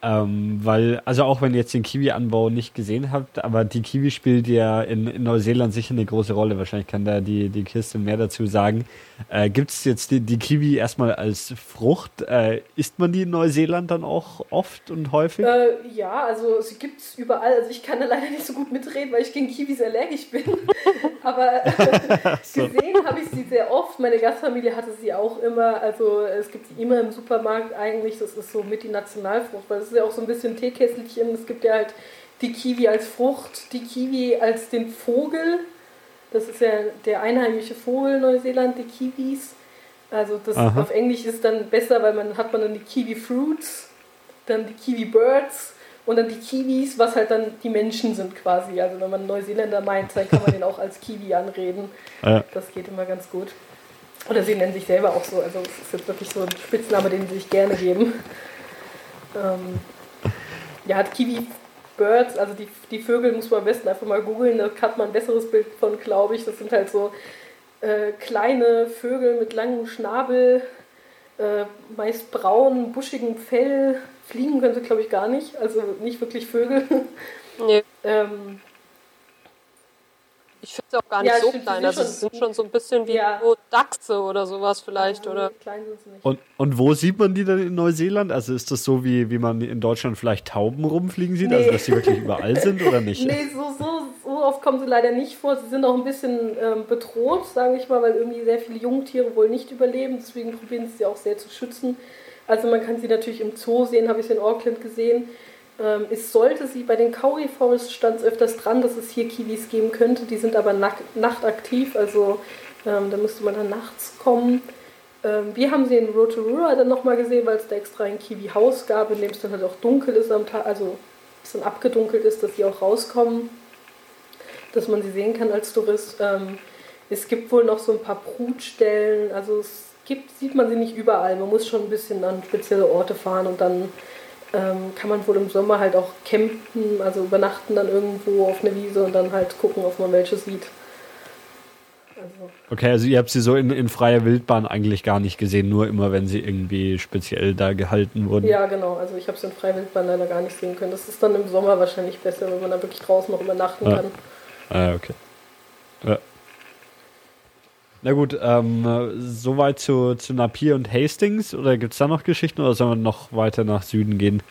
Ähm, weil, also auch wenn ihr jetzt den Kiwi-Anbau nicht gesehen habt, aber die Kiwi spielt ja in, in, Neuseeland sicher eine große Rolle. Wahrscheinlich kann da die, die Kirsten mehr dazu sagen. Äh, Gibt es jetzt die, die, Kiwi erstmal als Frucht? Äh, isst man die in Neuseeland dann auch oft und häufig? Äh, ja, also sie gibt es überall. Also ich kann da leider nicht so gut mitreden, weil ich gegen Kiwis allergisch bin. [LAUGHS] aber [LAUGHS] so. gesehen habe ich sie sehr oft. Meine Gastfamilie hatte sie auch immer. Also es gibt sie immer im Supermarkt eigentlich. Das ist so mit die Nationalfrucht, weil es ist ja auch so ein bisschen Teekesselchen. Es gibt ja halt die Kiwi als Frucht, die Kiwi als den Vogel. Das ist ja der einheimische Vogel Neuseeland, die Kiwis. Also das Aha. auf Englisch ist dann besser, weil man hat man dann die Kiwi Fruits, dann die Kiwi Birds und dann die Kiwis, was halt dann die Menschen sind quasi. Also wenn man Neuseeländer meint, dann kann man den auch als Kiwi anreden. Ja. Das geht immer ganz gut. Oder sie nennen sich selber auch so. Also es ist jetzt wirklich so ein Spitzname, den sie sich gerne geben. Ähm, ja, hat Kiwi Birds, also die, die Vögel muss man am besten einfach mal googeln, da hat man ein besseres Bild von, glaube ich. Das sind halt so äh, kleine Vögel mit langem Schnabel, äh, meist braun, buschigem Fell. Fliegen können sie, glaube ich, gar nicht, also nicht wirklich Vögel. Nee. [LAUGHS] ähm, ich finde sie auch gar nicht ja, so klein. Also sie sind schon so ein bisschen wie ja. Dachse oder sowas vielleicht. Ja, oder? Klein sind sie nicht. Und, und wo sieht man die dann in Neuseeland? Also ist das so, wie, wie man in Deutschland vielleicht Tauben rumfliegen sieht? Also, nee. Also dass sie wirklich überall sind oder nicht? [LAUGHS] Nee, so, so, so oft kommen sie leider nicht vor. Sie sind auch ein bisschen ähm, bedroht, sage ich mal, weil irgendwie sehr viele Jungtiere wohl nicht überleben. Deswegen probieren sie sie auch sehr zu schützen. Also man kann sie natürlich im Zoo sehen, habe ich in Auckland gesehen. Ähm, es sollte sie bei den Kauri Forest stand öfters dran, dass es hier Kiwis geben könnte. Die sind aber nachtaktiv, also ähm, da müsste man dann nachts kommen. Ähm, wir haben sie in Rotorua dann nochmal gesehen, weil es da extra ein Kiwi-Haus gab, in dem es dann halt auch dunkel ist am Tag, also es dann abgedunkelt ist, dass sie auch rauskommen, dass man sie sehen kann als Tourist. Ähm, es gibt wohl noch so ein paar Brutstellen, also es gibt, sieht man sie nicht überall. Man muss schon ein bisschen an spezielle Orte fahren und dann ähm, kann man wohl im Sommer halt auch campen, also übernachten dann irgendwo auf einer Wiese und dann halt gucken, ob man welche sieht. Also. Okay, also ihr habt sie so in, in freier Wildbahn eigentlich gar nicht gesehen, nur immer wenn sie irgendwie speziell da gehalten wurden. Ja, genau. Also ich habe sie in freier Wildbahn leider gar nicht sehen können. Das ist dann im Sommer wahrscheinlich besser, wenn man da wirklich draußen noch übernachten ah. kann. Ah, okay. Ja. Na gut, ähm, soweit zu, zu Napier und Hastings oder gibt es da noch Geschichten oder sollen wir noch weiter nach Süden gehen?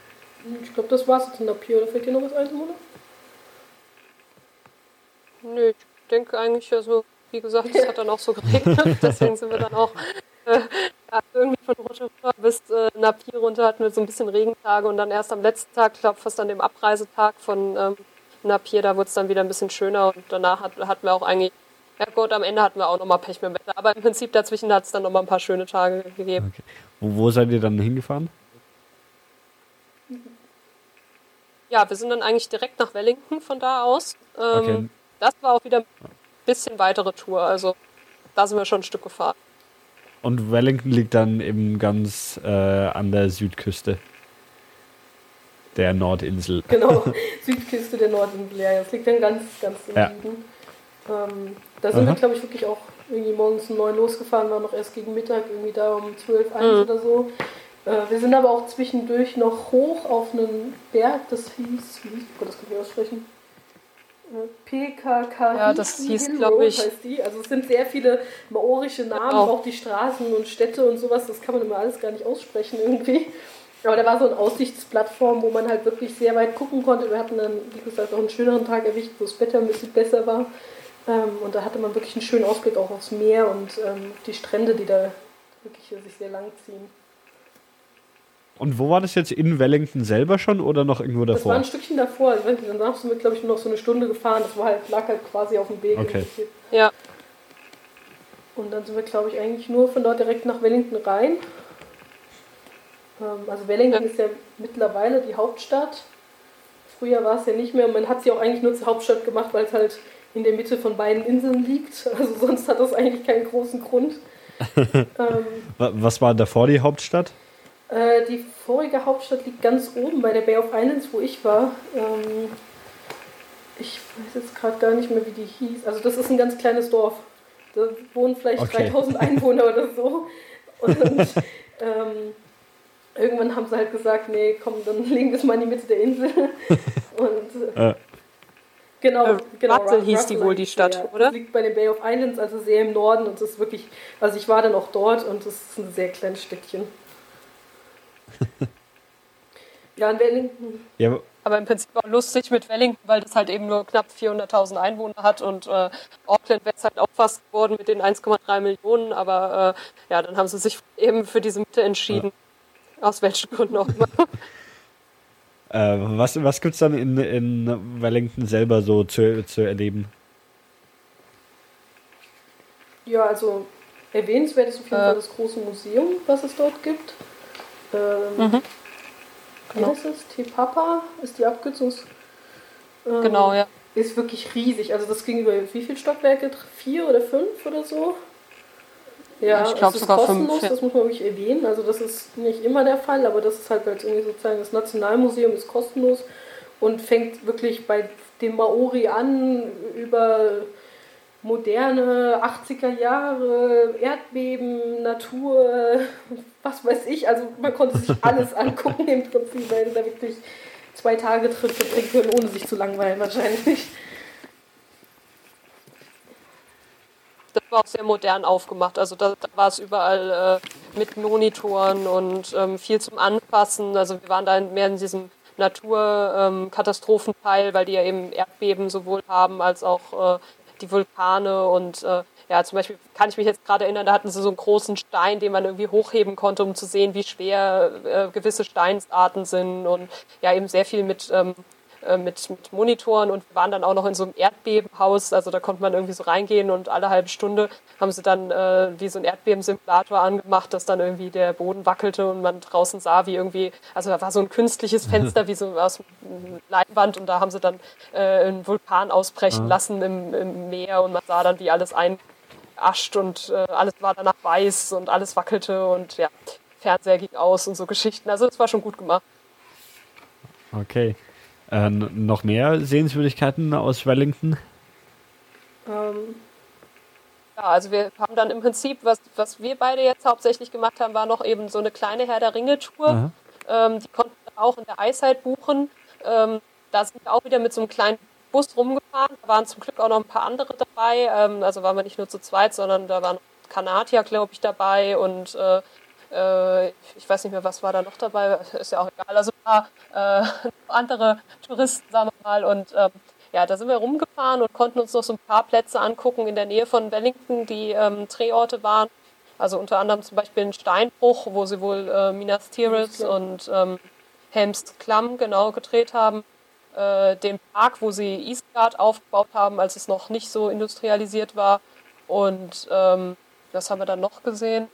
Ich glaube, das war's zu Napier. Oder fällt dir noch was ein, Mona? Nö, ich denke eigentlich, also, wie gesagt, es hat dann auch so geregnet. [LAUGHS] Deswegen sind wir dann auch äh, irgendwie von Rotorua bis äh, Napier runter hatten wir so ein bisschen Regentage und dann erst am letzten Tag, ich glaube fast an dem Abreisetag von ähm, Napier, da wurde es dann wieder ein bisschen schöner und danach hat, hatten wir auch eigentlich ja gut, am Ende hatten wir auch nochmal Pech mit dem Wetter. Aber im Prinzip dazwischen hat es dann nochmal ein paar schöne Tage gegeben. Okay. Wo, wo seid ihr dann hingefahren? Ja, wir sind dann eigentlich direkt nach Wellington von da aus. Ähm, okay. Das war auch wieder ein bisschen weitere Tour. Also da sind wir schon ein Stück gefahren. Und Wellington liegt dann eben ganz äh, an der Südküste der Nordinsel. Genau, [LAUGHS] Südküste der Nordinsel, ja. Das liegt dann ganz, ganz im ja. Süden. Ähm, da sind Aha. wir, glaube ich, wirklich auch irgendwie morgens um neun losgefahren, waren noch erst gegen Mittag irgendwie da um zwölf, eins mhm. oder so. Äh, wir sind aber auch zwischendurch noch hoch auf einen Berg, das hieß, wie hieß, oh das kann ich aussprechen. Äh, PKK. Ja, das hieß, glaube ich. Heißt die. Also es sind sehr viele maorische Namen, genau. auch die Straßen und Städte und sowas, das kann man immer alles gar nicht aussprechen irgendwie. Aber da war so eine Aussichtsplattform, wo man halt wirklich sehr weit gucken konnte. Wir hatten dann, wie gesagt, auch einen schöneren Tag erwischt, wo das Wetter ein bisschen besser war. Ähm, und da hatte man wirklich einen schönen Ausblick auch aufs Meer und ähm, die Strände, die da wirklich sich sehr lang ziehen. Und wo war das jetzt? In Wellington selber schon oder noch irgendwo davor? Das war ein Stückchen davor. Also danach sind wir, glaube ich, nur noch so eine Stunde gefahren. Das war halt, lag halt quasi auf dem Weg. Okay. Ja. Und dann sind wir, glaube ich, eigentlich nur von dort direkt nach Wellington rein. Ähm, also Wellington ja. ist ja mittlerweile die Hauptstadt. Früher war es ja nicht mehr. Man hat sie auch eigentlich nur zur Hauptstadt gemacht, weil es halt in der Mitte von beiden Inseln liegt. Also sonst hat das eigentlich keinen großen Grund. [LAUGHS] ähm, Was war davor die Hauptstadt? Äh, die vorige Hauptstadt liegt ganz oben bei der Bay of Islands, wo ich war. Ähm, ich weiß jetzt gerade gar nicht mehr, wie die hieß. Also das ist ein ganz kleines Dorf. Da wohnen vielleicht okay. 3000 [LAUGHS] Einwohner oder so. Und ähm, irgendwann haben sie halt gesagt, nee, komm, dann legen wir es mal in die Mitte der Insel. [LAUGHS] Und äh, Genau, äh, genau. Russell hieß die wohl die Stadt, ja. oder? Das liegt bei den Bay of Islands, also sehr im Norden und es ist wirklich, also ich war dann auch dort und es ist ein sehr kleines Städtchen. [LAUGHS] ja, in Wellington. Ja, aber im Prinzip auch lustig mit Wellington, weil das halt eben nur knapp 400.000 Einwohner hat und äh, Auckland wäre es halt auch fast geworden mit den 1,3 Millionen, aber äh, ja, dann haben sie sich eben für diese Mitte entschieden. Ja. Aus welchen Gründen auch immer. [LAUGHS] Äh, was was gibt es dann in, in Wellington selber so zu, zu erleben? Ja, also erwähnenswert ist auf jeden äh. Fall das große Museum, was es dort gibt. Ähm, mhm. Wie genau. heißt es? T-Papa ist die Abkürzung. Ähm, genau, ja. Ist wirklich riesig. Also das ging über wie viele Stockwerke? Vier oder fünf oder so? Ja, ich glaube sogar kostenlos, fünf. Das muss man wirklich erwähnen. Also das ist nicht immer der Fall, aber das ist halt, halt irgendwie sozusagen das Nationalmuseum ist kostenlos und fängt wirklich bei dem Maori an über moderne 80er Jahre, Erdbeben, Natur, was weiß ich. Also man konnte sich alles [LAUGHS] angucken im Prinzip, weil da wirklich zwei Tage drin verbringen können, ohne sich zu langweilen wahrscheinlich. Das war auch sehr modern aufgemacht. Also da, da war es überall äh, mit Monitoren und ähm, viel zum Anfassen. Also wir waren da mehr in diesem Naturkatastrophenteil, ähm, weil die ja eben Erdbeben sowohl haben als auch äh, die Vulkane und äh, ja, zum Beispiel kann ich mich jetzt gerade erinnern, da hatten sie so einen großen Stein, den man irgendwie hochheben konnte, um zu sehen, wie schwer äh, gewisse Steinsarten sind und ja, eben sehr viel mit ähm, äh, mit, mit Monitoren und wir waren dann auch noch in so einem Erdbebenhaus. Also da konnte man irgendwie so reingehen und alle halbe Stunde haben sie dann äh, wie so ein Erdbebensimulator angemacht, dass dann irgendwie der Boden wackelte und man draußen sah, wie irgendwie, also da war so ein künstliches Fenster wie so aus Leinwand und da haben sie dann äh, einen Vulkan ausbrechen mhm. lassen im, im Meer und man sah dann, wie alles einascht und äh, alles war danach weiß und alles wackelte und ja, Fernseher ging aus und so Geschichten. Also das war schon gut gemacht. Okay. Äh, noch mehr Sehenswürdigkeiten aus Wellington? Ähm. Ja, also wir haben dann im Prinzip, was, was wir beide jetzt hauptsächlich gemacht haben, war noch eben so eine kleine Herr der Ringe-Tour. Ähm, die konnten wir auch in der Eiszeit buchen. Ähm, da sind wir auch wieder mit so einem kleinen Bus rumgefahren. Da waren zum Glück auch noch ein paar andere dabei. Ähm, also waren wir nicht nur zu zweit, sondern da waren Kanadier, glaube ich, dabei und äh, äh, ich weiß nicht mehr, was war da noch dabei, ist ja auch egal. Also ein paar äh, andere Touristen, sagen wir mal. Und ähm, ja, da sind wir rumgefahren und konnten uns noch so ein paar Plätze angucken in der Nähe von Wellington, die ähm, Drehorte waren. Also unter anderem zum Beispiel ein Steinbruch, wo sie wohl äh, Minas Tirith und ähm, Helms Klamm genau gedreht haben. Äh, den Park, wo sie Eastgard aufgebaut haben, als es noch nicht so industrialisiert war. Und ähm, das haben wir dann noch gesehen.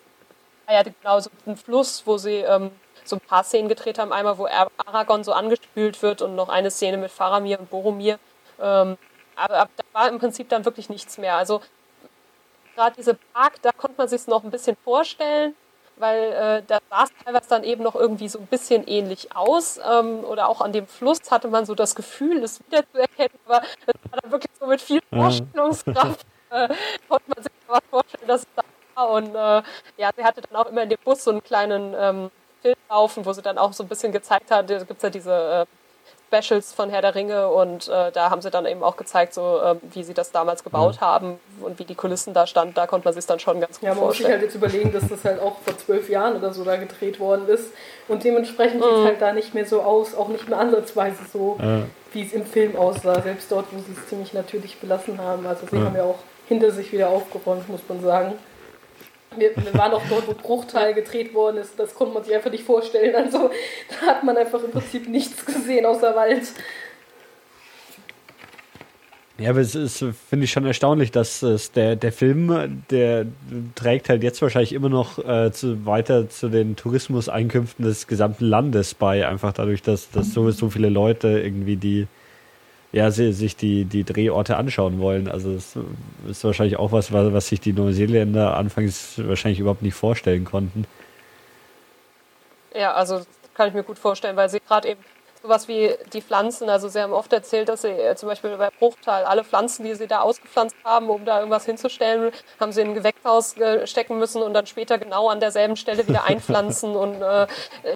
Ah ja, genau, so ein Fluss, wo sie ähm, so ein paar Szenen gedreht haben. Einmal, wo Aragorn so angespült wird und noch eine Szene mit Faramir und Boromir. Ähm, aber, aber da war im Prinzip dann wirklich nichts mehr. Also gerade diese Park, da konnte man sich noch ein bisschen vorstellen, weil äh, da sah es teilweise dann eben noch irgendwie so ein bisschen ähnlich aus. Ähm, oder auch an dem Fluss hatte man so das Gefühl, es wiederzuerkennen, aber es war dann wirklich so mit viel Vorstellungskraft. äh, konnte man sich was vorstellen, dass es da und äh, ja, sie hatte dann auch immer in dem Bus so einen kleinen ähm, Film laufen, wo sie dann auch so ein bisschen gezeigt hat, da gibt es ja diese äh, Specials von Herr der Ringe und äh, da haben sie dann eben auch gezeigt, so äh, wie sie das damals gebaut mhm. haben und wie die Kulissen da standen. Da konnte man sich dann schon ganz gut ja, man vorstellen. muss sich halt jetzt überlegen, dass das halt auch vor zwölf Jahren oder so da gedreht worden ist und dementsprechend mhm. sieht es halt da nicht mehr so aus, auch nicht mehr ansatzweise so, ja. wie es im Film aussah, selbst dort, wo sie es ziemlich natürlich belassen haben. Also sie ja. haben ja auch hinter sich wieder aufgeräumt, muss man sagen. Wir, wir, waren auch dort, wo Bruchteil gedreht worden ist. Das konnte man sich einfach nicht vorstellen. Also da hat man einfach im Prinzip nichts gesehen außer Wald. Ja, aber es ist, finde ich schon erstaunlich, dass es der, der Film, der trägt halt jetzt wahrscheinlich immer noch äh, zu, weiter zu den Tourismuseinkünften des gesamten Landes bei, einfach dadurch, dass, dass so, so viele Leute irgendwie die ja, sich die, die Drehorte anschauen wollen. Also das ist wahrscheinlich auch was, was sich die Neuseeländer anfangs wahrscheinlich überhaupt nicht vorstellen konnten. Ja, also kann ich mir gut vorstellen, weil sie gerade eben sowas wie die Pflanzen. Also sie haben oft erzählt, dass sie äh, zum Beispiel bei Bruchtal alle Pflanzen, die sie da ausgepflanzt haben, um da irgendwas hinzustellen, haben sie in ein Gewächshaus äh, stecken müssen und dann später genau an derselben Stelle wieder [LAUGHS] einpflanzen. und äh,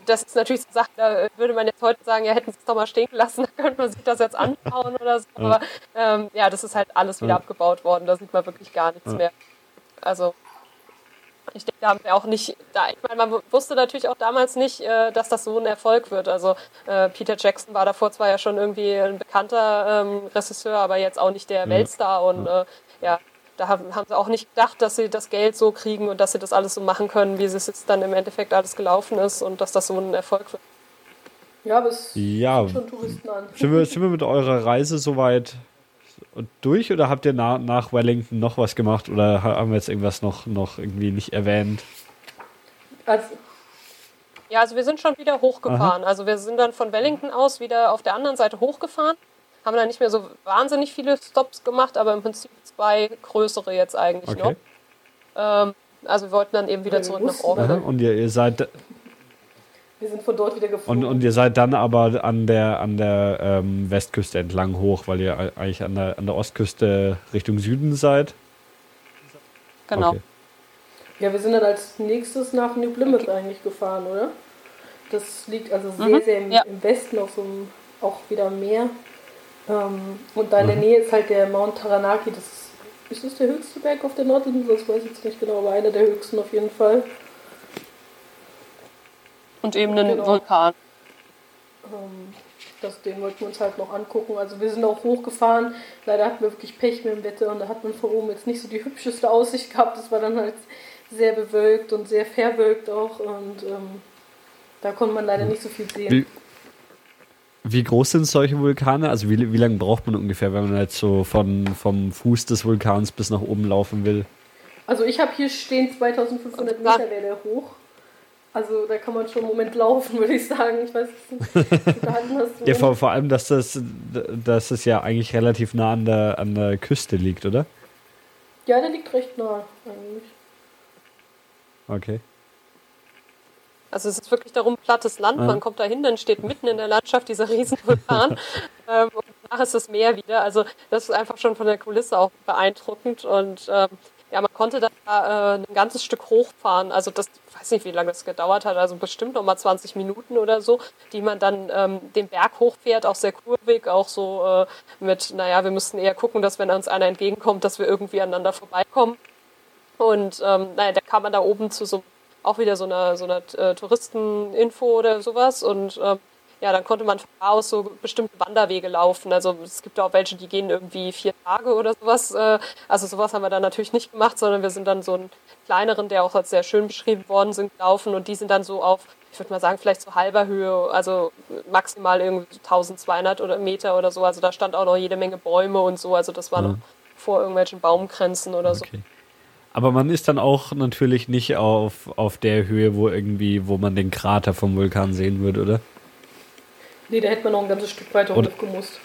das ist natürlich so Sache, da würde man jetzt heute sagen, ja, hätten sie es doch mal stehen lassen, [LAUGHS] dann könnte man sich das jetzt anschauen oder so. Aber ähm, ja, das ist halt alles wieder abgebaut worden. Da sieht man wirklich gar nichts mehr. Also ich denke, da haben wir auch nicht, da, ich meine, man wusste natürlich auch damals nicht, äh, dass das so ein Erfolg wird. Also äh, Peter Jackson war davor zwar ja schon irgendwie ein bekannter ähm, Regisseur, aber jetzt auch nicht der ja. Weltstar und äh, ja, da haben, haben, sie auch nicht gedacht, dass sie das Geld so kriegen und dass sie das alles so machen können, wie es jetzt dann im Endeffekt alles gelaufen ist und dass das so ein Erfolg wird. Ja, aber es ja. schon Touristen an. Sind wir, sind wir mit eurer Reise soweit durch oder habt ihr na, nach Wellington noch was gemacht oder haben wir jetzt irgendwas noch, noch irgendwie nicht erwähnt? Also, ja, also wir sind schon wieder hochgefahren. Aha. Also wir sind dann von Wellington aus wieder auf der anderen Seite hochgefahren. Haben dann nicht mehr so wahnsinnig viele Stops gemacht, aber im Prinzip zwei größere jetzt eigentlich okay. noch. Ähm, also wir wollten dann eben wieder zurück nach Orwell. Und ihr, ihr seid wir sind von dort wieder geflogen. Und, und ihr seid dann aber an der, an der ähm, Westküste entlang hoch, weil ihr eigentlich an der, an der Ostküste Richtung Süden seid? Genau. Okay. Ja, wir sind dann als nächstes nach New Plymouth eigentlich gefahren, oder? Das liegt also sehr, mhm, sehr im, ja. im, Westen auf so einem, auch wieder Meer. Ähm, und da in der mhm. Nähe ist halt der Mount Taranaki. Das ist, ist das der höchste Berg auf der Nordinsel? Das weiß ich jetzt nicht genau, aber einer der höchsten auf jeden Fall. Und eben einen genau. Vulkan. Ähm, das, den wollten wir uns halt noch angucken. Also wir sind auch hochgefahren. Leider hatten wir wirklich Pech mit dem Wetter und da hat man von oben jetzt nicht so die [LAUGHS] hübscheste Aussicht gehabt. Das war dann halt sehr bewölkt und sehr verwölkt auch und ähm, da konnte man leider nicht so viel sehen. Wie, wie groß sind solche Vulkane? Also wie, wie lange braucht man ungefähr, wenn man jetzt so von, vom Fuß des Vulkans bis nach oben laufen will? Also ich habe hier stehen 2500 Meter wäre der hoch. Also da kann man schon einen Moment laufen, würde ich sagen. Ich weiß nicht. ja, vor, vor allem, dass das, dass das ja eigentlich relativ nah an der, an der Küste liegt, oder? Ja, der liegt recht nah eigentlich. Okay. Also es ist wirklich darum, plattes Land, man kommt da hin, dann steht mitten in der Landschaft dieser [LAUGHS] Riesenvulkan ähm, und danach ist das Meer wieder. Also das ist einfach schon von der Kulisse auch beeindruckend und ähm, ja, man konnte da äh, ein ganzes Stück hochfahren. Also das, ich weiß nicht, wie lange das gedauert hat, also bestimmt noch mal 20 Minuten oder so, die man dann ähm, den Berg hochfährt, auch sehr kurvig, auch so äh, mit, naja, wir müssten eher gucken, dass wenn uns einer entgegenkommt, dass wir irgendwie aneinander vorbeikommen. Und ähm, naja, da kam man da oben zu so auch wieder so einer so einer äh, Touristeninfo oder sowas und ähm, ja, dann konnte man von da aus so bestimmte Wanderwege laufen. Also es gibt auch welche, die gehen irgendwie vier Tage oder sowas. Äh, also sowas haben wir dann natürlich nicht gemacht, sondern wir sind dann so einen kleineren, der auch als sehr schön beschrieben worden sind, gelaufen und die sind dann so auf, ich würde mal sagen, vielleicht so halber Höhe, also maximal irgendwie 1200 oder Meter oder so. Also da stand auch noch jede Menge Bäume und so. Also das war mhm. noch vor irgendwelchen Baumgrenzen oder okay. so. Aber man ist dann auch natürlich nicht auf, auf der Höhe, wo irgendwie, wo man den Krater vom Vulkan sehen würde, oder? Nee, da hätte man noch ein ganzes Stück weiter hoch gemusst.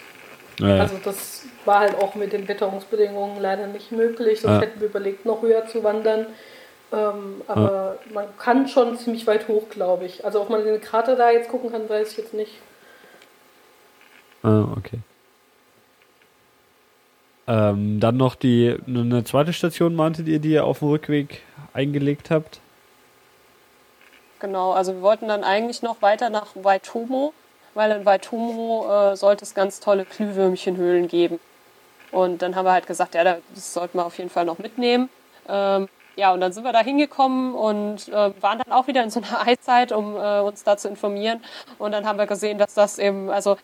Ja, Also das war halt auch mit den Witterungsbedingungen leider nicht möglich, sonst ja. hätten wir überlegt, noch höher zu wandern. Ähm, aber ja. man kann schon ziemlich weit hoch, glaube ich. Also ob man den Krater da jetzt gucken kann, weiß ich jetzt nicht. Ah, okay. Ähm, dann noch die eine zweite Station, meinte ihr, die ihr auf dem Rückweg eingelegt habt? Genau, also wir wollten dann eigentlich noch weiter nach Waitomo weil in Waitumo äh, sollte es ganz tolle Glühwürmchenhöhlen geben. Und dann haben wir halt gesagt, ja, das sollten wir auf jeden Fall noch mitnehmen. Ähm, ja, und dann sind wir da hingekommen und äh, waren dann auch wieder in so einer [LAUGHS] Eizeit, um äh, uns da zu informieren. Und dann haben wir gesehen, dass das eben, also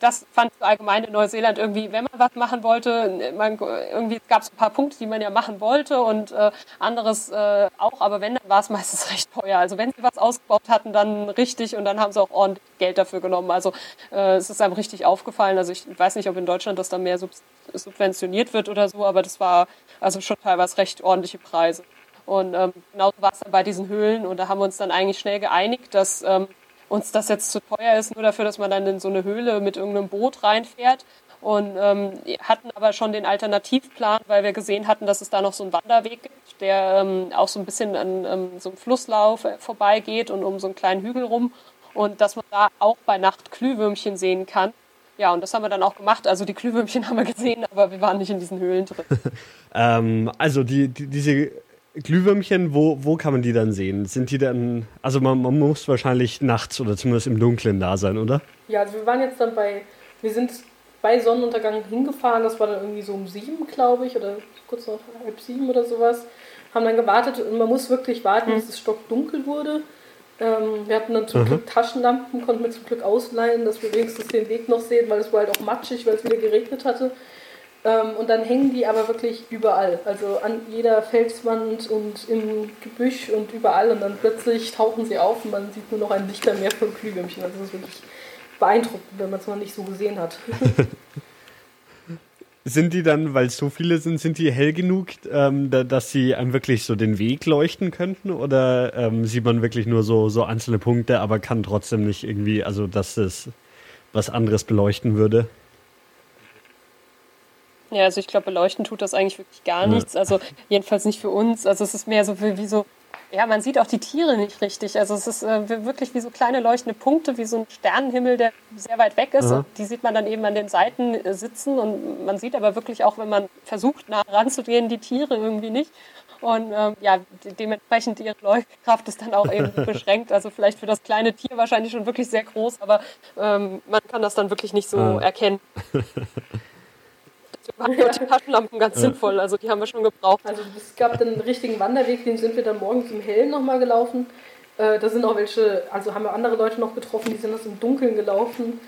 das fand ich allgemein in Neuseeland irgendwie, wenn man was machen wollte, man, irgendwie gab es ein paar Punkte, die man ja machen wollte und äh, anderes äh, auch, aber wenn, dann war es [LAUGHS] meistens recht teuer. Also wenn sie was ausgebaut hatten, dann richtig und dann haben sie auch ordentlich Geld dafür genommen. Also äh, es ist einem richtig aufgefallen. Also ich weiß nicht, ob in Deutschland das dann mehr subventioniert wird oder so, aber das war also schon teilweise recht ordentliche Preise. Und ähm, genau so war es dann bei diesen Höhlen und da haben wir uns dann eigentlich schnell geeinigt, dass ähm, uns das jetzt zu teuer ist, nur dafür, dass man dann in so eine Höhle mit irgendeinem Boot reinfährt. Und ähm, hatten aber schon den Alternativplan, weil wir gesehen hatten, dass es da noch so einen Wanderweg gibt, der ähm, auch so ein bisschen an ähm, so einem Flusslauf äh, vorbeigeht und um so einen kleinen Hügel rum. Und dass man da auch bei Nacht Glühwürmchen sehen kann. Ja, und das haben wir dann auch gemacht. Also die Glühwürmchen [LAUGHS] haben wir gesehen, aber wir waren nicht in diesen Höhlen drin. [LAUGHS] ähm, also die, die, diese Glühwürmchen, wo, wo kann man die dann sehen? Sind die dann, also man, man muss wahrscheinlich nachts oder zumindest im Dunkeln da sein, oder? Ja, also wir waren jetzt dann bei, wir sind bei Sonnenuntergang hingefahren, das war dann irgendwie so um sieben, glaube ich, oder kurz nach halb sieben oder sowas. Haben dann gewartet und man muss wirklich warten, mhm. bis es stockdunkel wurde. Ähm, wir hatten dann zum mhm. Glück Taschenlampen, konnten wir zum Glück ausleihen, dass wir wenigstens den Weg noch sehen, weil es war halt auch matschig, weil es wieder geregnet hatte. Ähm, und dann hängen die aber wirklich überall, also an jeder Felswand und im Gebüsch und überall. Und dann plötzlich tauchen sie auf und man sieht nur noch ein Lichtermeer von Glühwürmchen. Also das ist wirklich beeindruckend, wenn man es noch nicht so gesehen hat. [LAUGHS] sind die dann, weil es so viele sind, sind die hell genug, ähm, da, dass sie einem wirklich so den Weg leuchten könnten? Oder ähm, sieht man wirklich nur so, so einzelne Punkte, aber kann trotzdem nicht irgendwie, also dass es was anderes beleuchten würde? Ja, also ich glaube, beleuchten tut das eigentlich wirklich gar nichts. Also jedenfalls nicht für uns. Also es ist mehr so wie, wie so ja, man sieht auch die Tiere nicht richtig. Also es ist äh, wirklich wie so kleine leuchtende Punkte, wie so ein Sternenhimmel, der sehr weit weg ist. Und die sieht man dann eben an den Seiten äh, sitzen. Und man sieht aber wirklich auch, wenn man versucht, nah ranzugehen, die Tiere irgendwie nicht. Und ähm, ja, dementsprechend ihre Leuchtkraft ist dann auch eben [LAUGHS] beschränkt. Also vielleicht für das kleine Tier wahrscheinlich schon wirklich sehr groß, aber ähm, man kann das dann wirklich nicht so ah. erkennen. [LAUGHS] waren [LAUGHS] ja. die Taschenlampen ganz ja. sinnvoll. Also die haben wir schon gebraucht. Also es gab den richtigen Wanderweg, den sind wir dann morgens im Hellen nochmal gelaufen. Äh, da sind auch welche, also haben wir andere Leute noch getroffen, die sind das im Dunkeln gelaufen.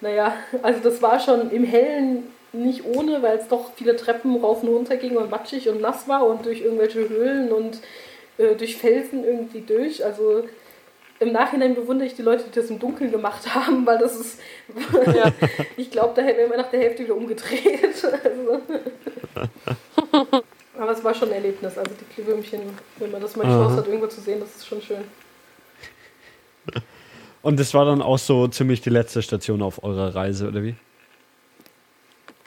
Naja, also das war schon im Hellen nicht ohne, weil es doch viele Treppen rauf und runter ging und matschig und nass war und durch irgendwelche Höhlen und äh, durch Felsen irgendwie durch. Also im Nachhinein bewundere ich die Leute, die das im Dunkeln gemacht haben, weil das ist, ja. [LAUGHS] ich glaube, da hätten wir nach der Hälfte wieder umgedreht. Also. Aber es war schon ein Erlebnis. Also die Glühwürmchen, wenn man das mal die Chance hat, irgendwo zu sehen, das ist schon schön. Und das war dann auch so ziemlich die letzte Station auf eurer Reise, oder wie?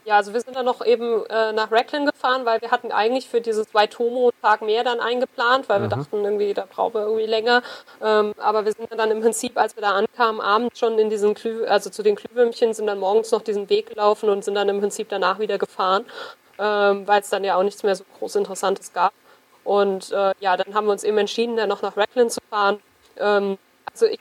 Ja, also wir sind dann noch eben äh, nach Racklin gefahren, weil wir hatten eigentlich für dieses Waitomo-Tag mehr dann eingeplant, weil Aha. wir dachten irgendwie, da brauchen wir irgendwie länger. Ähm, aber wir sind dann im Prinzip, als wir da ankamen, abends schon in diesen Klü also zu den Glühwürmchen, sind dann morgens noch diesen Weg gelaufen und sind dann im Prinzip danach wieder gefahren, ähm, weil es dann ja auch nichts mehr so groß Interessantes gab. Und äh, ja, dann haben wir uns eben entschieden, dann noch nach Racklin zu fahren. Ähm, also ich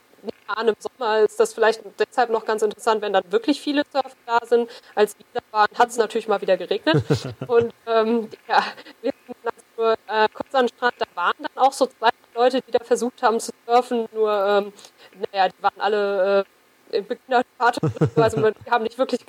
Jahren im Sommer ist das vielleicht deshalb noch ganz interessant, wenn dann wirklich viele Surfer da sind. Als wir da waren, hat es natürlich mal wieder geregnet. [LAUGHS] Und ähm, ja, wir sind also, äh, kurz an den Strand, da waren dann auch so zwei Leute, die da versucht haben zu surfen, nur ähm, naja, die waren alle äh, im Beginnerstatus, also wir haben nicht wirklich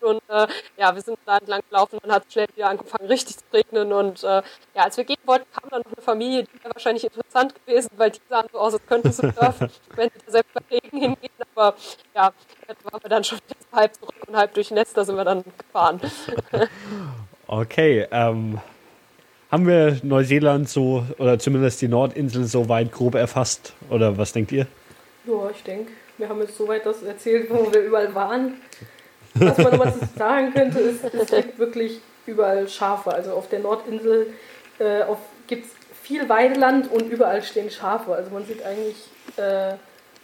und äh, ja, wir sind da entlang gelaufen und hat schnell wieder angefangen, richtig zu regnen. Und äh, ja, als wir gehen wollten, kam dann noch eine Familie, die wäre wahrscheinlich interessant gewesen, weil die sahen so aus, als könnten sie surfen, [LAUGHS] wenn sie da selbst bei Regen hingehen. Aber ja, da waren wir dann schon halb zurück und halb durch Nest, sind wir dann gefahren. [LAUGHS] okay, ähm, haben wir Neuseeland so, oder zumindest die Nordinsel so weit grob erfasst? Oder was denkt ihr? Ja, ich denke, wir haben jetzt soweit das erzählt, wo wir überall waren. Was man nochmal sagen könnte, ist, es gibt wirklich überall Schafe. Also auf der Nordinsel äh, gibt es viel Weideland und überall stehen Schafe. Also man sieht eigentlich äh,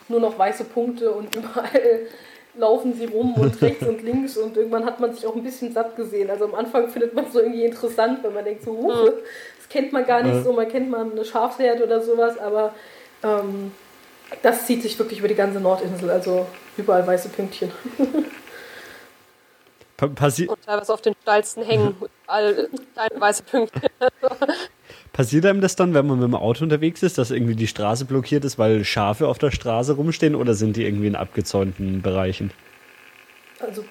nur noch weiße Punkte und [LAUGHS] überall laufen sie rum und rechts und links und irgendwann hat man sich auch ein bisschen satt gesehen. Also am Anfang findet man es so irgendwie interessant, wenn man denkt so, Huch, das kennt man gar nicht so, man kennt man eine Schafsherde oder sowas, aber ähm, das zieht sich wirklich über die ganze Nordinsel, also überall weiße Pünktchen. [LAUGHS] Passi und teilweise auf den steilsten hängen all kleine weiße Pünktchen. [LAUGHS] Passiert einem das dann, wenn man mit dem Auto unterwegs ist, dass irgendwie die Straße blockiert ist, weil Schafe auf der Straße rumstehen oder sind die irgendwie in abgezäunten Bereichen? Also,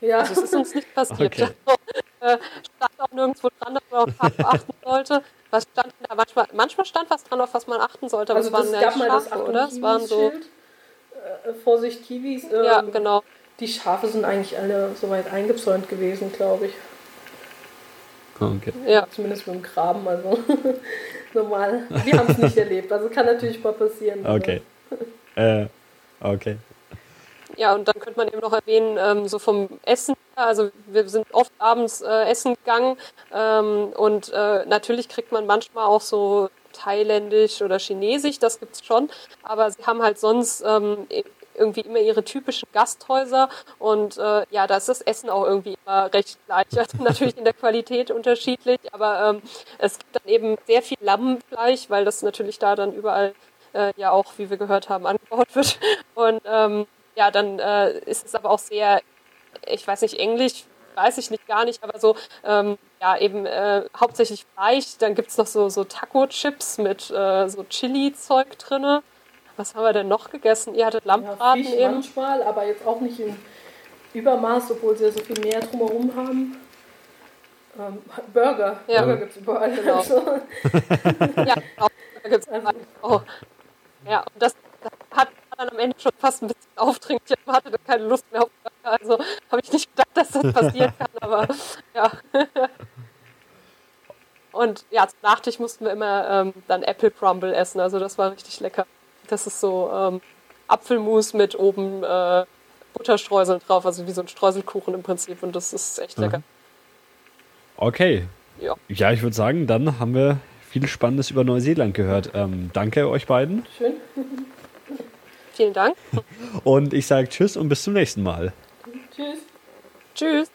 ja. Also es ist uns nicht passiert. Okay. Also, äh, stand auch nirgendwo dran, dass man auf Schafe [LAUGHS] achten sollte. Was stand da? Manchmal, manchmal stand was dran, auf was man achten sollte, aber also es waren ja Schafe, oder? Es waren so. Äh, Vorsicht, Kiwis. Ähm, ja, genau. Die Schafe sind eigentlich alle soweit eingezäunt gewesen, glaube ich. Okay. Ja. Zumindest mit dem Graben, also [LAUGHS] normal. Wir haben es nicht erlebt, also kann natürlich mal passieren. Okay. äh, okay. Ja, und dann könnte man eben noch erwähnen, ähm, so vom Essen, also wir sind oft abends äh, essen gegangen ähm, und äh, natürlich kriegt man manchmal auch so thailändisch oder chinesisch, das gibt es schon, aber sie haben halt sonst ähm, irgendwie immer ihre typischen Gasthäuser und äh, ja, da ist das Essen auch irgendwie immer recht gleich. [LAUGHS] Also natürlich in der Qualität unterschiedlich, aber ähm, es gibt dann eben sehr viel Lammfleisch, weil das natürlich da dann überall äh, ja auch, wie wir gehört haben, angebaut wird. Und ähm, ja, dann äh, ist es aber auch sehr, ich weiß nicht, Englisch, weiß ich nicht gar nicht, aber so, ähm, ja, eben äh, hauptsächlich Fleisch. Dann gibt es noch so, so Taco-Chips mit äh, so Chili-Zeug drinne. Was haben wir denn noch gegessen? Ihr hattet Lammbraten ja, eben. manchmal, aber jetzt auch nicht im Übermaß, obwohl sie ja so viel mehr drumherum haben. Ähm, Burger. Ja. Burger gibt es überall. Genau. Also. [LAUGHS] ja, genau. Burger gibt es also. Oh. Ja, und das, das, hat dann am Ende schon fast ein bisschen aufdringlich. Ich hatte keine Lust mehr auf Also habe ich nicht gedacht, dass das passieren [LAUGHS] kann, aber ja. Und ja, zum Nachtisch mussten wir immer ähm, dann Apple Crumble essen. Also das war richtig lecker. Das ist so ähm, Apfelmus mit oben äh, Butterstreuseln drauf, also wie so ein Streuselkuchen im Prinzip. Und das ist echt lecker. Okay. Ja. Ja, ich würde sagen, dann haben wir viel Spannendes über Neuseeland gehört. Ähm, danke euch beiden. Schön. Vielen Dank. Und ich sage Tschüss und bis zum nächsten Mal. Tschüss. Tschüss.